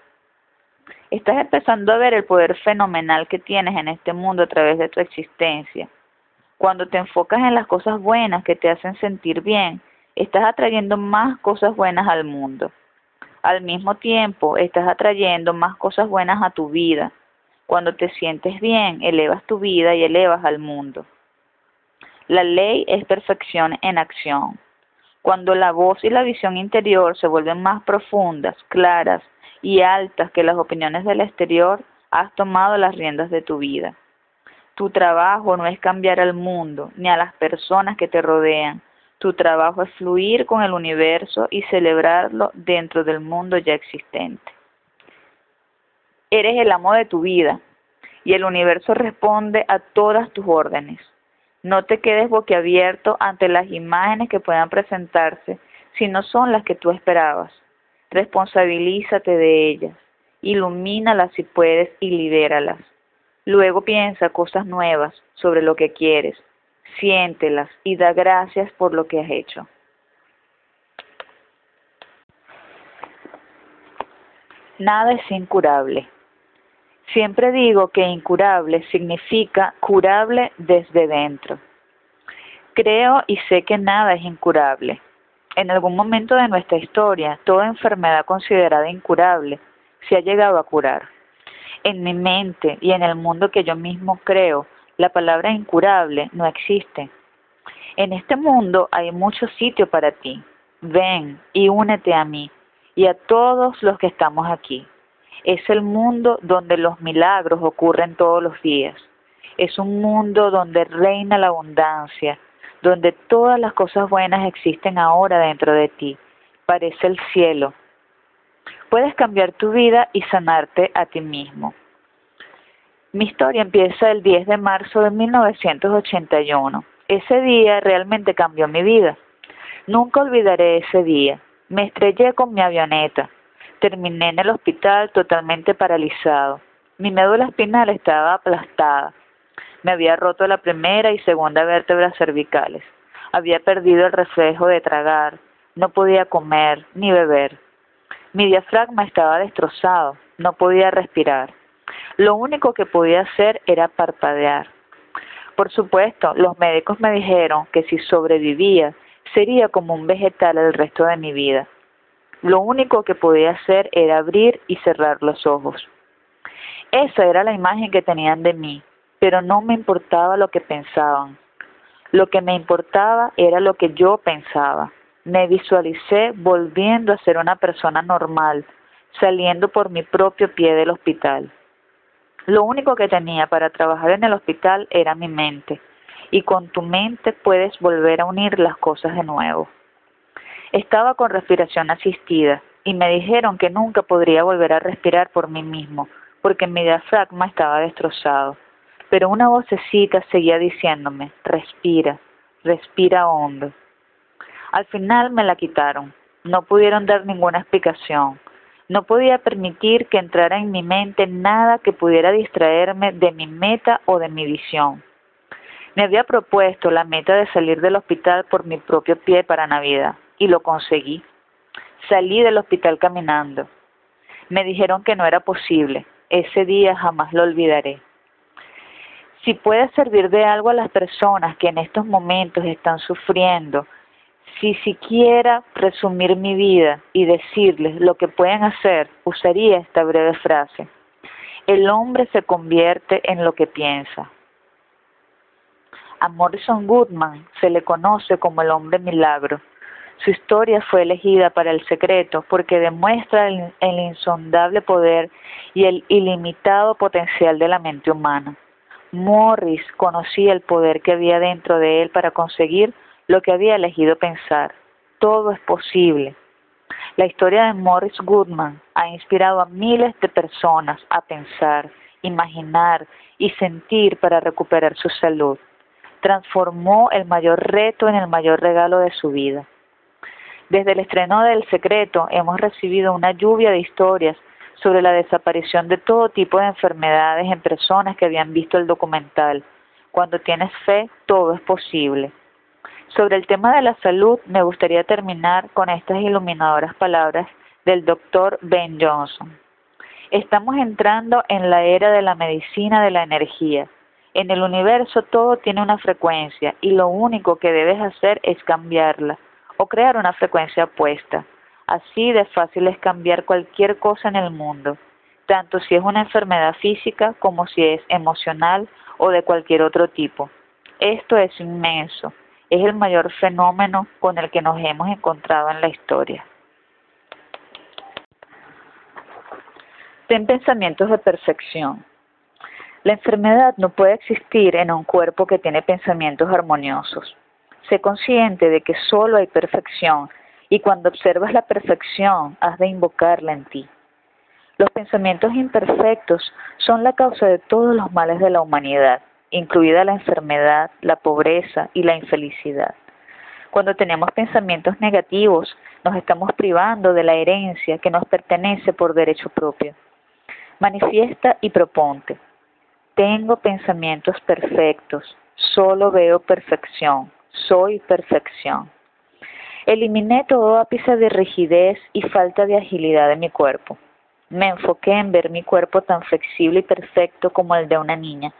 Estás empezando a ver el poder fenomenal que tienes en este mundo a través de tu existencia. Cuando te enfocas en las cosas buenas que te hacen sentir bien, estás atrayendo más cosas buenas al mundo. Al mismo tiempo, estás atrayendo más cosas buenas a tu vida, cuando te sientes bien, elevas tu vida y elevas al mundo. La ley es perfección en acción. Cuando la voz y la visión interior se vuelven más profundas, claras y altas que las opiniones del exterior, has tomado las riendas de tu vida. Tu trabajo no es cambiar al mundo ni a las personas que te rodean. Tu trabajo es fluir con el universo y celebrarlo dentro del mundo ya existente. Eres el amo de tu vida y el universo responde a todas tus órdenes. No te quedes boquiabierto ante las imágenes que puedan presentarse si no son las que tú esperabas. Responsabilízate de ellas, ilumínalas si puedes y libéralas. Luego piensa cosas nuevas sobre lo que quieres, siéntelas y da gracias por lo que has hecho. Nada es incurable. Siempre digo que incurable significa curable desde dentro. Creo y sé que nada es incurable. En algún momento de nuestra historia, toda enfermedad considerada incurable se ha llegado a curar. En mi mente y en el mundo que yo mismo creo, la palabra incurable no existe. En este mundo hay mucho sitio para ti. Ven y únete a mí y a todos los que estamos aquí. Es el mundo donde los milagros ocurren todos los días. Es un mundo donde reina la abundancia, donde todas las cosas buenas existen ahora dentro de ti. Parece el cielo. Puedes cambiar tu vida y sanarte a ti mismo. Mi historia empieza el 10 de marzo de 1981. Ese día realmente cambió mi vida. Nunca olvidaré ese día. Me estrellé con mi avioneta. Terminé en el hospital totalmente paralizado. Mi médula espinal estaba aplastada. Me había roto la primera y segunda vértebra cervicales. Había perdido el reflejo de tragar. No podía comer ni beber. Mi diafragma estaba destrozado. No podía respirar. Lo único que podía hacer era parpadear. Por supuesto, los médicos me dijeron que si sobrevivía sería como un vegetal el resto de mi vida. Lo único que podía hacer era abrir y cerrar los ojos. Esa era la imagen que tenían de mí, pero no me importaba lo que pensaban. Lo que me importaba era lo que yo pensaba. Me visualicé volviendo a ser una persona normal, saliendo por mi propio pie del hospital. Lo único que tenía para trabajar en el hospital era mi mente, y con tu mente puedes volver a unir las cosas de nuevo. Estaba con respiración asistida y me dijeron que nunca podría volver a respirar por mí mismo, porque mi diafragma estaba destrozado. Pero una vocecita seguía diciéndome, respira, respira hondo. Al final me la quitaron. No pudieron dar ninguna explicación. No podía permitir que entrara en mi mente nada que pudiera distraerme de mi meta o de mi visión. Me había propuesto la meta de salir del hospital por mi propio pie para Navidad y lo conseguí. Salí del hospital caminando. Me dijeron que no era posible. Ese día jamás lo olvidaré. Si puede servir de algo a las personas que en estos momentos están sufriendo, si siquiera resumir mi vida y decirles lo que pueden hacer, usaría esta breve frase. El hombre se convierte en lo que piensa. A Morrison Goodman se le conoce como el hombre milagro. Su historia fue elegida para el secreto porque demuestra el, el insondable poder y el ilimitado potencial de la mente humana. Morris conocía el poder que había dentro de él para conseguir lo que había elegido pensar. Todo es posible. La historia de Morris Goodman ha inspirado a miles de personas a pensar, imaginar y sentir para recuperar su salud. Transformó el mayor reto en el mayor regalo de su vida. Desde el estreno del Secreto hemos recibido una lluvia de historias sobre la desaparición de todo tipo de enfermedades en personas que habían visto el documental. Cuando tienes fe, todo es posible. Sobre el tema de la salud, me gustaría terminar con estas iluminadoras palabras del doctor Ben Johnson. Estamos entrando en la era de la medicina de la energía. En el universo todo tiene una frecuencia y lo único que debes hacer es cambiarla o crear una frecuencia opuesta. Así de fácil es cambiar cualquier cosa en el mundo, tanto si es una enfermedad física como si es emocional o de cualquier otro tipo. Esto es inmenso es el mayor fenómeno con el que nos hemos encontrado en la historia. Ten pensamientos de perfección. La enfermedad no puede existir en un cuerpo que tiene pensamientos armoniosos. Sé consciente de que solo hay perfección y cuando observas la perfección has de invocarla en ti. Los pensamientos imperfectos son la causa de todos los males de la humanidad incluida la enfermedad, la pobreza y la infelicidad. Cuando tenemos pensamientos negativos, nos estamos privando de la herencia que nos pertenece por derecho propio. Manifiesta y proponte. Tengo pensamientos perfectos, solo veo perfección, soy perfección. Eliminé todo ápice de rigidez y falta de agilidad de mi cuerpo. Me enfoqué en ver mi cuerpo tan flexible y perfecto como el de una niña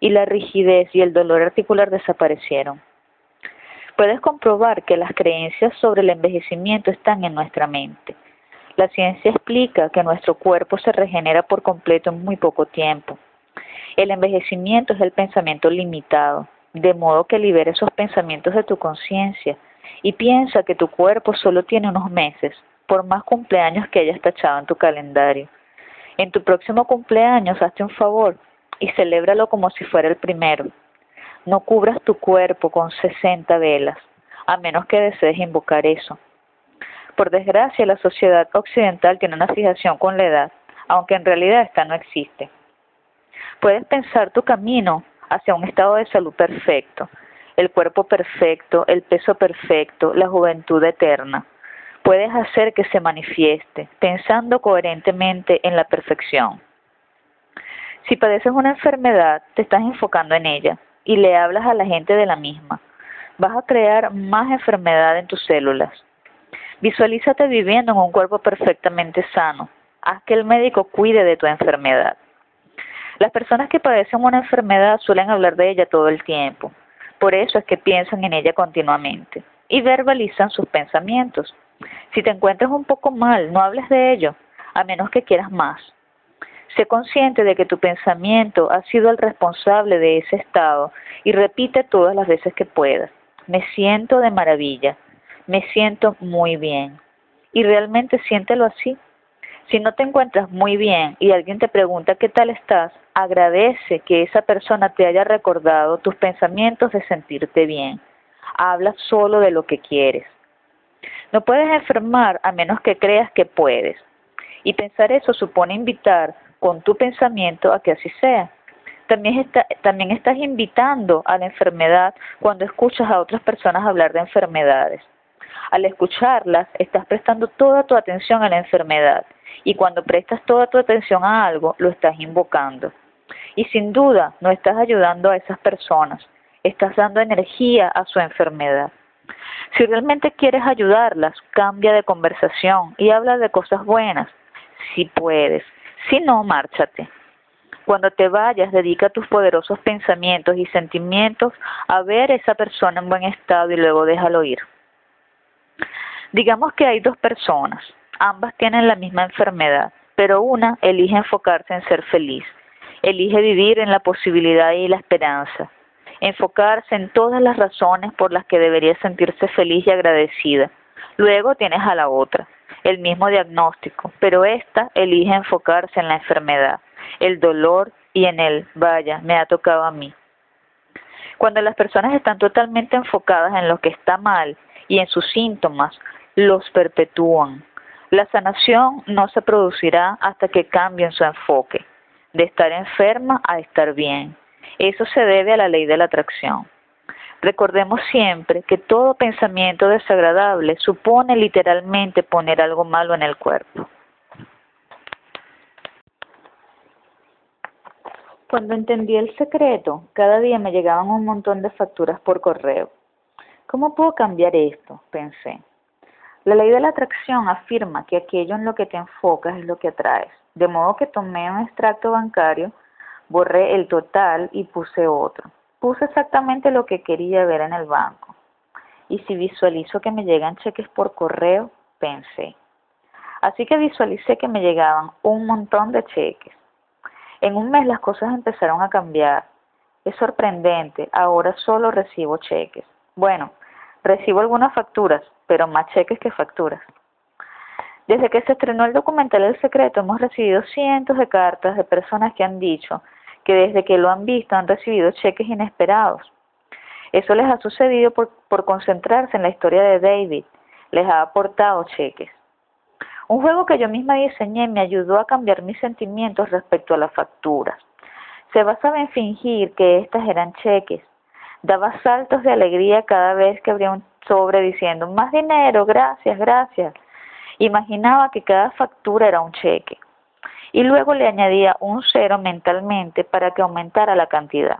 y la rigidez y el dolor articular desaparecieron. puedes comprobar que las creencias sobre el envejecimiento están en nuestra mente. La ciencia explica que nuestro cuerpo se regenera por completo en muy poco tiempo. El envejecimiento es el pensamiento limitado, de modo que libera esos pensamientos de tu conciencia y piensa que tu cuerpo solo tiene unos meses, por más cumpleaños que hayas tachado en tu calendario. En tu próximo cumpleaños hazte un favor y celébralo como si fuera el primero. No cubras tu cuerpo con 60 velas, a menos que desees invocar eso. Por desgracia, la sociedad occidental tiene una fijación con la edad, aunque en realidad esta no existe. Puedes pensar tu camino hacia un estado de salud perfecto, el cuerpo perfecto, el peso perfecto, la juventud eterna. Puedes hacer que se manifieste, pensando coherentemente en la perfección. Si padeces una enfermedad, te estás enfocando en ella y le hablas a la gente de la misma. Vas a crear más enfermedad en tus células. Visualízate viviendo en un cuerpo perfectamente sano. Haz que el médico cuide de tu enfermedad. Las personas que padecen una enfermedad suelen hablar de ella todo el tiempo. Por eso es que piensan en ella continuamente y verbalizan sus pensamientos. Si te encuentras un poco mal, no hables de ello, a menos que quieras más. Sé consciente de que tu pensamiento ha sido el responsable de ese estado y repite todas las veces que puedas. Me siento de maravilla, me siento muy bien. Y realmente siéntelo así. Si no te encuentras muy bien y alguien te pregunta qué tal estás, agradece que esa persona te haya recordado tus pensamientos de sentirte bien. Habla solo de lo que quieres. No puedes enfermar a menos que creas que puedes. Y pensar eso supone invitar con tu pensamiento a que así sea. También, está, también estás invitando a la enfermedad cuando escuchas a otras personas hablar de enfermedades. Al escucharlas, estás prestando toda tu atención a la enfermedad y cuando prestas toda tu atención a algo, lo estás invocando. Y sin duda, no estás ayudando a esas personas, estás dando energía a su enfermedad. Si realmente quieres ayudarlas, cambia de conversación y habla de cosas buenas, si puedes. Si no, márchate. Cuando te vayas, dedica tus poderosos pensamientos y sentimientos a ver a esa persona en buen estado y luego déjalo ir. Digamos que hay dos personas, ambas tienen la misma enfermedad, pero una elige enfocarse en ser feliz, elige vivir en la posibilidad y la esperanza, enfocarse en todas las razones por las que debería sentirse feliz y agradecida. Luego tienes a la otra, el mismo diagnóstico, pero ésta elige enfocarse en la enfermedad, el dolor y en el, vaya, me ha tocado a mí. Cuando las personas están totalmente enfocadas en lo que está mal y en sus síntomas, los perpetúan. La sanación no se producirá hasta que cambien su enfoque, de estar enferma a estar bien. Eso se debe a la ley de la atracción. Recordemos siempre que todo pensamiento desagradable supone literalmente poner algo malo en el cuerpo. Cuando entendí el secreto, cada día me llegaban un montón de facturas por correo. ¿Cómo puedo cambiar esto? pensé. La ley de la atracción afirma que aquello en lo que te enfocas es lo que atraes. De modo que tomé un extracto bancario, borré el total y puse otro. Puse exactamente lo que quería ver en el banco. Y si visualizo que me llegan cheques por correo, pensé. Así que visualicé que me llegaban un montón de cheques. En un mes las cosas empezaron a cambiar. Es sorprendente, ahora solo recibo cheques. Bueno, recibo algunas facturas, pero más cheques que facturas. Desde que se estrenó el documental El Secreto hemos recibido cientos de cartas de personas que han dicho que desde que lo han visto han recibido cheques inesperados. Eso les ha sucedido por, por concentrarse en la historia de David. Les ha aportado cheques. Un juego que yo misma diseñé me ayudó a cambiar mis sentimientos respecto a las facturas. Se basaba en fingir que estas eran cheques. Daba saltos de alegría cada vez que abría un sobre diciendo más dinero, gracias, gracias. Imaginaba que cada factura era un cheque y luego le añadía un cero mentalmente para que aumentara la cantidad.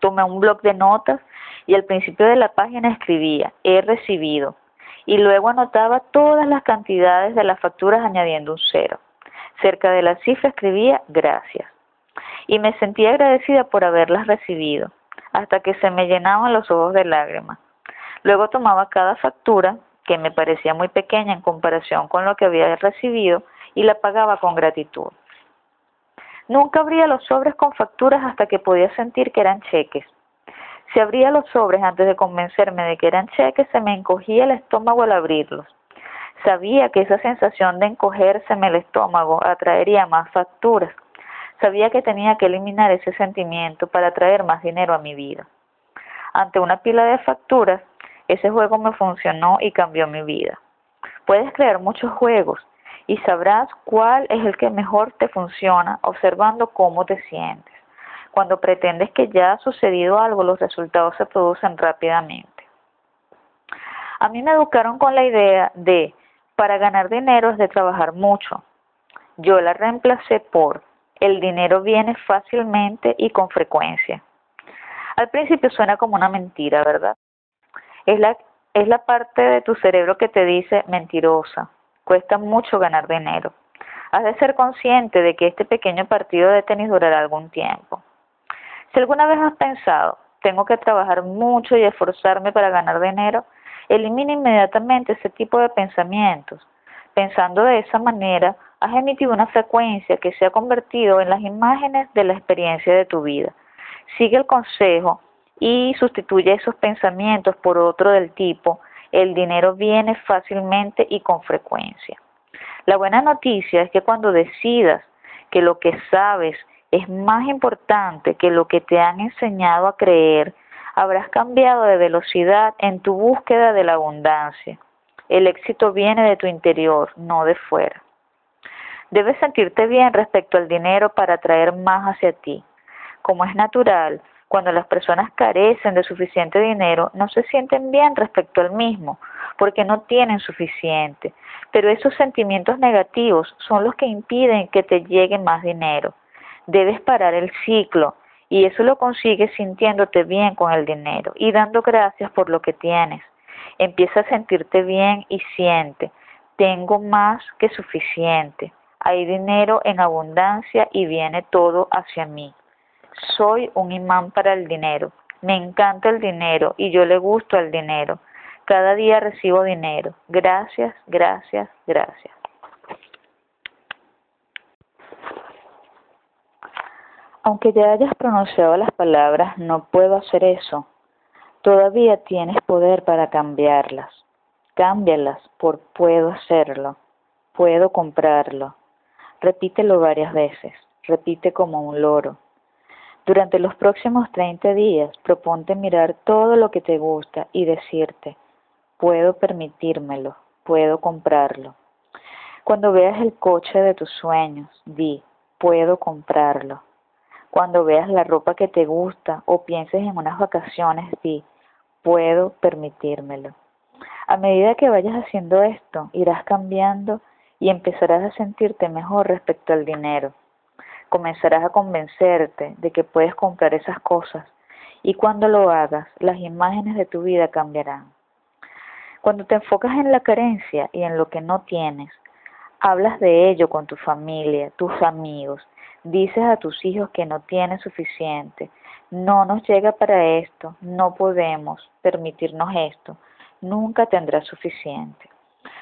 Tomé un bloc de notas y al principio de la página escribía he recibido y luego anotaba todas las cantidades de las facturas añadiendo un cero. Cerca de la cifra escribía gracias y me sentía agradecida por haberlas recibido hasta que se me llenaban los ojos de lágrimas. Luego tomaba cada factura, que me parecía muy pequeña en comparación con lo que había recibido, y la pagaba con gratitud. Nunca abría los sobres con facturas hasta que podía sentir que eran cheques. Si abría los sobres antes de convencerme de que eran cheques, se me encogía el estómago al abrirlos. Sabía que esa sensación de encogérseme el estómago atraería más facturas. Sabía que tenía que eliminar ese sentimiento para traer más dinero a mi vida. Ante una pila de facturas, ese juego me funcionó y cambió mi vida. Puedes crear muchos juegos y sabrás cuál es el que mejor te funciona observando cómo te sientes. Cuando pretendes que ya ha sucedido algo, los resultados se producen rápidamente. A mí me educaron con la idea de para ganar dinero es de trabajar mucho. Yo la reemplacé por el dinero viene fácilmente y con frecuencia. Al principio suena como una mentira, ¿verdad? Es la, es la parte de tu cerebro que te dice mentirosa, cuesta mucho ganar dinero. Has de ser consciente de que este pequeño partido de tenis durará algún tiempo. Si alguna vez has pensado, tengo que trabajar mucho y esforzarme para ganar dinero, elimina inmediatamente ese tipo de pensamientos. Pensando de esa manera, has emitido una frecuencia que se ha convertido en las imágenes de la experiencia de tu vida. Sigue el consejo y sustituye esos pensamientos por otro del tipo, el dinero viene fácilmente y con frecuencia. La buena noticia es que cuando decidas que lo que sabes es más importante que lo que te han enseñado a creer, habrás cambiado de velocidad en tu búsqueda de la abundancia. El éxito viene de tu interior, no de fuera. Debes sentirte bien respecto al dinero para atraer más hacia ti. Como es natural, cuando las personas carecen de suficiente dinero, no se sienten bien respecto al mismo, porque no tienen suficiente. Pero esos sentimientos negativos son los que impiden que te llegue más dinero. Debes parar el ciclo y eso lo consigues sintiéndote bien con el dinero y dando gracias por lo que tienes. Empieza a sentirte bien y siente, tengo más que suficiente. Hay dinero en abundancia y viene todo hacia mí. Soy un imán para el dinero. Me encanta el dinero y yo le gusto al dinero. Cada día recibo dinero. Gracias, gracias, gracias. Aunque ya hayas pronunciado las palabras no puedo hacer eso, todavía tienes poder para cambiarlas. Cámbialas por puedo hacerlo, puedo comprarlo. Repítelo varias veces, repite como un loro. Durante los próximos 30 días, proponte mirar todo lo que te gusta y decirte, puedo permitírmelo, puedo comprarlo. Cuando veas el coche de tus sueños, di, puedo comprarlo. Cuando veas la ropa que te gusta o pienses en unas vacaciones, di, puedo permitírmelo. A medida que vayas haciendo esto, irás cambiando y empezarás a sentirte mejor respecto al dinero comenzarás a convencerte de que puedes comprar esas cosas. Y cuando lo hagas, las imágenes de tu vida cambiarán. Cuando te enfocas en la carencia y en lo que no tienes, hablas de ello con tu familia, tus amigos, dices a tus hijos que no tienes suficiente, no nos llega para esto, no podemos permitirnos esto, nunca tendrás suficiente,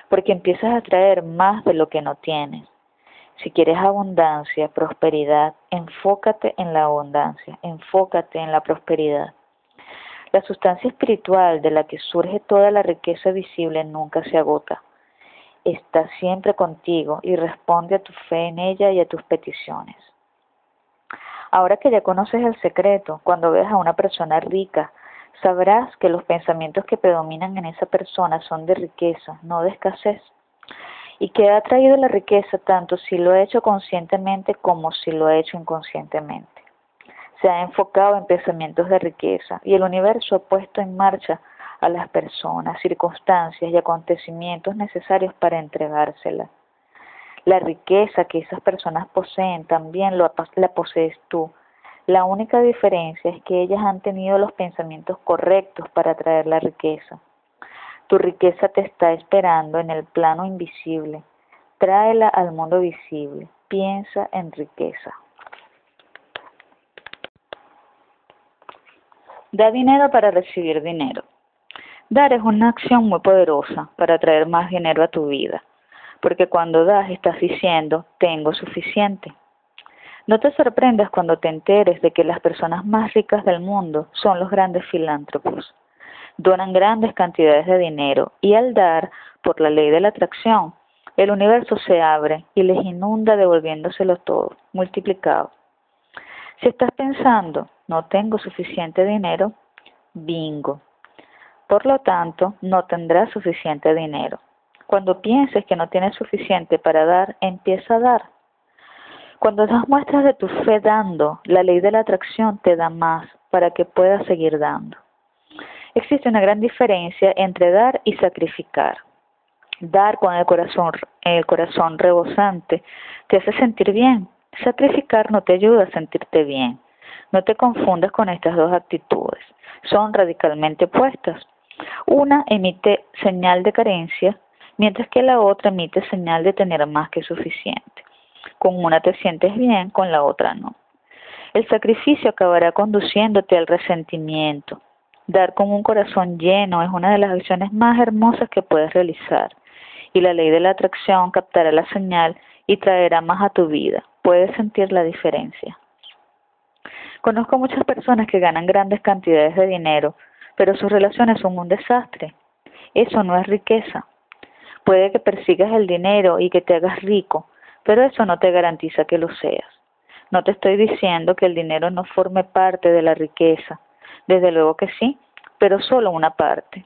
porque empiezas a traer más de lo que no tienes. Si quieres abundancia, prosperidad, enfócate en la abundancia, enfócate en la prosperidad. La sustancia espiritual de la que surge toda la riqueza visible nunca se agota. Está siempre contigo y responde a tu fe en ella y a tus peticiones. Ahora que ya conoces el secreto, cuando veas a una persona rica, sabrás que los pensamientos que predominan en esa persona son de riqueza, no de escasez y que ha traído la riqueza tanto si lo ha hecho conscientemente como si lo ha hecho inconscientemente. Se ha enfocado en pensamientos de riqueza y el universo ha puesto en marcha a las personas, circunstancias y acontecimientos necesarios para entregársela. La riqueza que esas personas poseen también la posees tú. La única diferencia es que ellas han tenido los pensamientos correctos para traer la riqueza. Tu riqueza te está esperando en el plano invisible. Tráela al mundo visible. Piensa en riqueza. Da dinero para recibir dinero. Dar es una acción muy poderosa para traer más dinero a tu vida, porque cuando das estás diciendo, tengo suficiente. No te sorprendas cuando te enteres de que las personas más ricas del mundo son los grandes filántropos. Donan grandes cantidades de dinero y al dar, por la ley de la atracción, el universo se abre y les inunda devolviéndoselo todo, multiplicado. Si estás pensando, no tengo suficiente dinero, bingo, por lo tanto, no tendrás suficiente dinero. Cuando pienses que no tienes suficiente para dar, empieza a dar. Cuando das muestras de tu fe dando, la ley de la atracción te da más para que puedas seguir dando. Existe una gran diferencia entre dar y sacrificar. Dar con el corazón, el corazón rebosante te hace sentir bien. Sacrificar no te ayuda a sentirte bien. No te confundas con estas dos actitudes. Son radicalmente opuestas. Una emite señal de carencia, mientras que la otra emite señal de tener más que suficiente. Con una te sientes bien, con la otra no. El sacrificio acabará conduciéndote al resentimiento. Dar con un corazón lleno es una de las acciones más hermosas que puedes realizar y la ley de la atracción captará la señal y traerá más a tu vida. Puedes sentir la diferencia. Conozco muchas personas que ganan grandes cantidades de dinero, pero sus relaciones son un desastre. Eso no es riqueza. Puede que persigas el dinero y que te hagas rico, pero eso no te garantiza que lo seas. No te estoy diciendo que el dinero no forme parte de la riqueza. Desde luego que sí, pero solo una parte.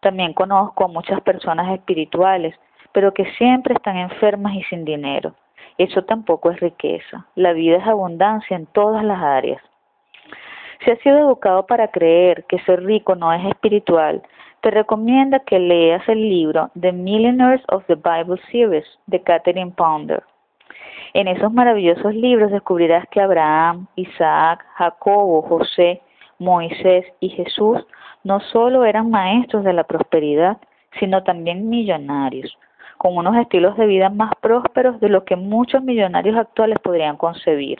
También conozco a muchas personas espirituales, pero que siempre están enfermas y sin dinero. Eso tampoco es riqueza. La vida es abundancia en todas las áreas. Si has sido educado para creer que ser rico no es espiritual, te recomienda que leas el libro The Millionaires of the Bible Series de Catherine Pounder. En esos maravillosos libros descubrirás que Abraham, Isaac, Jacobo, José, Moisés y Jesús no solo eran maestros de la prosperidad, sino también millonarios, con unos estilos de vida más prósperos de lo que muchos millonarios actuales podrían concebir.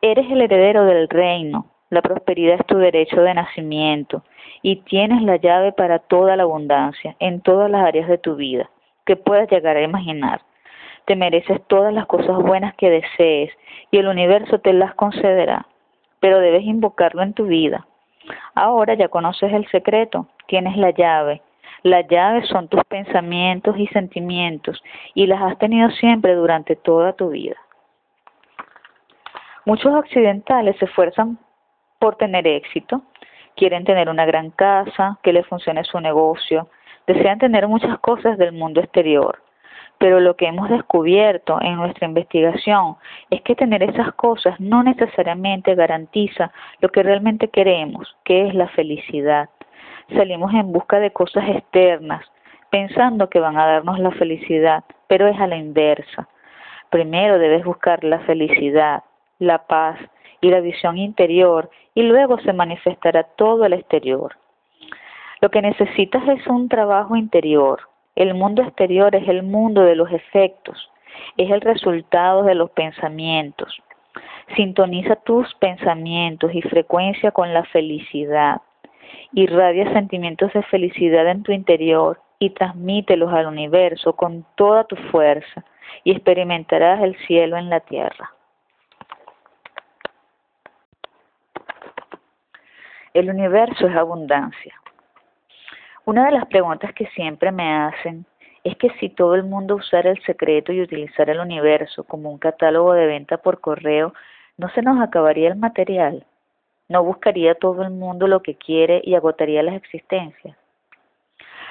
Eres el heredero del reino, la prosperidad es tu derecho de nacimiento y tienes la llave para toda la abundancia en todas las áreas de tu vida que puedas llegar a imaginar. Te mereces todas las cosas buenas que desees y el universo te las concederá, pero debes invocarlo en tu vida. Ahora ya conoces el secreto, tienes la llave. Las llaves son tus pensamientos y sentimientos y las has tenido siempre durante toda tu vida. Muchos occidentales se esfuerzan por tener éxito, quieren tener una gran casa, que les funcione su negocio, desean tener muchas cosas del mundo exterior. Pero lo que hemos descubierto en nuestra investigación es que tener esas cosas no necesariamente garantiza lo que realmente queremos, que es la felicidad. Salimos en busca de cosas externas, pensando que van a darnos la felicidad, pero es a la inversa. Primero debes buscar la felicidad, la paz y la visión interior y luego se manifestará todo el exterior. Lo que necesitas es un trabajo interior. El mundo exterior es el mundo de los efectos, es el resultado de los pensamientos. Sintoniza tus pensamientos y frecuencia con la felicidad. Irradia sentimientos de felicidad en tu interior y transmítelos al universo con toda tu fuerza y experimentarás el cielo en la tierra. El universo es abundancia. Una de las preguntas que siempre me hacen es que si todo el mundo usara el secreto y utilizara el universo como un catálogo de venta por correo, ¿no se nos acabaría el material? ¿No buscaría todo el mundo lo que quiere y agotaría las existencias?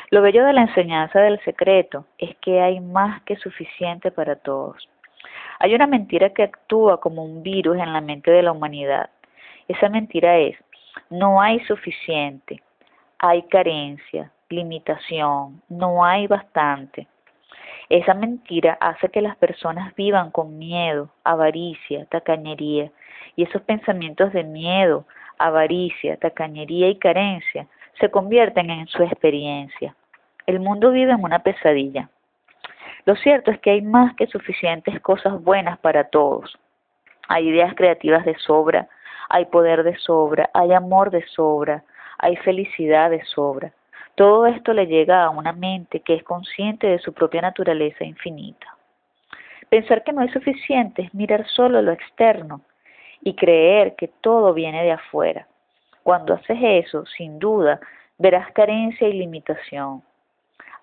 Lo bello de la enseñanza del secreto es que hay más que suficiente para todos. Hay una mentira que actúa como un virus en la mente de la humanidad. Esa mentira es, no hay suficiente, hay carencia, limitación, no hay bastante. Esa mentira hace que las personas vivan con miedo, avaricia, tacañería, y esos pensamientos de miedo, avaricia, tacañería y carencia se convierten en su experiencia. El mundo vive en una pesadilla. Lo cierto es que hay más que suficientes cosas buenas para todos. Hay ideas creativas de sobra, hay poder de sobra, hay amor de sobra, hay felicidad de sobra. Todo esto le llega a una mente que es consciente de su propia naturaleza infinita. Pensar que no es suficiente es mirar solo lo externo y creer que todo viene de afuera. Cuando haces eso, sin duda, verás carencia y limitación.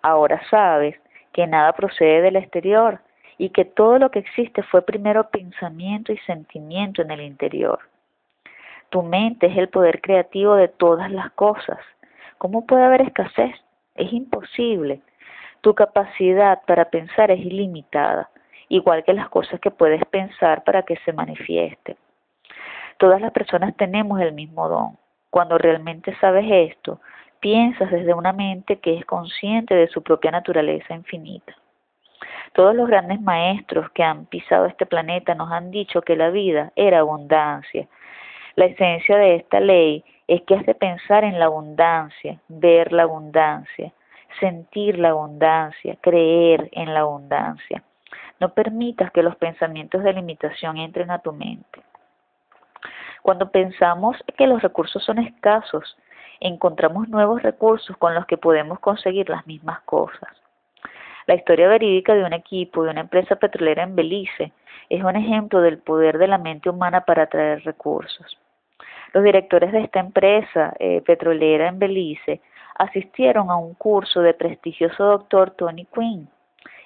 Ahora sabes que nada procede del exterior y que todo lo que existe fue primero pensamiento y sentimiento en el interior. Tu mente es el poder creativo de todas las cosas. ¿Cómo puede haber escasez? Es imposible. Tu capacidad para pensar es ilimitada, igual que las cosas que puedes pensar para que se manifiesten. Todas las personas tenemos el mismo don. Cuando realmente sabes esto, piensas desde una mente que es consciente de su propia naturaleza infinita. Todos los grandes maestros que han pisado este planeta nos han dicho que la vida era abundancia. La esencia de esta ley es que has de pensar en la abundancia, ver la abundancia, sentir la abundancia, creer en la abundancia. No permitas que los pensamientos de limitación entren a tu mente. Cuando pensamos que los recursos son escasos, encontramos nuevos recursos con los que podemos conseguir las mismas cosas. La historia verídica de un equipo de una empresa petrolera en Belice es un ejemplo del poder de la mente humana para atraer recursos. Los directores de esta empresa eh, petrolera en Belice asistieron a un curso de prestigioso doctor Tony Quinn,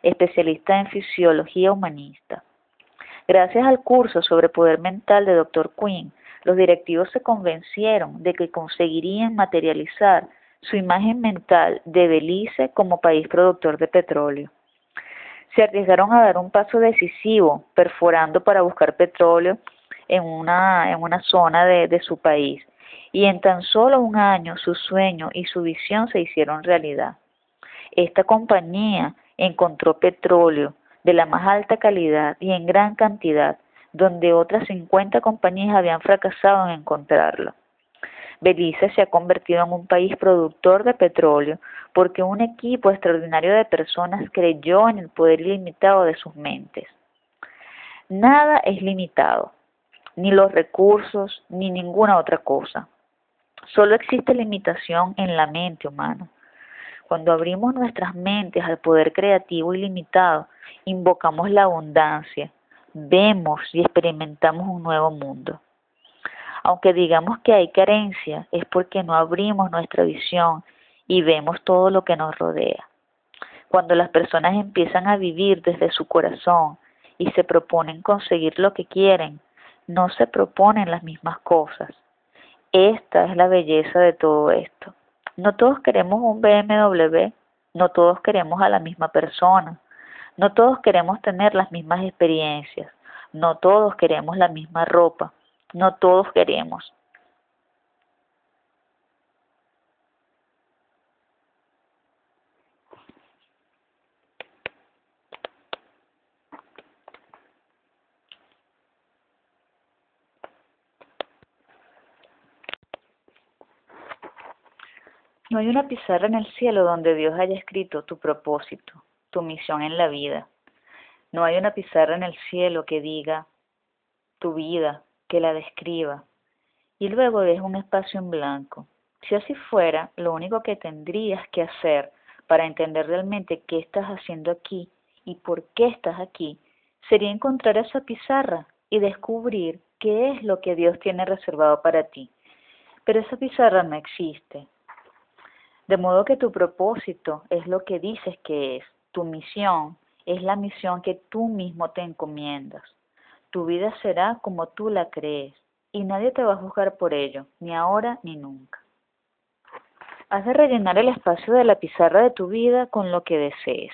especialista en fisiología humanista. Gracias al curso sobre poder mental de Dr. Quinn, los directivos se convencieron de que conseguirían materializar su imagen mental de Belice como país productor de petróleo. Se arriesgaron a dar un paso decisivo, perforando para buscar petróleo en una, en una zona de, de su país. Y en tan solo un año su sueño y su visión se hicieron realidad. Esta compañía encontró petróleo de la más alta calidad y en gran cantidad donde otras 50 compañías habían fracasado en encontrarlo. Belice se ha convertido en un país productor de petróleo porque un equipo extraordinario de personas creyó en el poder ilimitado de sus mentes. Nada es limitado, ni los recursos, ni ninguna otra cosa. Solo existe limitación en la mente humana. Cuando abrimos nuestras mentes al poder creativo ilimitado, invocamos la abundancia, vemos y experimentamos un nuevo mundo. Aunque digamos que hay carencia, es porque no abrimos nuestra visión y vemos todo lo que nos rodea. Cuando las personas empiezan a vivir desde su corazón y se proponen conseguir lo que quieren, no se proponen las mismas cosas. Esta es la belleza de todo esto. No todos queremos un BMW, no todos queremos a la misma persona, no todos queremos tener las mismas experiencias, no todos queremos la misma ropa, no todos queremos. No hay una pizarra en el cielo donde Dios haya escrito tu propósito, tu misión en la vida. No hay una pizarra en el cielo que diga tu vida, que la describa, y luego deja un espacio en blanco. Si así fuera, lo único que tendrías que hacer para entender realmente qué estás haciendo aquí y por qué estás aquí, sería encontrar esa pizarra y descubrir qué es lo que Dios tiene reservado para ti. Pero esa pizarra no existe. De modo que tu propósito es lo que dices que es, tu misión es la misión que tú mismo te encomiendas. Tu vida será como tú la crees y nadie te va a juzgar por ello, ni ahora ni nunca. Has de rellenar el espacio de la pizarra de tu vida con lo que desees.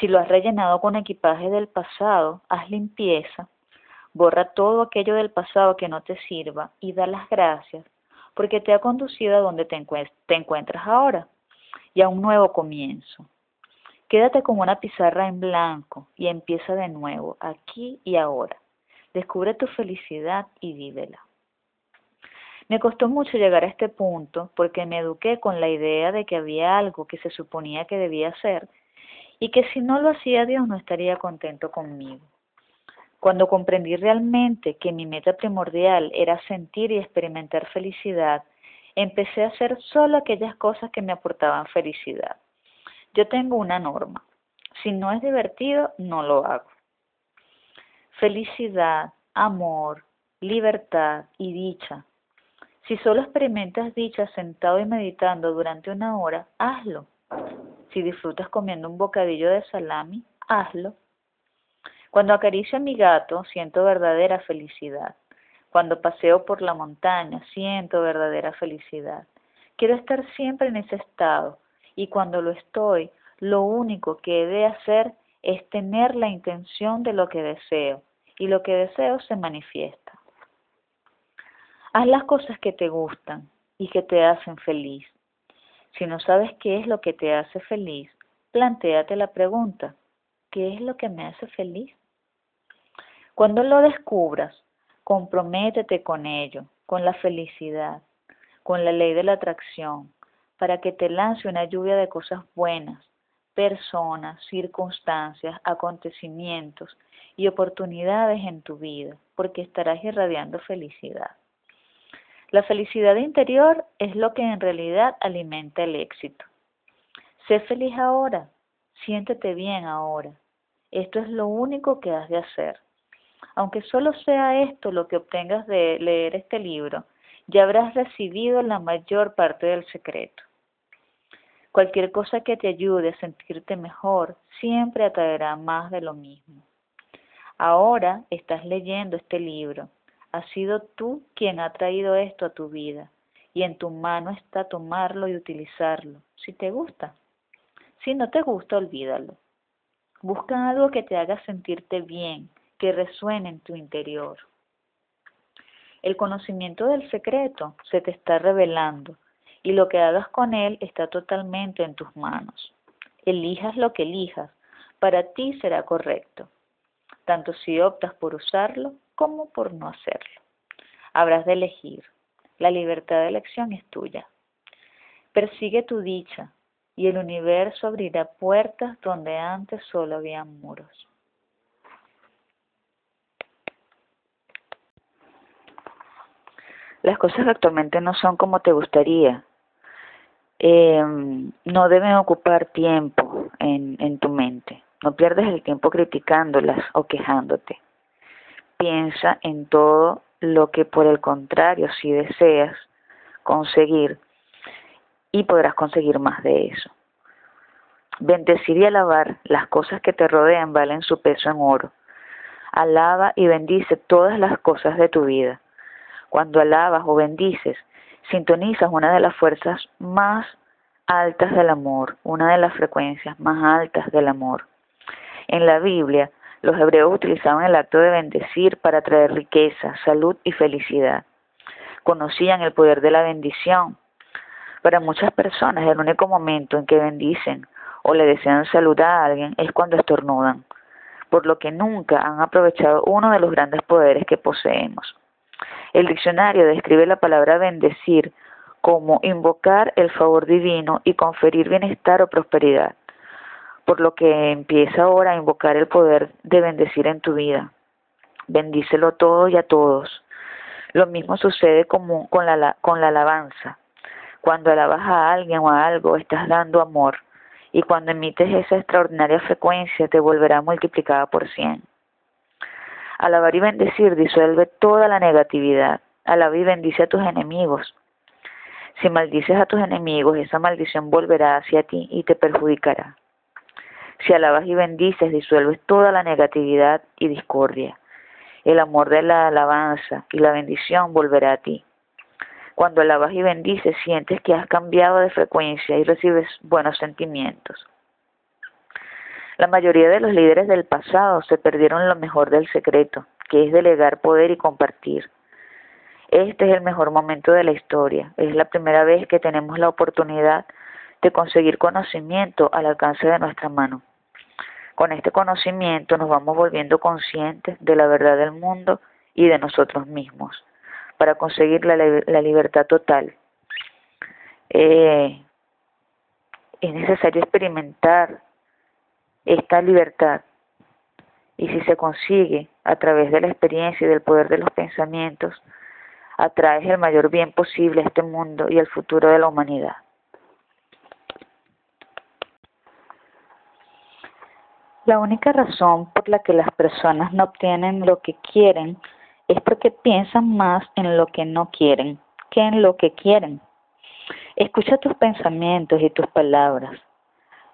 Si lo has rellenado con equipaje del pasado, haz limpieza, borra todo aquello del pasado que no te sirva y da las gracias porque te ha conducido a donde te, encuentras ahora y a un nuevo comienzo. Quédate con una pizarra en blanco y empieza de nuevo, aquí y ahora. Descubre tu felicidad y vívela. Me costó mucho llegar a este punto porque me eduqué con la idea de que había algo que se suponía que debía hacer y que si no lo hacía Dios no estaría contento conmigo. Cuando comprendí realmente que mi meta primordial era sentir y experimentar felicidad, empecé a hacer solo aquellas cosas que me aportaban felicidad. Yo tengo una norma. Si no es divertido, no lo hago. Felicidad, amor, libertad y dicha. Si solo experimentas dicha sentado y meditando durante una hora, hazlo. Si disfrutas comiendo un bocadillo de salami, hazlo. Cuando acaricio a mi gato, siento verdadera felicidad. Cuando paseo por la montaña, siento verdadera felicidad. Quiero estar siempre en ese estado y cuando lo estoy, lo único que he de hacer es tener la intención de lo que deseo y lo que deseo se manifiesta. Haz las cosas que te gustan y que te hacen feliz. Si no sabes qué es lo que te hace feliz, plantéate la pregunta, ¿qué es lo que me hace feliz? Cuando lo descubras, comprométete con ello, con la felicidad, con la ley de la atracción, para que te lance una lluvia de cosas buenas, personas, circunstancias, acontecimientos y oportunidades en tu vida, porque estarás irradiando felicidad. La felicidad interior es lo que en realidad alimenta el éxito. Sé feliz ahora, siéntete bien ahora. Esto es lo único que has de hacer. Aunque solo sea esto lo que obtengas de leer este libro, ya habrás recibido la mayor parte del secreto. Cualquier cosa que te ayude a sentirte mejor siempre atraerá más de lo mismo. Ahora estás leyendo este libro. Has sido tú quien ha traído esto a tu vida y en tu mano está tomarlo y utilizarlo, si te gusta. Si no te gusta, olvídalo. Busca algo que te haga sentirte bien, que resuene en tu interior. El conocimiento del secreto se te está revelando y lo que hagas con él está totalmente en tus manos. Elijas lo que elijas, para ti será correcto, tanto si optas por usarlo como por no hacerlo. Habrás de elegir. La libertad de elección es tuya. Persigue tu dicha y el universo abrirá puertas donde antes solo había muros. Las cosas actualmente no son como te gustaría. Eh, no deben ocupar tiempo en, en tu mente. No pierdes el tiempo criticándolas o quejándote. Piensa en todo lo que por el contrario si deseas conseguir y podrás conseguir más de eso. Bendecir y alabar las cosas que te rodean valen su peso en oro. Alaba y bendice todas las cosas de tu vida cuando alabas o bendices, sintonizas una de las fuerzas más altas del amor, una de las frecuencias más altas del amor. En la Biblia, los hebreos utilizaban el acto de bendecir para traer riqueza, salud y felicidad. Conocían el poder de la bendición. Para muchas personas el único momento en que bendicen o le desean salud a alguien es cuando estornudan, por lo que nunca han aprovechado uno de los grandes poderes que poseemos. El diccionario describe la palabra bendecir como invocar el favor divino y conferir bienestar o prosperidad, por lo que empieza ahora a invocar el poder de bendecir en tu vida. Bendícelo todo y a todos. Lo mismo sucede con la, con la alabanza. Cuando alabas a alguien o a algo, estás dando amor, y cuando emites esa extraordinaria frecuencia, te volverá multiplicada por cien. Alabar y bendecir disuelve toda la negatividad. Alaba y bendice a tus enemigos. Si maldices a tus enemigos, esa maldición volverá hacia ti y te perjudicará. Si alabas y bendices, disuelves toda la negatividad y discordia. El amor de la alabanza y la bendición volverá a ti. Cuando alabas y bendices, sientes que has cambiado de frecuencia y recibes buenos sentimientos. La mayoría de los líderes del pasado se perdieron lo mejor del secreto, que es delegar poder y compartir. Este es el mejor momento de la historia. Es la primera vez que tenemos la oportunidad de conseguir conocimiento al alcance de nuestra mano. Con este conocimiento nos vamos volviendo conscientes de la verdad del mundo y de nosotros mismos para conseguir la, libertad total. Eh, es necesario experimentar esta libertad. Y si se consigue a través de la experiencia y del poder de los pensamientos, atraes el mayor bien posible a este mundo y al futuro de la humanidad. La única razón por la que las personas no obtienen lo que quieren es porque piensan más en lo que no quieren que en lo que quieren. Escucha tus pensamientos y tus palabras.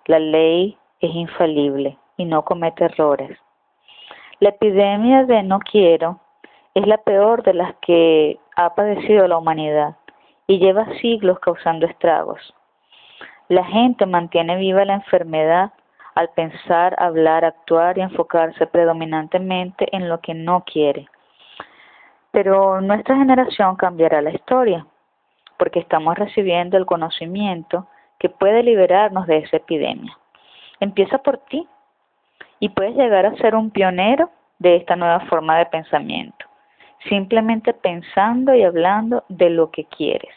La ley es infalible y no comete errores. La epidemia de no quiero es la peor de las que ha padecido la humanidad y lleva siglos causando estragos. La gente mantiene viva la enfermedad al pensar, hablar, actuar y enfocarse predominantemente en lo que no quiere. Pero nuestra generación cambiará la historia, porque estamos recibiendo el conocimiento que puede liberarnos de esa epidemia. Empieza por ti y puedes llegar a ser un pionero de esta nueva forma de pensamiento, simplemente pensando y hablando de lo que quieres.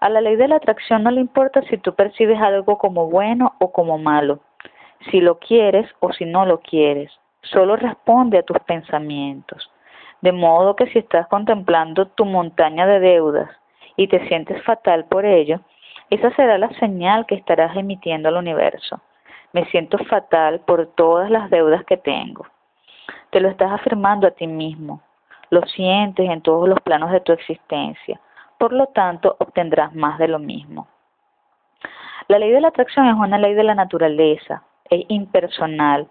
A la ley de la atracción no le importa si tú percibes algo como bueno o como malo, si lo quieres o si no lo quieres. Solo responde a tus pensamientos. De modo que si estás contemplando tu montaña de deudas y te sientes fatal por ello, esa será la señal que estarás emitiendo al universo. Me siento fatal por todas las deudas que tengo. Te lo estás afirmando a ti mismo. Lo sientes en todos los planos de tu existencia. Por lo tanto, obtendrás más de lo mismo. La ley de la atracción es una ley de la naturaleza, es impersonal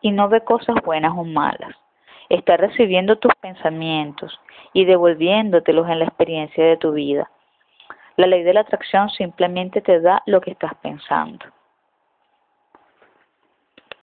y no ve cosas buenas o malas. Está recibiendo tus pensamientos y devolviéndotelos en la experiencia de tu vida. La ley de la atracción simplemente te da lo que estás pensando.